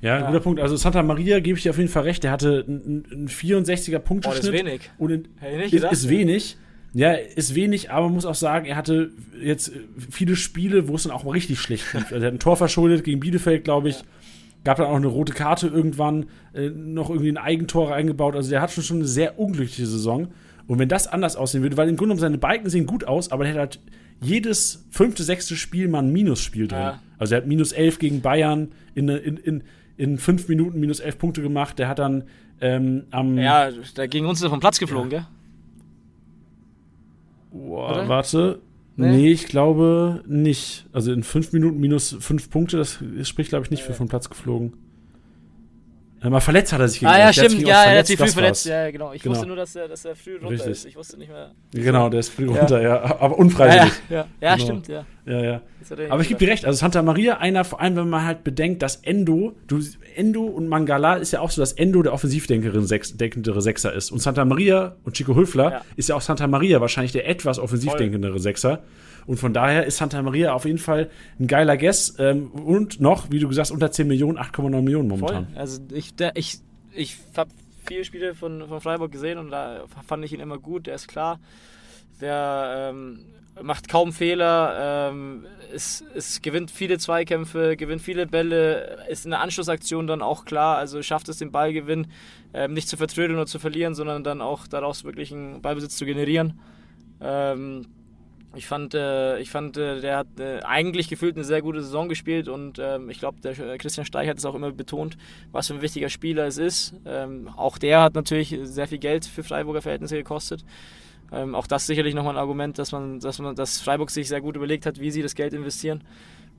Ja, ja, guter Punkt. Also Santa Maria gebe ich dir auf jeden Fall recht. Der hatte einen 64er Punkteschnitt. Oh, das ist wenig. Und in, ist, ist wenig. Ja, ist wenig, aber man muss auch sagen, er hatte jetzt viele Spiele, wo es dann auch mal richtig schlecht lief. Also er hat ein Tor verschuldet gegen Bielefeld, glaube ich. Ja. Gab dann auch eine rote Karte irgendwann, äh, noch irgendwie ein Eigentor eingebaut. Also der hat schon, schon eine sehr unglückliche Saison. Und wenn das anders aussehen würde, weil im Grunde genommen seine Balken sehen gut aus, aber er hat halt jedes fünfte, sechste Spiel mal ein Minusspiel drin. Ja. Also er hat minus elf gegen Bayern in, in, in, in fünf Minuten minus elf Punkte gemacht. Der hat dann ähm, am. Ja, da ging uns vom Platz geflogen, ja. gell? Boah, warte. Nee? nee? ich glaube nicht. Also in fünf Minuten minus fünf Punkte, das spricht, glaube ich, nicht für vom Platz geflogen. Mal verletzt hat er sich gegen Ah ja, stimmt, ja, er hat sich früh verletzt. Ja, genau. Ich genau. wusste nur, dass er, dass er früh runter Richtig. ist. Ich wusste nicht mehr. Genau, der ist früh runter, ja. Aber unfreiwillig. Ja, ja, ja. genau. stimmt, ja. Ja, ja. Aber ich gebe dir recht, also Santa Maria, einer, vor allem wenn man halt bedenkt, dass Endo, du, Endo und Mangala ist ja auch so, dass Endo der offensivdenkendere Sechs, Sechser ist. Und Santa Maria und Chico Höfler ja. ist ja auch Santa Maria wahrscheinlich der etwas offensivdenkendere Sechser. Und von daher ist Santa Maria auf jeden Fall ein geiler Guess. Ähm, und noch, wie du gesagt hast, unter 10 Millionen, 8,9 Millionen momentan. Voll. Also ich, der, ich, ich habe viele Spiele von, von Freiburg gesehen und da fand ich ihn immer gut. Der ist klar. Der ähm, macht kaum Fehler, ähm, es, es, gewinnt viele Zweikämpfe, gewinnt viele Bälle, ist in der Anschlussaktion dann auch klar, also schafft es den Ballgewinn ähm, nicht zu vertrödeln oder zu verlieren, sondern dann auch daraus wirklich einen Ballbesitz zu generieren. Ähm, ich fand, äh, ich fand äh, der hat äh, eigentlich gefühlt eine sehr gute Saison gespielt und ähm, ich glaube, der äh, Christian Steich hat es auch immer betont, was für ein wichtiger Spieler es ist. Ähm, auch der hat natürlich sehr viel Geld für Freiburger Verhältnisse gekostet. Ähm, auch das sicherlich nochmal ein Argument, dass man, dass man, dass Freiburg sich sehr gut überlegt hat, wie sie das Geld investieren.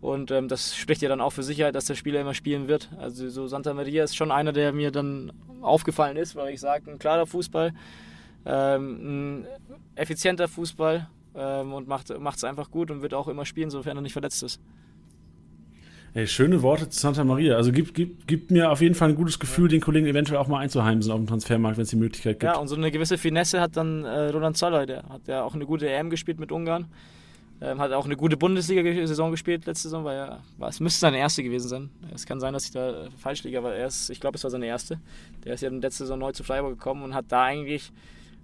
Und ähm, das spricht ja dann auch für Sicherheit, dass der Spieler immer spielen wird. Also so Santa Maria ist schon einer, der mir dann aufgefallen ist, weil ich sage, ein klarer Fußball, ähm, ein effizienter Fußball ähm, und macht es einfach gut und wird auch immer spielen, sofern er nicht verletzt ist. Hey, schöne Worte zu Santa Maria. Also gibt, gibt, gibt mir auf jeden Fall ein gutes Gefühl, den Kollegen eventuell auch mal einzuheimsen auf dem Transfermarkt, wenn es die Möglichkeit gibt. Ja, und so eine gewisse Finesse hat dann äh, Roland Zoller, der hat ja auch eine gute EM gespielt mit Ungarn. Ähm, hat auch eine gute Bundesliga-Saison gespielt letzte Saison, weil er, war, es müsste seine erste gewesen sein. Es kann sein, dass ich da falsch liege, aber er ist, ich glaube, es war seine erste. Der ist ja letzte Saison neu zu Freiburg gekommen und hat da eigentlich,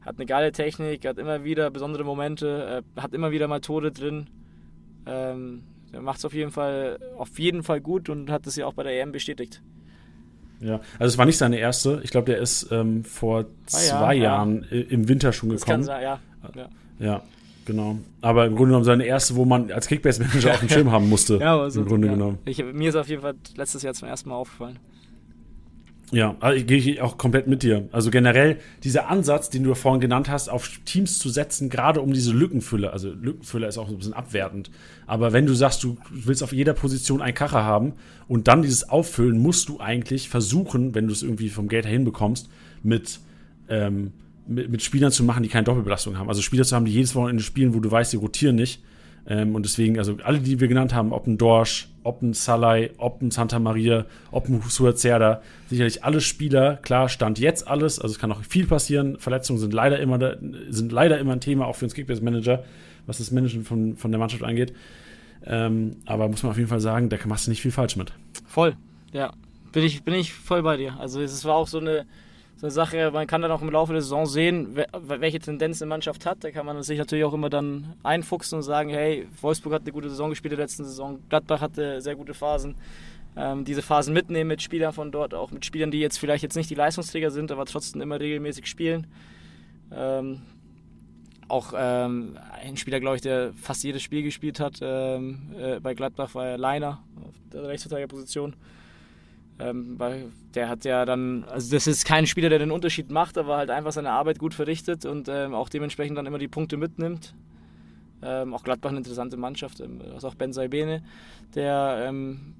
hat eine geile Technik, hat immer wieder besondere Momente, äh, hat immer wieder mal Tode drin. Ähm, der macht es auf jeden Fall, auf jeden Fall gut und hat es ja auch bei der EM bestätigt. Ja, also es war nicht seine erste. Ich glaube, der ist ähm, vor ah, zwei ja, Jahren ja. im Winter schon gekommen. Das kann sein, ja. ja. Ja, Genau. Aber im Grunde genommen seine erste, wo man als Kickbase-Manager auf dem Schirm haben musste. ja, aber so, im Grunde genommen. Ich, mir ist auf jeden Fall letztes Jahr zum ersten Mal aufgefallen. Ja, also gehe ich auch komplett mit dir. Also generell dieser Ansatz, den du vorhin genannt hast, auf Teams zu setzen, gerade um diese Lückenfülle, also Lückenfülle ist auch ein bisschen abwertend, aber wenn du sagst, du willst auf jeder Position einen Kacher haben und dann dieses Auffüllen, musst du eigentlich versuchen, wenn du es irgendwie vom Geld her hinbekommst, mit ähm, mit, mit, Spielern zu machen, die keine Doppelbelastung haben. Also Spieler zu haben, die jedes Wochenende spielen, wo du weißt, die rotieren nicht. Ähm, und deswegen, also alle, die wir genannt haben, ob ein Dorsch, ob ein Salai, ob ein Santa Maria, ob ein Suazerda, sicherlich alle Spieler, klar, stand jetzt alles, also es kann noch viel passieren. Verletzungen sind leider immer, sind leider immer ein Thema, auch für uns Kickbase-Manager, was das Managen von, von der Mannschaft angeht. Ähm, aber muss man auf jeden Fall sagen, da machst du nicht viel falsch mit. Voll, ja. Bin ich, bin ich voll bei dir. Also es war auch so eine so eine Sache, man kann dann auch im Laufe der Saison sehen, welche Tendenz eine Mannschaft hat. Da kann man sich natürlich auch immer dann einfuchsen und sagen, hey, Wolfsburg hat eine gute Saison gespielt in der letzten Saison, Gladbach hatte sehr gute Phasen. Ähm, diese Phasen mitnehmen mit Spielern von dort, auch mit Spielern, die jetzt vielleicht jetzt nicht die Leistungsträger sind, aber trotzdem immer regelmäßig spielen. Ähm, auch ähm, ein Spieler, glaube ich, der fast jedes Spiel gespielt hat ähm, äh, bei Gladbach, war ja Leiner auf der Rechtsverteidigerposition. position ähm, weil der hat ja dann, also das ist kein Spieler, der den Unterschied macht, aber halt einfach seine Arbeit gut verrichtet und ähm, auch dementsprechend dann immer die Punkte mitnimmt. Ähm, auch Gladbach eine interessante Mannschaft, ähm, also auch Ben Saibene, der ähm,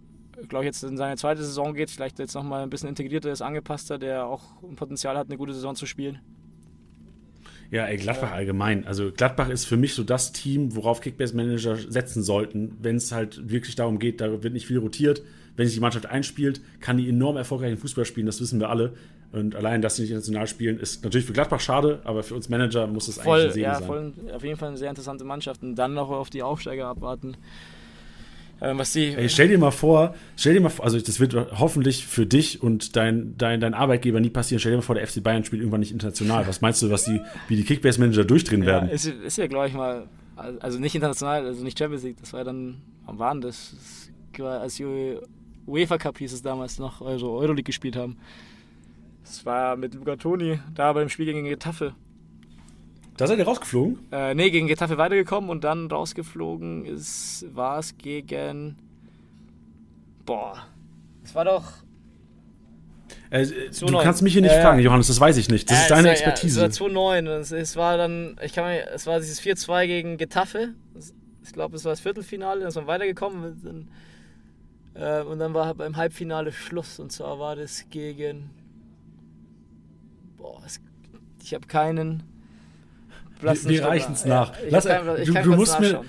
glaube ich jetzt in seine zweite Saison geht, vielleicht jetzt nochmal ein bisschen integrierter ist, angepasster, der auch ein Potenzial hat, eine gute Saison zu spielen. Ja, ey, Gladbach allgemein. Also Gladbach ist für mich so das Team, worauf Kickbase-Manager setzen sollten, wenn es halt wirklich darum geht, da wird nicht viel rotiert wenn sich die Mannschaft einspielt, kann die enorm erfolgreichen Fußball spielen, das wissen wir alle. Und allein, dass sie nicht international spielen, ist natürlich für Gladbach schade, aber für uns Manager muss es voll, eigentlich ein Segen ja, sein. Voll, auf jeden Fall eine sehr interessante Mannschaft und dann noch auf die Aufsteiger abwarten. Ähm, was die Ey, stell dir mal vor, stell dir mal vor, also das wird hoffentlich für dich und dein, dein, dein Arbeitgeber nie passieren. Stell dir mal vor, der FC Bayern spielt irgendwann nicht international. Was meinst du, was die, wie die Kickbase-Manager durchdrehen ja, werden? Ist, ist ja, glaube ich, mal, also nicht international, also nicht Champions League, das war dann, wann war denn das? das war, als UEFA Cup hieß es damals noch, also Euroleague gespielt haben. Das war mit Luca Toni da beim Spiel gegen Getafe. Da seid ihr rausgeflogen? Äh, nee, gegen Getafe weitergekommen und dann rausgeflogen ist, war es gegen. Boah. Es war doch. Äh, du 9. kannst mich hier nicht äh, fragen, Johannes, das weiß ich nicht. Das äh, ist deine war, Expertise. Ja, es war 2-9. Es, es, war dann, ich kann mir, es war dieses 4-2 gegen Getafe. Ich glaube, es war das Viertelfinale, dann ist man weitergekommen. Äh, und dann war beim Halbfinale Schluss und zwar war das gegen. Boah, es, ich habe keinen. Wir, wir reichen es nach. Ja, Lass, kann, du, du musst mir.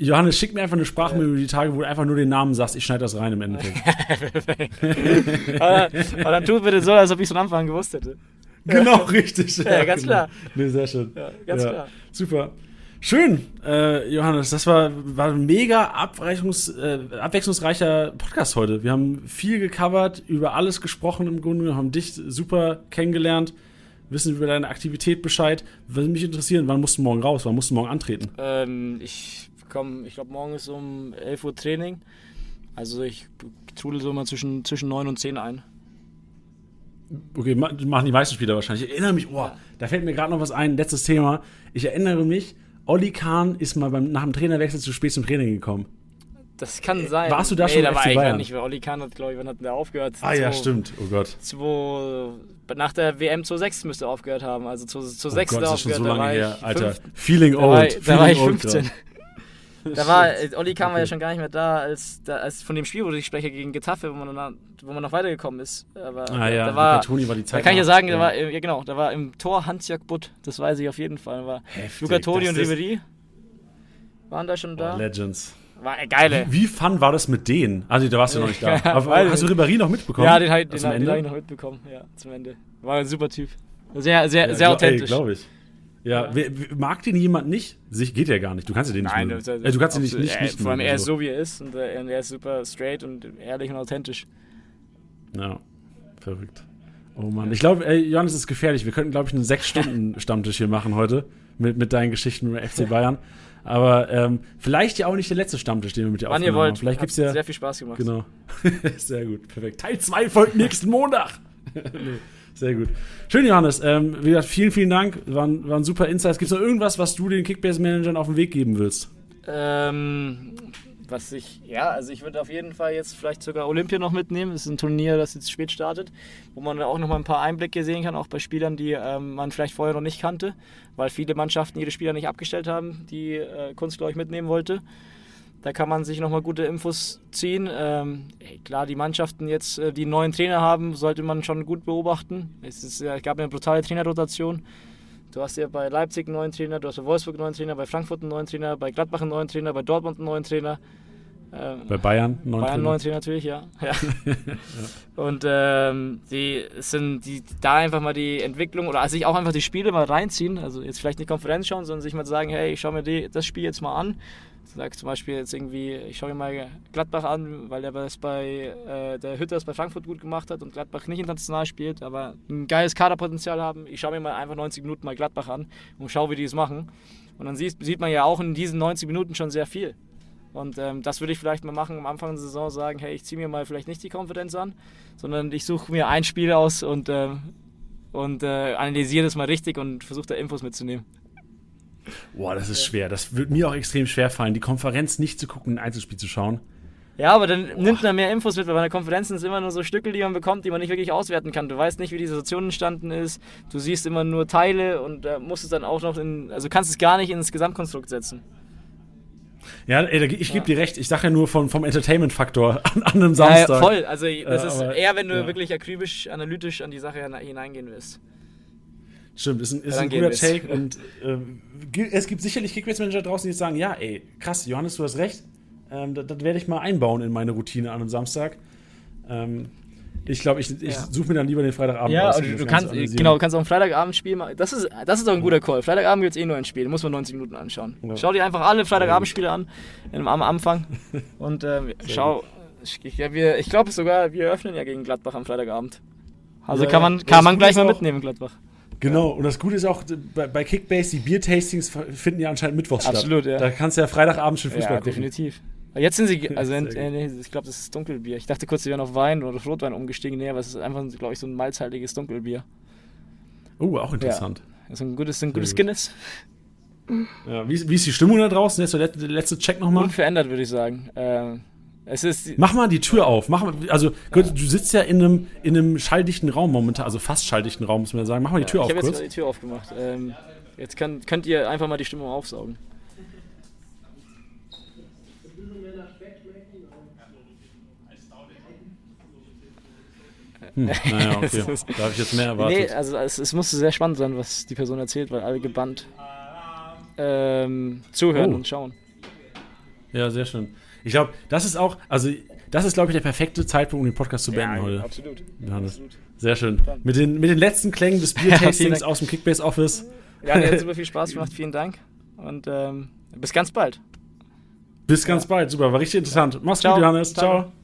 Johannes, schick mir einfach eine Sprachmail über die Tage, wo du einfach nur den Namen sagst, ich schneide das rein im Endeffekt. aber, aber, dann tu bitte so, als ob ich es von Anfang an gewusst hätte. Genau, richtig. Ja, ja ganz genau. klar. Nee, sehr schön. Ja, ganz klar. Super. Schön, äh, Johannes. Das war, war ein mega äh, abwechslungsreicher Podcast heute. Wir haben viel gecovert, über alles gesprochen im Grunde. Wir haben dich super kennengelernt, wissen über deine Aktivität Bescheid. Würde mich interessieren, wann musst du morgen raus? Wann musst du morgen antreten? Ähm, ich komme, ich glaube, morgen ist um 11 Uhr Training. Also ich trudel so mal zwischen, zwischen 9 und 10 ein. Okay, machen die meisten Spieler wahrscheinlich. Ich erinnere mich, oh, da fällt mir gerade noch was ein, letztes Thema. Ich erinnere mich, Olli Kahn ist mal beim, nach dem Trainerwechsel zu spät zum Training gekommen. Das kann sein. Warst du da nee, schon da FC war ich Bayern? nicht, weil Olli Kahn hat, glaube ich, wann hat der aufgehört? Ah ja, Zwei- stimmt. Oh Gott. zwei- nach der WM 2006 müsste er aufgehört haben. Also 2006 oh Gott, er das ist schon aufgehört. so lange her, Alter. fünf- Feeling Da old. war, da war ich Feeling old 15. grad. Da war, äh, Olli Kahn war ja schon gar nicht mehr da, als, da, als von dem Spiel, wo ich spreche, gegen Getafe, wo man, dann, wo man noch weitergekommen ist. Aber Ah ja, da war, Toni war die da Zeit. kann ich ja noch. sagen, da war, äh, ja genau, da war im Tor Hans-Jörg Butt, das weiß ich auf jeden Fall. Da war Heftig, Luca Toni und Ribery waren da schon da. Oh, Legends. War äh, geile. Wie fun war das mit denen? Also, da warst du noch nicht da. Ja, Aber hast du. Ribéry noch mitbekommen? Ja, den, den, den, Ende? habe ich noch mitbekommen, ja, zum Ende. War ein super Typ. Sehr, sehr, Ja, sehr authentisch. glaube ich. Ja, wer- mag den jemand nicht? Sich geht ja gar nicht. Du kannst ja den Nein, nicht das- mögen. äh, du kannst ihn nicht, nicht, Äh, nicht Vor allem, er ist also. so, wie er ist und er ist super straight und ehrlich und authentisch. Ja, verrückt. Oh Mann. Ich glaube, Johannes ist gefährlich. Wir könnten, glaube ich, einen Sechs-Stunden-Stammtisch hier machen heute mit, mit deinen Geschichten mit dem FC Bayern. Aber ähm, vielleicht ja auch nicht der letzte Stammtisch, den wir mit dir Wann ihr aufgenommen haben. wollt. Vielleicht Hat gibt's ja. sehr viel Spaß gemacht. Genau. Sehr gut, perfekt. Teil 2 folgt nächsten Montag. nee, sehr gut. Schön, Johannes. Ähm, wie gesagt, vielen, vielen Dank. Waren, waren super Insights. Gibt es noch irgendwas, was du den Kickbase-Managern auf den Weg geben willst? Ähm, was ich, ja, also ich würde auf jeden Fall jetzt vielleicht sogar Olympia noch mitnehmen. Das ist ein Turnier, das jetzt spät startet, wo man auch noch mal ein paar Einblicke sehen kann, auch bei Spielern, die ähm, man vielleicht vorher noch nicht kannte, weil viele Mannschaften ihre Spieler nicht abgestellt haben, die äh, Kunst, glaube ich, mitnehmen wollte. Da kann man sich nochmal gute Infos ziehen. Ähm, klar, die Mannschaften jetzt, äh, die einen neuen Trainer haben, sollte man schon gut beobachten. Es, ist, ja- es gab ja eine brutale Trainerrotation. Du hast ja bei Leipzig einen neuen Trainer, du hast bei Wolfsburg einen neuen Trainer, bei Frankfurt einen neuen Trainer, bei Gladbach einen neuen Trainer, bei Dortmund einen neuen Trainer. Ähm, Bei Bayern? neun Bayern einen Trainer? neuen Trainer natürlich, ja. ja. Und ähm, die sind die da einfach mal die Entwicklung oder sich auch einfach die Spiele mal reinziehen. Also jetzt vielleicht nicht Konferenz schauen, sondern sich mal sagen, hey, ich schaue mir die, das Spiel jetzt mal an. Sag zum Beispiel jetzt irgendwie, ich schaue mir mal Gladbach an, weil der das bei äh, der Hütter das bei Frankfurt gut gemacht hat und Gladbach nicht international spielt, aber ein geiles Kaderpotenzial haben. Ich schaue mir mal einfach 90 Minuten mal Gladbach an und schaue, wie die es machen. Und dann sieht, sieht man ja auch in diesen 90 Minuten schon sehr viel. Und ähm, das würde ich vielleicht mal machen am Anfang der Saison, sagen, hey, ich ziehe mir mal vielleicht nicht die Konferenz an, sondern ich suche mir ein Spiel aus und, ähm, und äh, analysiere das mal richtig und versuche da Infos mitzunehmen. Boah, das ist schwer. Das wird mir auch extrem schwer fallen, die Konferenz nicht zu gucken, ein Einzelspiel zu schauen. Ja, aber dann nimmt man mehr Infos mit, weil bei einer Konferenz sind es immer nur so Stücke, die man bekommt, die man nicht wirklich auswerten kann. Du weißt nicht, wie die Situation entstanden ist, du siehst immer nur Teile und äh, musst es dann auch noch in, also kannst es gar nicht ins Gesamtkonstrukt setzen. Ja, ey, ich gebe Ja. dir recht. Ich sage ja nur vom, vom Entertainment-Faktor an, an einem Samstag. ja, voll. Also das Äh, ist aber- eher, wenn du ja. wirklich akribisch, analytisch an die Sache hine- hineingehen willst. Stimmt, ist ein, ist ein guter. Take. Und gi- es gibt sicherlich Kickbase-Manager draußen, die sagen, ja, ey, krass, Johannes, du hast recht. Ähm, das, das werde ich mal einbauen in meine Routine an einem Samstag. Ähm, ich glaube, ich, ich Ja. suche mir dann lieber den Freitagabend Ja, aus, und um du, kannst, genau, du kannst auch ein Freitagabend Spiel machen. Das ist, das ist auch ein guter Call. Freitagabend gibt es eh nur ein Spiel, muss man 90 Minuten anschauen. Ja. Schau dir einfach alle Freitagabendspiele an im, am Anfang und ähm, schau. Ich, ja, wir- ich glaube sogar, wir öffnen ja gegen Gladbach am Freitagabend. Also Ja, kann ja. man, kann man gleich mal auch- mitnehmen, Gladbach. Genau, und das Gute ist auch, bei, bei Kickbase, die Biertastings finden ja anscheinend mittwochs Absolut, statt. ja. Da kannst du ja Freitagabend schon Fußball Ja, gucken. definitiv. Jetzt sind sie, also Sehr äh, gut. nee, ich glaube, das ist Dunkelbier. Ich dachte kurz, sie wären auf Wein oder auf Rotwein umgestiegen. Nee, aber es ist einfach, glaube ich, so ein malzhaltiges Dunkelbier. Oh, auch interessant. Das ist ein gutes, ein gutes gut. Guinness. Ja. wie, ist- wie ist die Stimmung da draußen? Jetzt der letzte, der letzte Check nochmal. Unverändert, würde ich sagen. Ähm, Mach mal die Tür auf. Mach mal, also, gut, du sitzt ja in einem, in einem schalldichten Raum momentan, also fast schalldichten Raum, muss man sagen. Mach mal die Tür ich auf habe jetzt die Tür aufgemacht. Ähm, jetzt kann, könnt ihr einfach mal die Stimmung aufsaugen. Hm, naja, okay. Da habe ich jetzt mehr Nee, erwartet. also es, es musste sehr spannend sein, was die Person erzählt, weil alle gebannt ähm, zuhören Oh. und schauen. Ja, sehr schön. Ich glaube, das ist auch, also, das ist, glaube ich, der perfekte Zeitpunkt, um den Podcast zu beenden heute. absolut. Johannes. absolut. Sehr schön. Mit den, mit den letzten Klängen des Biertastings aus dem Kickbase Office. Ja, mir hat super viel Spaß gemacht. Vielen Dank. Und ähm, bis ganz bald. Bis ganz bald. Super, war richtig interessant. Mach's Ciao. gut, Johannes. Ciao. Ciao.